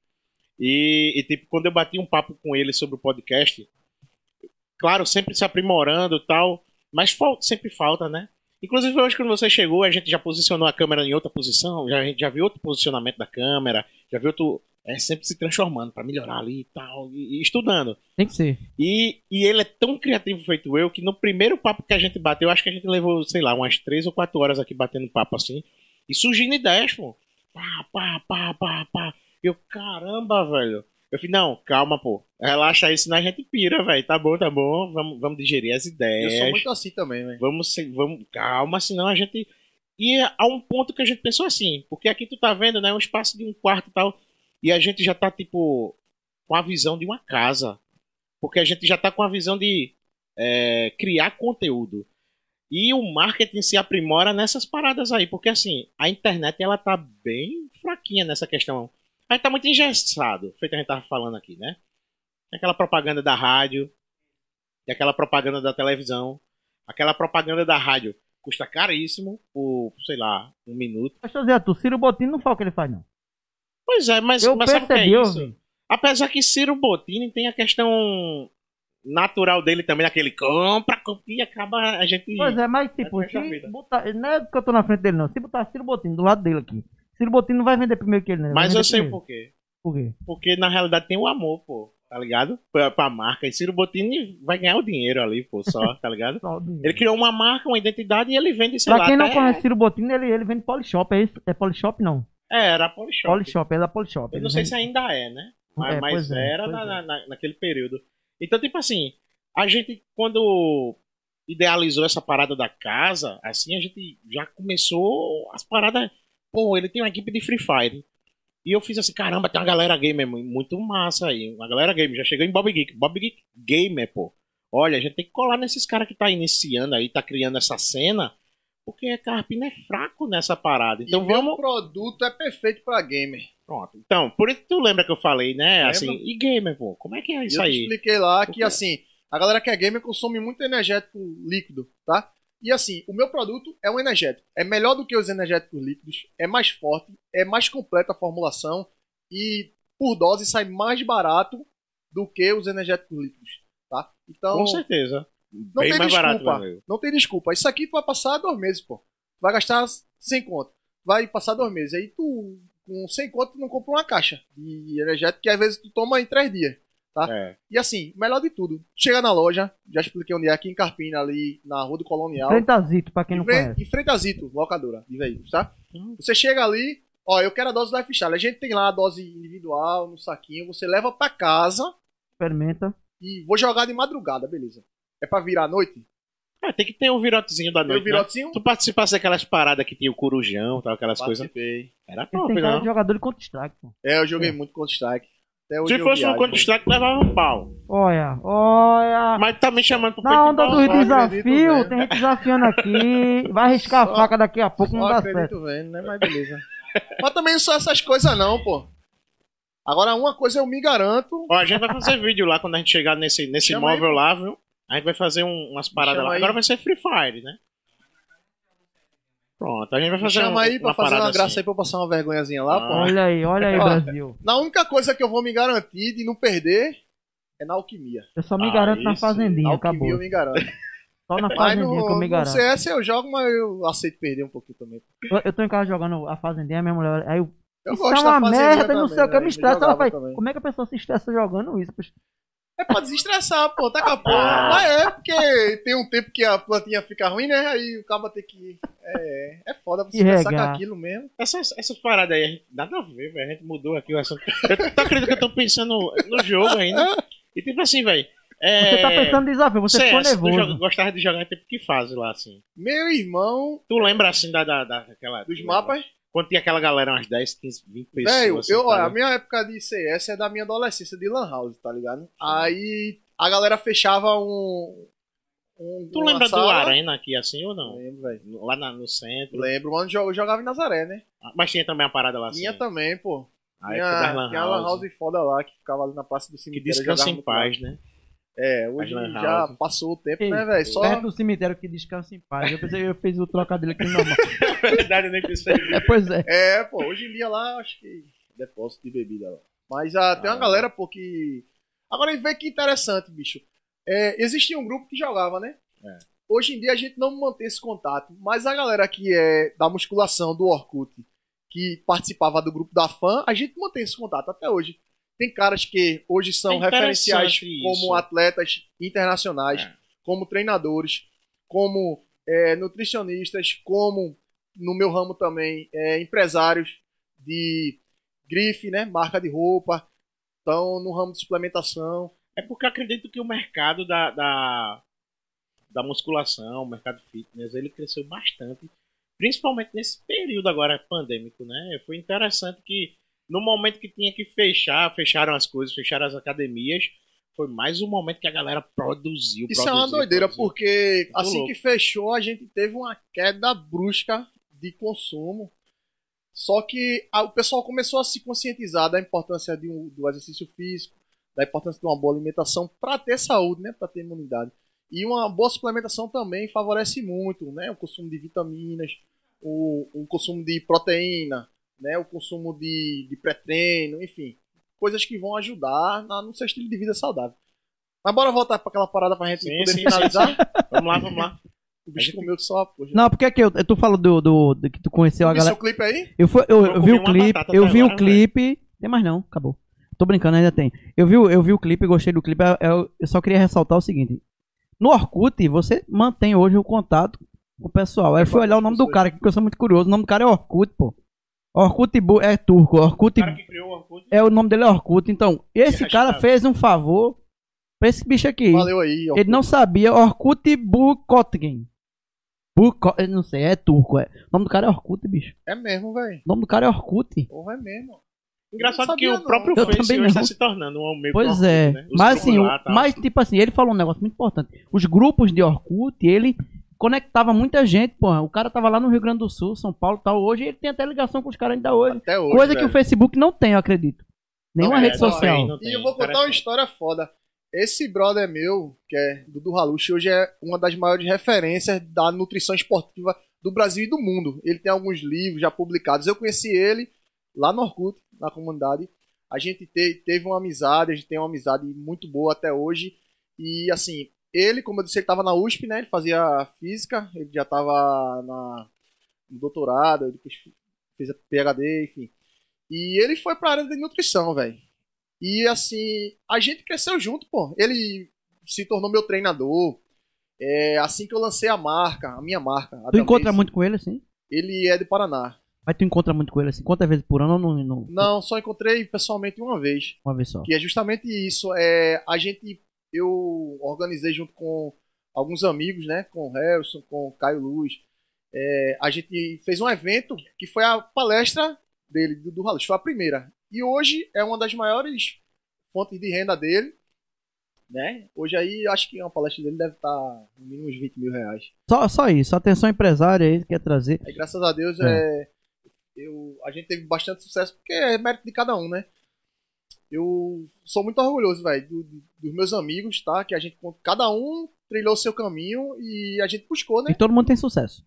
E, e, tipo, quando eu bati um papo com ele sobre o podcast, claro, sempre se aprimorando e tal, mas fal- sempre falta, né? Inclusive hoje quando você chegou, a gente já posicionou a câmera em outra posição, já, a gente já viu outro posicionamento da câmera, já viu outro. É sempre se transformando pra melhorar ali e tal, e- e estudando. Tem que ser. E, e ele é tão criativo feito eu que no primeiro papo que a gente bateu, acho que a gente levou, sei lá, umas três ou quatro horas aqui batendo papo assim. E surgindo ideias, pô. Pá, pá, pá, pá, pá. Eu, caramba, velho. Eu falei, não, calma, pô. Relaxa aí, senão a gente pira, velho. Tá bom, tá bom. Vamos, vamos digerir as Eu ideias. sou muito assim também, velho. Vamos, vamos, calma, senão a gente. E há um ponto que a gente pensou assim, porque aqui tu tá vendo, né, um espaço de um quarto e tal, e a gente já tá, tipo, com a visão de uma casa. Porque a gente já tá com a visão de é, criar conteúdo. E o marketing se aprimora nessas paradas aí, porque assim, a internet ela tá bem fraquinha nessa questão. A gente tá muito engessado, feito a gente tava falando aqui, né? Aquela propaganda da rádio, aquela propaganda da televisão, aquela propaganda da rádio custa caríssimo por, sei lá, um minuto. Mas, José, tu, Ciro Bottini não fala o que ele faz, não. Pois é, mas, Eu mas sabe o que é percebi, isso? Apesar que Ciro Bottini tem a questão natural dele também, aquele compra, compra, e acaba a gente. Pois é, mas tipo, se botar, não é que eu tô na frente dele, não. Se botar Ciro Bottini do lado dele aqui, Ciro Bottini não vai vender primeiro que ele, né? Mas eu sei primeiro. por quê. Por quê? Porque na realidade tem o amor, pô, tá ligado? Pra, pra marca. E Ciro Bottini vai ganhar o dinheiro ali, pô, só, tá ligado? Só. Ele criou uma marca, uma identidade e ele vende, sei Pra lá. quem não até- conhece Ciro Bottini, ele, ele vende Polishop, é isso? É Polishop, não. É, era Polishop. Polishop, é da Polishop. Eu não sei vende- se ainda é, né? Mas, É, mas é, era pois na, é. na- na- naquele período. Então, tipo assim, a gente, quando idealizou essa parada da casa, assim, a gente já começou as paradas. Pô, ele tem uma equipe de Free Fire. E eu fiz assim, caramba, tem uma galera gamer mu- muito massa aí. Uma galera gamer. Já chegou em Bob Geek. Bob Geek Gamer, pô. Olha, a gente tem que colar nesses caras que tá iniciando aí, tá criando essa cena. Porque a Carpina é fraco nessa parada. Então e meu vamos. produto é perfeito pra gamer. Pronto. Então, por isso que tu lembra que eu falei, né? Lembro. Assim, e gamer, pô? Como é que é isso eu aí? expliquei lá que, assim, a galera que é gamer consome muito energético líquido, tá? E assim, o meu produto é um energético. É melhor do que os energéticos líquidos, é mais forte, é mais completa a formulação e por dose sai mais barato do que os energéticos líquidos. Tá? Então, Com certeza. Não Bem tem mais barato, desculpa. meu amigo. Não tem desculpa. Isso aqui tu vai passar dois meses, pô. Vai gastar 100 conto. Vai passar dois meses. Aí tu, com 100 conto, tu não compra uma caixa de energético que às vezes tu toma em três dias. É. E assim, melhor de tudo, chega na loja, já expliquei onde é, aqui em Carpina, ali na Rua do Colonial. Frente a Zito, pra quem Em não frente, conhece. em frente a Zito, locadora de veículos, tá? Hum. Você chega ali, ó, eu quero a dose Lifestyle. A gente tem lá a dose individual, no saquinho, você leva pra casa Experimenta. e vou jogar de madrugada, beleza. É pra virar à noite? É, tem que ter um virotezinho da Tem noite. o né? virotezinho? Tu participasse daquelas paradas que tinha o corujão, tal, aquelas coisas. Era top, tem não? de jogador de Counter-Strike, pô. É, eu joguei É. muito contra strike. Até hoje Se fosse um. Counter-Strike, levava um pau. Olha, olha. Mas tá me chamando pro Na onda desafios, vendo. tem gente desafiando aqui. Vai arriscar a faca daqui a pouco, não Só dá certo. vendo, né? Mas beleza. Mas também não são essas coisas não, pô. Agora, uma coisa eu me garanto. Ó, a gente vai fazer vídeo lá quando a gente chegar nesse, nesse Chama imóvel lá, viu? A gente vai fazer um- umas paradas lá. aí. Agora vai ser Free Fire, né? Pronto, a gente vai Me fazer chama um- aí pra uma fazer uma graça assim. aí pra eu passar uma vergonhazinha lá, pô. Ah. Olha aí, olha aí. Brasil. Na única coisa que eu vou me garantir de não perder é na alquimia. Eu só me Ah, garanto na isso, fazendinha, Na acabou. alquimia eu me garanto. Só na fazendinha no, que eu me no garanto. CS eu jogo, mas eu aceito perder um pouquinho também. Eu, eu tô em casa jogando a fazendinha, minha mulher. Aí eu, Eu isso gosto é uma merda, não sei o que, eu me né? estressa. Ela faz, também. como é que a pessoa se estressa jogando isso? É pra desestressar, pô, tá com a porra. Mas é, porque tem um tempo que a plantinha fica ruim, né? Aí o cabo tem que. É, é foda você estressar com aquilo mesmo. Essas, essas paradas aí, a gente- nada a ver, velho. A gente mudou aqui o assunto. Eu, tu acredita que eu tô pensando no jogo ainda? E tipo assim, velho. É... Você tá pensando em desafio, você ficou CS, tu nervoso. joga- gostava de jogar em tempo que fase lá, assim. Meu irmão, Tu lembra assim da, da, da- daquela. dos mapas. Quando tinha aquela galera, umas 10, 15, 20 pessoas. Velho, assim, eu, tá olha, a ligado? minha época de CS é da minha adolescência de Lan House, tá ligado? Aí a galera fechava um. um Tu lembra do sala. Arena aqui assim ou não? Lembro, velho. Lá na- no centro. Lembro, onde eu jogava em Nazaré, né? Ah, Mas tinha também uma parada lá assim. Tinha também, pô. A época das Tinha, tinha a Lan House. Foda lá, que ficava ali na praça do Que cemitério. eu descansa em muito lá. paz, né? É, hoje já House. passou o tempo, Ei, né, velho? Só. Perto do cemitério que descansa em paz. Eu pensei, eu fiz o trocadilho aqui normal. É verdade, eu nem pensei. É, pois é. É, pô, hoje em dia lá, acho que depósito de bebida lá. Mas ah, tem uma Ah. galera, pô, que. Agora vê que interessante, bicho. É, existia um grupo que jogava, né? É. Hoje em dia a gente não mantém esse contato, mas a galera que é da musculação do Orkut, que participava do grupo da fã, a gente mantém esse contato até hoje. Tem caras que hoje são É referenciais como atletas internacionais, É. como treinadores, como é, nutricionistas, como no meu ramo também é, empresários de grife, né, marca de roupa, estão no ramo de suplementação. É porque eu acredito que o mercado da, da, da musculação, o mercado fitness, ele cresceu bastante. Principalmente nesse período agora pandêmico, né? Foi interessante que no momento que tinha que fechar, fecharam as coisas, fecharam as academias, foi mais um momento que a galera produziu. Isso é uma produziu, doideira, produziu. porque Muito assim louco. que fechou, a gente teve uma queda brusca de consumo. Só que a- o pessoal começou a se conscientizar da importância de um- do exercício físico, da importância de uma boa alimentação para ter saúde, né, para ter imunidade. E uma boa suplementação também favorece muito, né, o consumo de vitaminas, o, o consumo de proteína, né, o consumo de, de pré-treino, enfim, coisas que vão ajudar na- no seu estilo de vida saudável. Mas bora voltar para aquela parada pra gente Sim, poder sim, finalizar. Vamos lá, vamos lá. O bicho comeu só, poxa. Não, porque aqui, eu, tu falou do, do, do que tu conheceu Tu a viu galera. seu clipe aí? Eu, fui, eu, Eu eu vi o uma clipe, eu vi o agora, clipe. Tem mais não, acabou. Tô brincando, ainda tem. Eu vi, o- eu vi o clipe, gostei do clipe. Eu, eu- eu só queria ressaltar o seguinte: no Orkut, você mantém hoje o contato com o pessoal. Aí eu fui olhar o nome do cara, porque eu sou muito curioso. O nome do cara é Orkut, pô. Orkut Bu- é turco. Orkut O cara que criou o Orkut. é o nome dele é Orkut. Então, esse cara fez um favor pra esse bicho aqui. Valeu aí, ó. Ele não sabia Orkut Bukotgen. Buko, eu não sei, é turco. É. O nome do cara é Orkut, bicho. É mesmo, velho. O nome do cara é Orkut. Porra, é mesmo. Engraçado que o não. próprio Eu Face também hoje está se tornando um meio Pois Orkut, é. né? Mas assim, lá, mas tipo assim, ele falou um negócio muito importante. Os grupos de Orkut, ele conectava muita gente, porra. O cara tava lá no Rio Grande do Sul, São Paulo e tal. Hoje ele tem até ligação com os caras ainda hoje. Até hoje. Coisa que velho. o Facebook não tem, eu acredito. Nenhuma Não, é, rede não social. tem, não tem. E eu vou contar uma história foda. Esse brother meu, que é Dudu Halushi, hoje é uma das maiores referências da nutrição esportiva do Brasil e do mundo. Ele tem alguns livros já publicados. Eu conheci ele lá no Orkut, na comunidade. A gente te- teve uma amizade, a gente tem uma amizade muito boa até hoje. E assim, ele, como eu disse, ele tava na USP, né? Ele fazia física, ele já tava na, no doutorado, depois fez a PhD, enfim. E ele foi pra área de nutrição, velho. E assim, a gente cresceu junto, pô. Ele se tornou meu treinador. É, assim que eu lancei a marca, a minha marca. a Tu encontra muito com ele, assim? Ele é de Paraná. Mas tu encontra muito com ele, assim? Quantas vezes por ano ou não, não- Não, só encontrei pessoalmente uma vez. Uma vez só. Que é justamente isso. É, a gente, eu organizei junto com alguns amigos, né? Com o Harrison, com o Caio Luz. É, a gente fez um evento que foi a palestra dele, do, do Ralux. Foi a primeira. E hoje é uma das maiores fontes de renda dele. Né? Hoje aí, acho que uma palestra dele deve estar no mínimo uns 20 mil reais. Só, só isso. Atenção empresária aí, quer trazer. Aí, graças a Deus, É. é. eu, a gente teve bastante sucesso, porque é mérito de cada um, né? Eu sou muito orgulhoso, velho, do- do- dos meus amigos, tá? Que a gente, cada um trilhou seu caminho e a gente buscou, né? E todo mundo tem sucesso.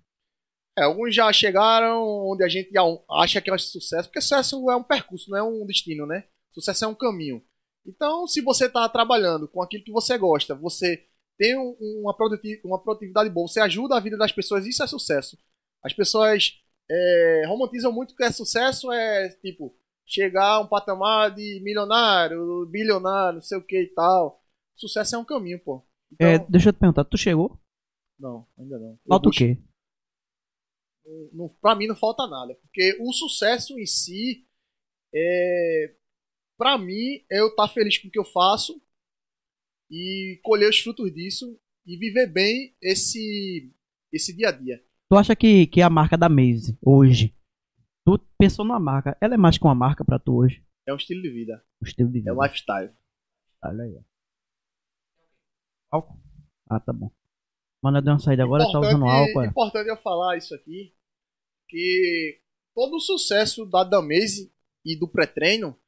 É, alguns já chegaram onde a gente acha que é sucesso, porque sucesso é um percurso, não é um destino, né? Sucesso é um caminho. Então, se você está trabalhando com aquilo que você gosta, você tem um- uma produtividade boa, você ajuda a vida das pessoas, isso é sucesso. As pessoas é, romantizam muito que é sucesso, é tipo, chegar a um patamar de milionário, bilionário, não sei o que e tal. Sucesso é um caminho, pô. Então, É, deixa eu te perguntar, tu chegou? não, ainda não. Falta o quê? não, pra mim não falta nada. Porque o sucesso em si, é, pra mim, é eu estar feliz com o que eu faço e colher os frutos disso e viver bem esse, esse dia a dia. Tu acha que, que a marca da Maze, hoje, tu pensou numa marca, ela é mais que uma marca pra tu hoje? É um estilo de vida, O estilo de vida. é um lifestyle. Olha aí. Álcool? Ah, tá bom. Mano, eu dei uma saída agora, tá usando álcool. É. Importante eu falar isso aqui, que todo o sucesso da Damaze e do pré-treino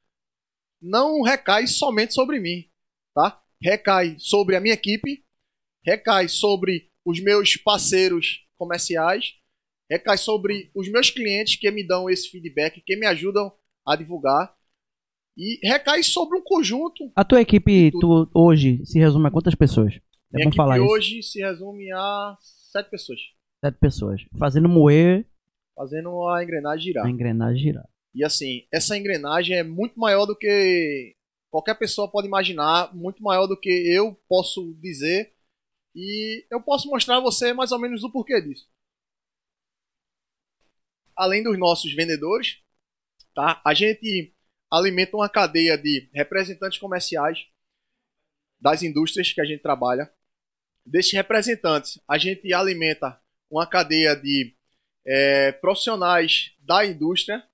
não recai somente sobre mim, tá? Recai sobre a minha equipe, recai sobre os meus parceiros comerciais, recai sobre os meus clientes que me dão esse feedback, que me ajudam a divulgar, e recai sobre um conjunto. A tua equipe, tu, hoje, se resume a quantas pessoas? É Minha bom falar isso. hoje se resume a sete pessoas, Sete pessoas. Fazendo moer fazendo a engrenagem girar. a engrenagem girar. E assim, essa engrenagem é muito maior do que qualquer pessoa pode imaginar, muito maior do que eu posso dizer. E eu posso mostrar a você mais ou menos o porquê disso. Além dos nossos vendedores, tá? A gente alimenta uma cadeia de representantes comerciais das indústrias que a gente trabalha. Desses representantes, a gente alimenta uma cadeia de eh, profissionais da indústria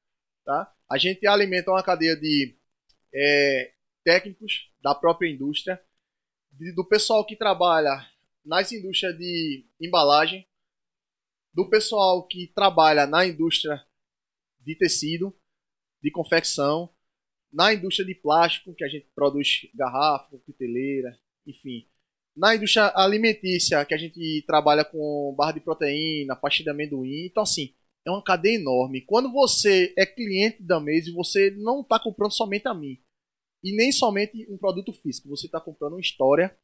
tá? A gente alimenta uma cadeia de é, técnicos da própria indústria, de- do pessoal que trabalha nas indústrias de embalagem, do pessoal que trabalha na indústria de tecido, de confecção, na indústria de plástico, que a gente produz garrafa, coqueteleira, enfim. Na indústria alimentícia, que a gente trabalha com barra de proteína, pastilha de amendoim. Então, assim, é uma cadeia enorme. Quando você é cliente da Maze, você não está comprando somente a mim. E nem somente um produto físico. Você está comprando uma história.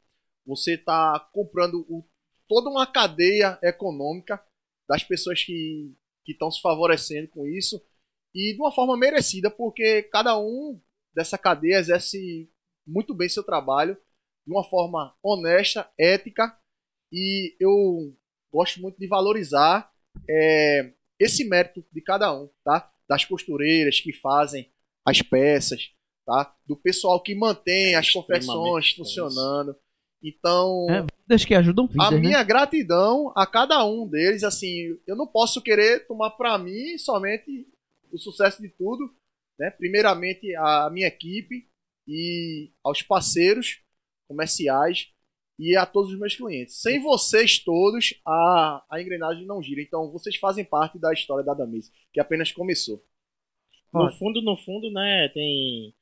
Você está comprando o- toda uma cadeia econômica das pessoas que estão se favorecendo com isso. E de uma forma merecida, porque cada um dessa cadeia exerce muito bem seu trabalho de uma forma honesta, ética. E eu gosto muito de valorizar é, esse mérito de cada um, tá? Das costureiras que fazem as peças, tá? Do pessoal que mantém as confecções funcionando. Então, É, Vidas que ajudam a né? minha gratidão a cada um deles, assim, eu não posso querer tomar pra mim somente o sucesso de tudo, né? Primeiramente a minha equipe e aos parceiros comerciais e a todos os meus clientes. Sem vocês todos, a, a engrenagem não gira. Então, vocês fazem parte da história da Damise, que apenas começou. No fundo, no fundo, né, tem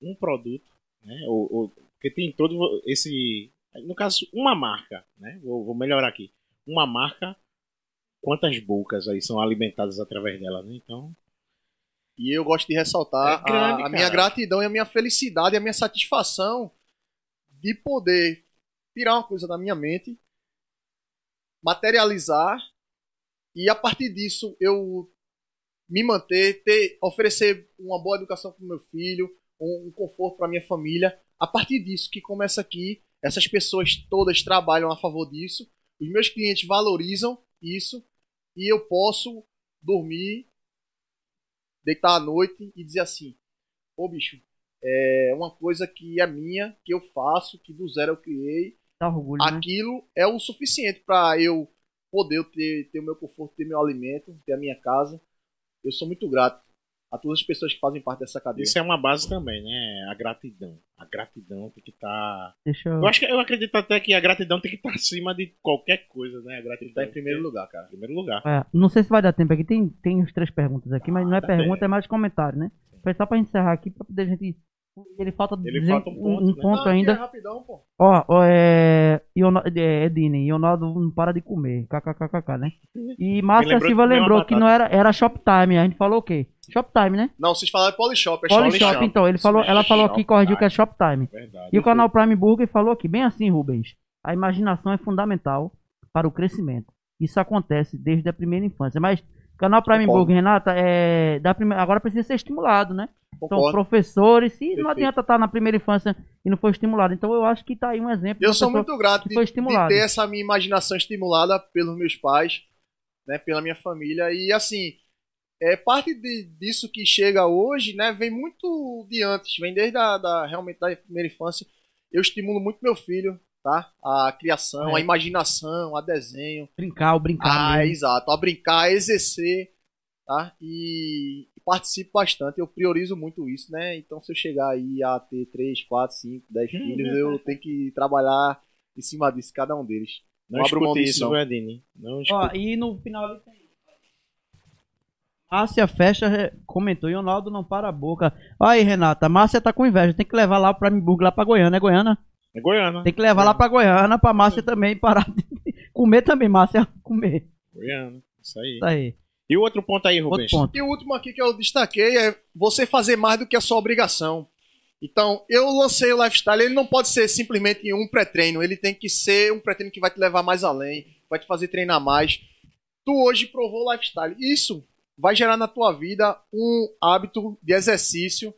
um produto, né, ou, ou- porque tem todo esse, no caso, uma marca, né, vou, vou melhorar aqui, uma marca, quantas bocas aí são alimentadas através dela, né, então, E eu gosto de ressaltar É grande, a, a minha gratidão e a minha felicidade e a minha satisfação de poder tirar uma coisa da minha mente, materializar e a partir disso eu me manter, ter, oferecer uma boa educação para o meu filho, um, um conforto para minha família. A partir disso que começa aqui, essas pessoas todas trabalham a favor disso, os meus clientes valorizam isso e eu posso dormir, deitar à noite e dizer assim: Ô bicho, é uma coisa que é minha, que eu faço, que do zero eu criei. Dá orgulho, né? Aquilo é o suficiente para eu poder ter, ter o meu conforto, ter meu alimento, ter a minha casa. Eu sou muito grato a todas as pessoas que fazem parte dessa cadeia. Isso é uma base também, né? A gratidão. A gratidão tem que estar. Deixa eu... Eu acho que eu acredito até que a gratidão tem que estar acima de qualquer coisa, né? A gratidão Tá em primeiro lugar, cara. Em primeiro lugar. É, não sei se vai dar tempo aqui. Tem, tem as três perguntas aqui, mas não é tá pergunta, bem. é mais comentário, né? Foi só pra encerrar aqui, pra poder a gente. Ele falta, Ele dizer falta um ponto, né? Não, aqui ainda. É rapidão, pô. Ó, ó, é. Iono- é, Edine, Ionaldo não para de comer. KKKK, né? E Márcia lembrou Silva lembrou que não era, era Shoptime. A gente falou o quê? Shoptime, né? Não, vocês falaram Polishop, é Polishop, então. Ele falou, ela falou aqui, corrigiu que é Shoptime. Verdade. E o canal Prime Burger falou aqui, bem assim, Rubens. A imaginação é fundamental para o crescimento. Isso acontece desde a primeira infância. Mas canal Prime. Burger, Renata, é, da primeira, agora precisa ser estimulado, né? Concordo. professores, se não Perfeito. adianta estar na primeira infância e não for estimulado. Então eu acho que tá aí um exemplo. Eu sou muito grato de, foi de ter essa minha imaginação estimulada pelos meus pais, né, pela minha família. E assim, é parte de- disso que chega hoje, né, vem muito de antes, vem desde a, da, realmente da primeira infância. Eu estimulo muito meu filho, tá? A criação, É. a imaginação, a desenho. Brincar, o brincar. Ah, mesmo. exato. A brincar, a exercer, tá? E participo bastante, eu priorizo muito isso, né? Então, se eu chegar aí a ter 3, 4, 5, 10 filhos, eu tenho que trabalhar em cima disso, cada um deles. Não Não abro mão disso, isso, não. Não Ó, e no final ali tem. Márcia Fecha re- comentou, e o Ronaldo não para a boca. Ó aí, Renata, Márcia tá com inveja. Tem que levar lá o Prime Burger lá pra Goiânia, é Goiânia? É Goiânia. Tem que levar lá pra Goiânia pra Márcia também parar de comer também, Márcia. Comer. Goiânia. Isso aí. Isso aí. E o outro ponto aí, Outro Rubens? ponto. E o último aqui que eu destaquei é você fazer mais do que a sua obrigação. Então, eu lancei o lifestyle, ele não pode ser simplesmente um pré-treino, ele tem que ser um pré-treino que vai te levar mais além, vai te fazer treinar mais. Tu hoje provou o lifestyle. Isso vai gerar na tua vida um hábito de exercício,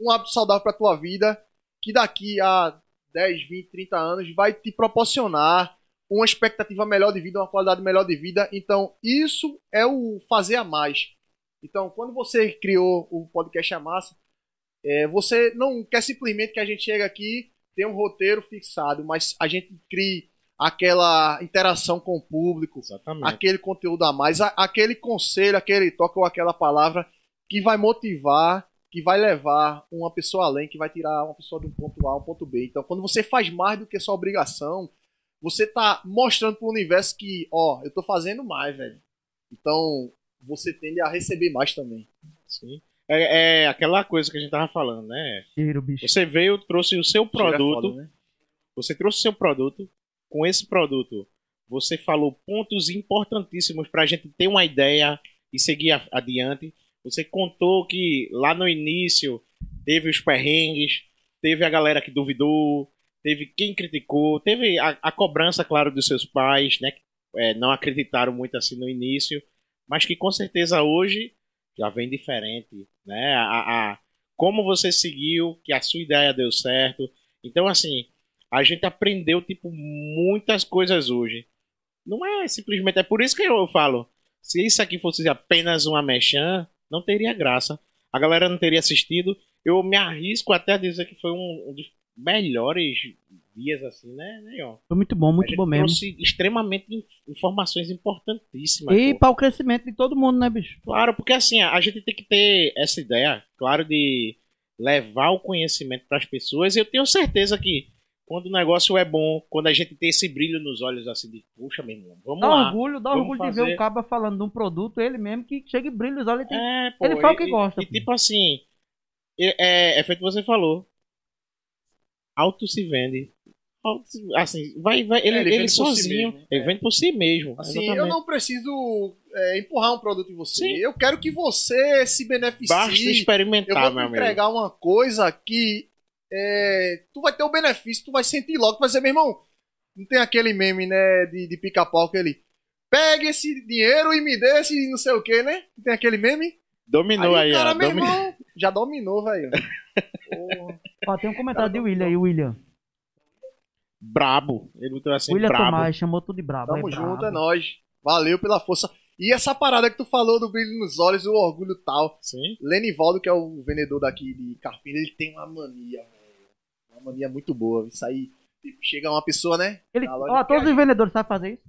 um hábito saudável para tua vida, que daqui a 10, 20, 30 anos vai te proporcionar uma expectativa melhor de vida, uma qualidade melhor de vida. Então, isso é o fazer a mais. Então, quando você criou o podcast A Massa, é, você não quer simplesmente que a gente chegue aqui, tenha um roteiro fixado, mas a gente crie aquela interação com o público, Exatamente. aquele conteúdo a mais, a- aquele conselho, aquele toque ou aquela palavra que vai motivar, que vai levar uma pessoa além, que vai tirar uma pessoa de um ponto A a um ponto B. Então, quando você faz mais do que sua obrigação, você tá mostrando pro universo que, ó, eu tô fazendo mais, velho. Então, você tende a receber mais também. Sim. É, é aquela coisa que a gente tava falando, né? Cheiro, bicho. Você veio, trouxe o seu produto, foda, né? você trouxe o seu produto, com esse produto você falou pontos importantíssimos para a gente ter uma ideia e seguir adiante. Você contou que lá no início teve os perrengues, teve a galera que duvidou, teve quem criticou, teve a, a cobrança, claro, dos seus pais, né? que, é, não acreditaram muito assim no início, mas que com certeza hoje já vem diferente, né? A, a- como você seguiu, que a sua ideia deu certo. Então, assim, a gente aprendeu, tipo, muitas coisas hoje. Não é simplesmente. É por isso que eu falo. Se isso aqui fosse apenas uma mechan, não teria graça. A galera não teria assistido. Eu me arrisco até a dizer que foi um, dos melhores dias, assim, né, né ó? Foi muito bom, muito bom mesmo. trouxe extremamente in- informações importantíssimas. E para o crescimento de todo mundo, né, bicho? Claro, porque assim, a gente tem que ter essa ideia, claro, de levar o conhecimento para as pessoas. E eu tenho certeza que quando o negócio é bom, quando a gente tem esse brilho nos olhos assim de, puxa, meu irmão, vamos Dá lá. orgulho, dá vamos orgulho de fazer. ver o Caba falando de um produto, ele mesmo, que chega e brilha os olhos. Ele tem... É, pô, Ele fala o que e- gosta, E, pô. tipo assim, é, é, é feito o que você falou. Auto se vende. Auto se- assim, vai, vai, ele, É, ele ele, si sozinho, mesmo, ele é. vende por si mesmo. Assim, eu exatamente. não preciso é, empurrar um produto em você. Sim. Eu quero que você se beneficie. Basta eu experimentar, vou meu te amigo. entregar uma coisa que é, tu vai ter o benefício, tu vai sentir logo, tu vai dizer, meu irmão, não tem aquele meme, né, de, de pica-pau que ele pegue esse dinheiro e me dê esse não sei o que, né? Não tem aquele meme? Dominou aí, o cara, ó. meu domi- irmão, já dominou, velho. Ó, tem um comentário de William aí, William. Brabo. Ele botou assim, William brabo. Tomás chamou tudo de brabo. Tamo é junto, brabo. é nóis. Valeu pela força. E essa parada que tu falou do brilho nos olhos, o orgulho tal. Sim. Lenivaldo, que é o vendedor daqui de Carpina, ele tem uma mania, velho. Uma mania muito boa. Isso aí, tipo, chega uma pessoa, né? Ele, loja ó, todos os vendedores sabem fazer isso.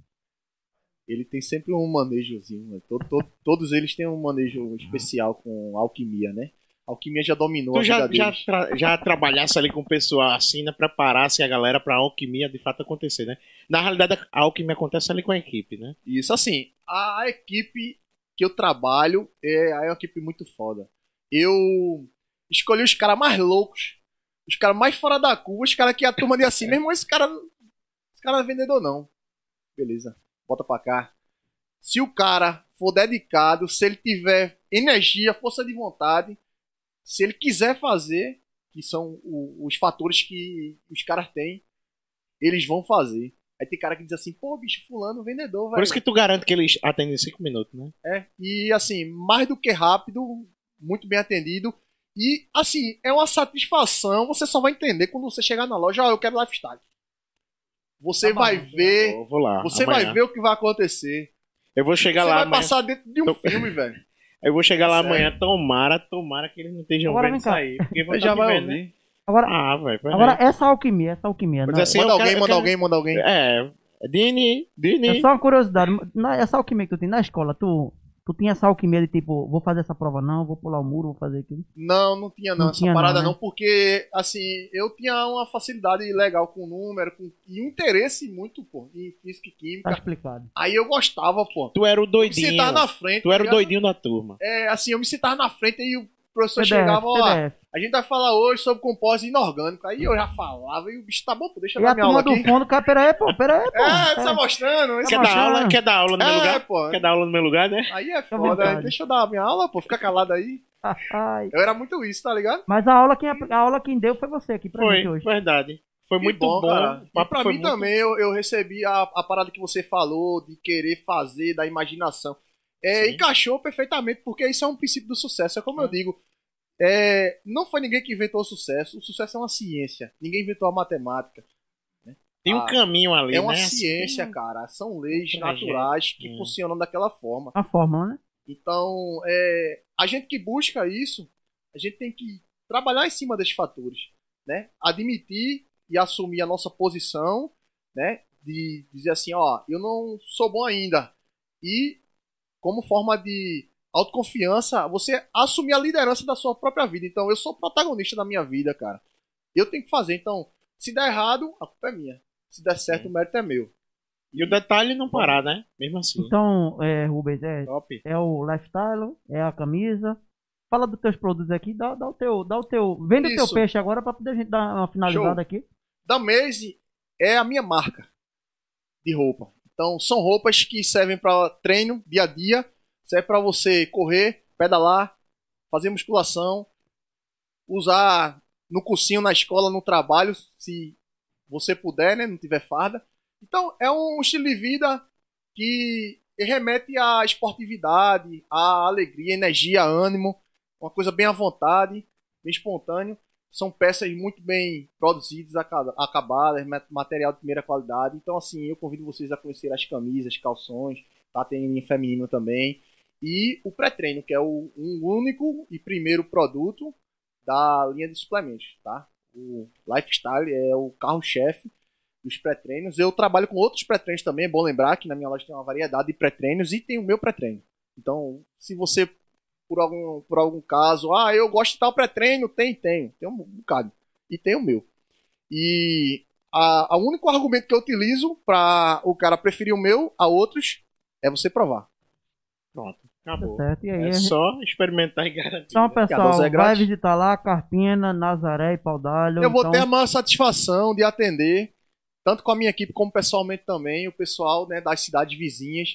Ele tem sempre um manejozinho, né? Todo- todo- todos eles têm um manejo especial com alquimia, né? A alquimia já dominou Tu a já, vida já, deles. tra- já trabalhasse ali com o pessoal assim, né? Preparasse a galera pra alquimia de fato acontecer, né? Na realidade, a alquimia acontece ali com a equipe, né? Isso, assim, a equipe que eu trabalho é, é uma equipe muito foda. Eu escolhi os caras mais loucos, os caras mais fora da curva, os caras que a turma diz assim, meu irmão, esse cara, esse cara não é vendedor não. Beleza, bota pra cá. Se o cara for dedicado, se ele tiver energia, força de vontade, se ele quiser fazer, que são os fatores que os caras têm, eles vão fazer. Aí tem cara que diz assim, pô, bicho, fulano, vendedor, velho. Por isso que tu garante que eles atendem em 5 minutos, né? É, e assim, mais do que rápido, muito bem atendido. E assim, é uma satisfação, você só vai entender quando você chegar na loja, ó, eu quero lifestyle. Você Tá vai bom, ver, Eu vou lá. você amanhã. vai ver o que vai acontecer. Eu vou chegar você lá vai amanhã. passar dentro de um filme, velho. Eu vou chegar lá Sério. amanhã, tomara, tomara que eles não estejam Agora vendo isso aí. Porque vão Você tá já me vai né? ouvir. Agora, Ah, peraí. agora essa alquimia, essa alquimia. Mas não, assim, Manda quero- alguém, eu manda quero- alguém, manda alguém. É. Dini, Dini. é só uma curiosidade. Na, essa alquimia que tu tem na escola, tu, tu tinha essa alquimia de tipo, vou fazer essa prova não, vou pular o muro, vou fazer aquilo. Não, não tinha não, Não essa tinha não, parada né? não, porque assim, eu tinha uma facilidade legal com número, com, e um interesse muito, pô, em física e Tá química. explicado. Aí eu gostava, pô. Tu era o Me doidinho. sentar na frente. Tu era o tá doidinho da turma. É, assim, eu me sentava na frente e o professor PDF, chegava, ó, PDF. a gente vai falar hoje sobre compósito inorgânico. Aí eu já falava e o bicho tá bom, pô, deixa eu E dar a minha aula turma do aqui. fundo, cara, pera aí, pô, pera aí, pô. É, É. tá mostrando. isso Quer é dar aula? Quer dar aula no meu É, lugar? pô. Quer dar aula no meu lugar, né? Aí é foda, vontade. deixa eu dar a minha aula, pô, fica calado aí. Ai. Eu era muito isso, tá ligado? Mas a aula, quem, a aula quem deu foi você aqui pra Foi, gente hoje. verdade. Foi Que muito bom. cara. O E papo pra foi mim muito- também, eu, eu recebi a, a parada que você falou, de querer fazer, da imaginação. É, encaixou perfeitamente, porque isso é um princípio do sucesso. É como eu digo, é, não foi ninguém que inventou o sucesso. O sucesso é uma ciência. Ninguém inventou a matemática. Tem um Ah, caminho ali, É uma né? ciência, Assim, cara. São leis naturais que É. funcionam daquela forma. A fórmula, né? Então, é, a gente que busca isso, a gente tem que trabalhar em cima desses fatores, né? Admitir e assumir a nossa posição, né? De dizer assim, ó, eu não sou bom ainda. E como forma de autoconfiança, você assumir a liderança da sua própria vida. Então, eu sou protagonista da minha vida, cara. Eu tenho que fazer. Então, se der errado, a culpa é minha. Se der certo, Sim. o mérito é meu. E o detalhe é não parar, né? Mesmo assim. Então, é, Rubens, é, Top. é o lifestyle, é a camisa. Fala dos teus produtos aqui, dá, dá o teu, dá o teu, vende o teu peixe agora pra poder a gente dar uma finalizada Show. aqui. da Maze é a minha marca de roupa. Então, são roupas que servem para treino dia a dia, serve para você correr, pedalar, fazer musculação, usar no cursinho, na escola, no trabalho, se você puder, né, não tiver farda. Então, é um estilo de vida que remete à esportividade, à alegria, energia, ânimo, uma coisa bem à vontade, bem espontâneo. São peças muito bem produzidas, aca- acabadas, ma- material de primeira qualidade. Então, assim, eu convido vocês a conhecer as camisas, calções, tá? Tem feminino também. E o pré-treino, que é o um único e primeiro produto da linha de suplementos, tá? O Lifestyle é o carro-chefe dos pré-treinos. Eu trabalho com outros pré-treinos também, é bom lembrar que na minha loja tem uma variedade de pré-treinos e tem o meu pré-treino. Então, se você por algum, por algum caso, ah, eu gosto de tal pré-treino, tem, tem, tem um bocado. E tem o meu. E a, a único argumento que eu utilizo para o cara preferir o meu a outros é você provar. Pronto. Tá Acabou. certo. E aí, É a gente- só experimentar e garantir. então, né? a pessoal, é vai visitar lá Carpina, Nazaré e Paudalho. Eu vou então, ter a maior satisfação de atender, tanto com a minha equipe como pessoalmente também, o pessoal né, das cidades vizinhas,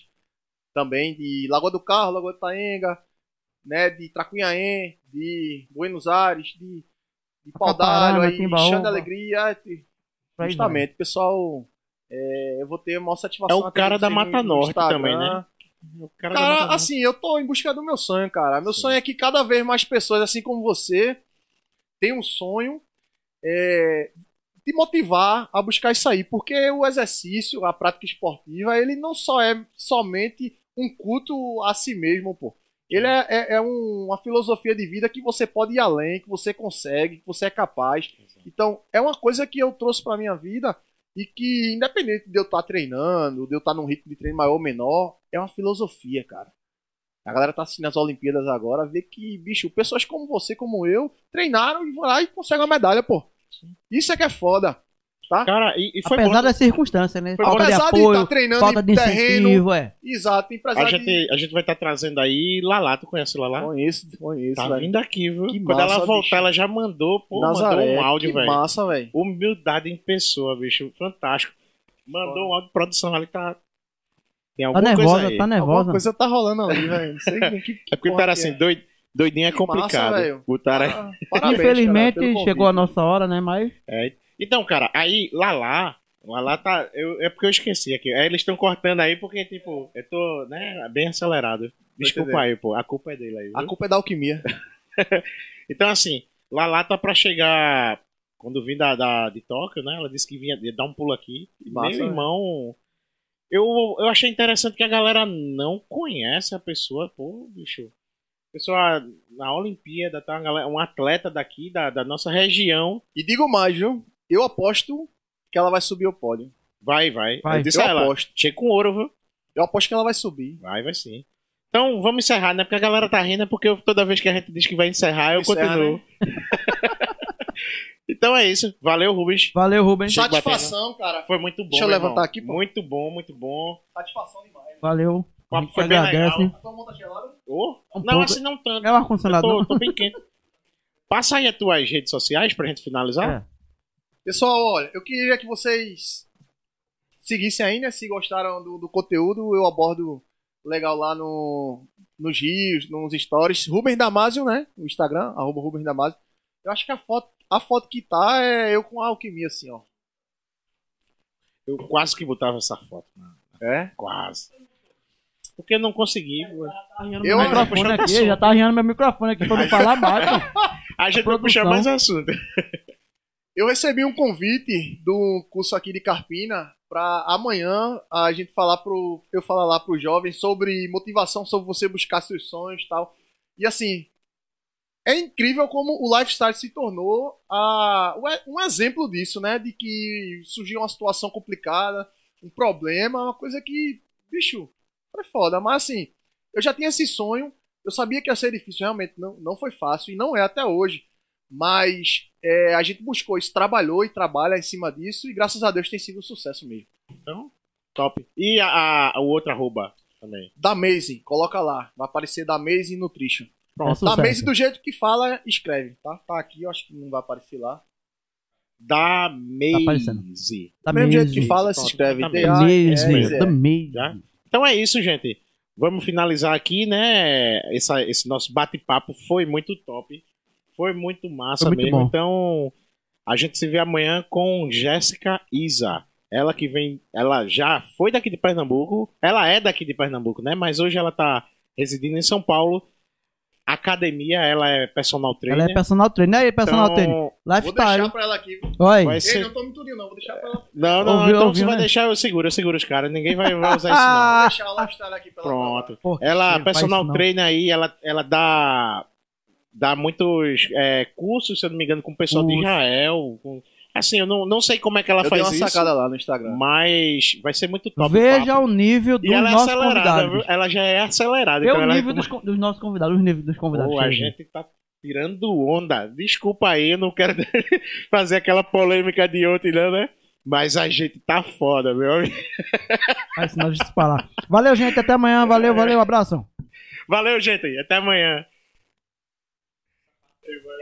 também de Lagoa do Carro, Lagoa do Taenga, né, de Tracunhaém, de Buenos Aires, de de pau Caparana, d'alho, aí, Timbaúba. Xande Alegria, vai. justamente, pessoal, é, eu vou ter maior satisfação. É o cara de da Mata no Norte Instagram. também, né? Cara Cara, assim, eu tô em busca do meu sonho, cara. Meu Sim. sonho é que cada vez mais pessoas, assim como você, tenham um sonho é, de motivar a buscar isso aí. Porque o exercício, a prática esportiva, ele não só é somente um culto a si mesmo, pô. Ele é, é- é um- uma filosofia de vida que você pode ir além, que você consegue, que você é capaz. Então, é uma coisa que eu trouxe pra minha vida e que, independente de eu estar treinando, de eu estar num ritmo de treino maior ou menor, é uma filosofia, cara. A galera tá assistindo as Olimpíadas agora, vê que, bicho, pessoas como você, como eu, treinaram e vão lá e conseguem uma medalha, pô. Isso é que é foda. Tá? Cara, e, e foi Apesar bom. das circunstâncias, né? Foi Falta de Apesar de apoio, estar treinando falta de terreno. incentivo, é. Exato, A empresário. de- gente, a gente vai estar trazendo aí Lala, tu conhece Lala? Conheço, conheço, Tá velho. vindo aqui, viu? Que Quando massa, ela voltar, bicho. ela já mandou, pô, Nazaré, mandou um áudio, que velho. massa, velho. Humildade em pessoa, bicho. Fantástico. Mandou um áudio de produção ali, tá. Tem Tá alguma coisa nervosa, aí. tá Alguma nervosa. coisa tá rolando ali, velho. Não sei que, que É porque o porra cara que assim, é. doid, doidinho é massa, complicado. Botaram aí. Ah, parabéns, Infelizmente, cara, chegou a nossa hora, né? Mas É. Então, cara, aí, Lala, Lala tá. Eu, é porque eu esqueci aqui. Aí eles estão cortando aí porque, tipo, eu tô, né, bem acelerado. Desculpa aí, pô. A culpa é dele aí. A viu? culpa é da alquimia. Então, assim, Lala tá pra chegar. Quando vim da, da, de Tóquio, né? Ela disse que vinha dar um pulo aqui. Massa, Meu né? irmão. Eu, eu achei interessante que a galera não conhece a pessoa, pô, bicho. Pessoa na Olimpíada, tá? Uma galera- um atleta daqui, da, da nossa região. E digo mais, viu? Eu aposto que ela vai subir ao pódio. Vai, vai. Vai. Eu disse Eu aposto. chega com ouro, viu? Eu aposto que ela vai subir. Vai, vai sim. Então, vamos encerrar, né? Porque a galera tá rindo, é porque eu- toda vez que a gente diz que vai encerrar, eu Encerra, continuo. então é isso. Valeu, Rubens. valeu, Rubens. Satisfação, cara. Foi muito bom. Deixa eu levantar irmão. aqui, pô. Muito bom, muito bom. Satisfação demais. Valeu. O A papo foi bem agradece. legal. A tua mão tá gelada? Um não, pouco. assim não tanto. É o ar-condicionado, tô, tô bem quente. Passa aí as tuas redes sociais pra gente finalizar. É. Pessoal, olha, eu queria que vocês seguissem aí, né? Se gostaram do, do conteúdo, eu abordo legal lá no, nos rios, nos stories. Rubens Damasio, né? No Instagram, arroba Rubens Damasio. Eu acho que a foto, a foto que tá é eu com a alquimia, assim, ó. Eu quase que botava essa foto. mano. É? Quase. Porque eu não consegui. Tá arriando Eu- meu microfone aqui, assunto. já tá arriando meu microfone aqui pra não falar mais. A gente vai puxar mais assunto. Eu recebi um convite do curso aqui de Carpina para amanhã a gente falar pro eu falar lá para os jovens sobre motivação, sobre você buscar seus sonhos tal. E assim, é incrível como o lifestyle se tornou a, um exemplo disso, né? De que surgiu uma situação complicada, um problema, uma coisa que, bicho, foi foda. Mas assim, eu já tinha esse sonho, eu sabia que ia ser difícil, realmente não, não foi fácil e não é até hoje. Mas é, a gente buscou isso, trabalhou e trabalha em cima disso e graças a Deus tem sido um sucesso mesmo. Então, top. E a, a, o outro arroba também. Da Maze, coloca lá, vai aparecer da Maze Nutrition. É Pronto, da. Maze do jeito que fala, escreve, tá? Tá aqui, eu acho que não vai aparecer lá. Da. Maze. Tá do mesmo jeito que fala, se escreve. tá D-A- é. mesmo. Já? Então é isso, gente. Vamos finalizar aqui, né? Essa, esse nosso bate-papo foi muito top. Foi muito massa Foi muito mesmo. bom. Então, a gente se vê amanhã com Jéssica Isa. Ela que vem. Ela já foi daqui de Pernambuco. Ela é daqui de Pernambuco, né? Mas hoje ela tá residindo em São Paulo. Academia, ela é personal trainer. Ela é personal trainer. E aí, personal então, trainer? Vou deixar Lifestyle. pra ela aqui. Oi. vai Ei, ser... não tô não, vou deixar pra ela. Não, não, Ouviu, então ouviu, você vai né? deixar, eu seguro, eu seguro os caras. Ninguém vai, vai usar isso, não. Vou Ah, deixar o lifestyle aqui pra ela. Pronto. Que Ela, personal trainer aí, ela, ela dá, dá muitos é, cursos, se eu não me engano, com o pessoal de Curso. Israel. com- assim, eu não, não sei como é que ela Eu dei faz uma isso, sacada lá no Instagram. mas vai ser muito top. o Veja papo. o nível dos E ela é acelerada, convidados. viu? Ela já é acelerada. Vê então o ela nível dos, con- dos nossos convidados, os níveis dos convidados. Pô, a gente tá tirando onda. Desculpa aí, eu não quero fazer aquela polêmica de ontem, não, né? Mas a gente tá foda, meu amigo. Aí, senão a gente se falar. Valeu, gente. Até amanhã. Valeu, valeu. Abraço. Valeu, gente. Até amanhã. Amen.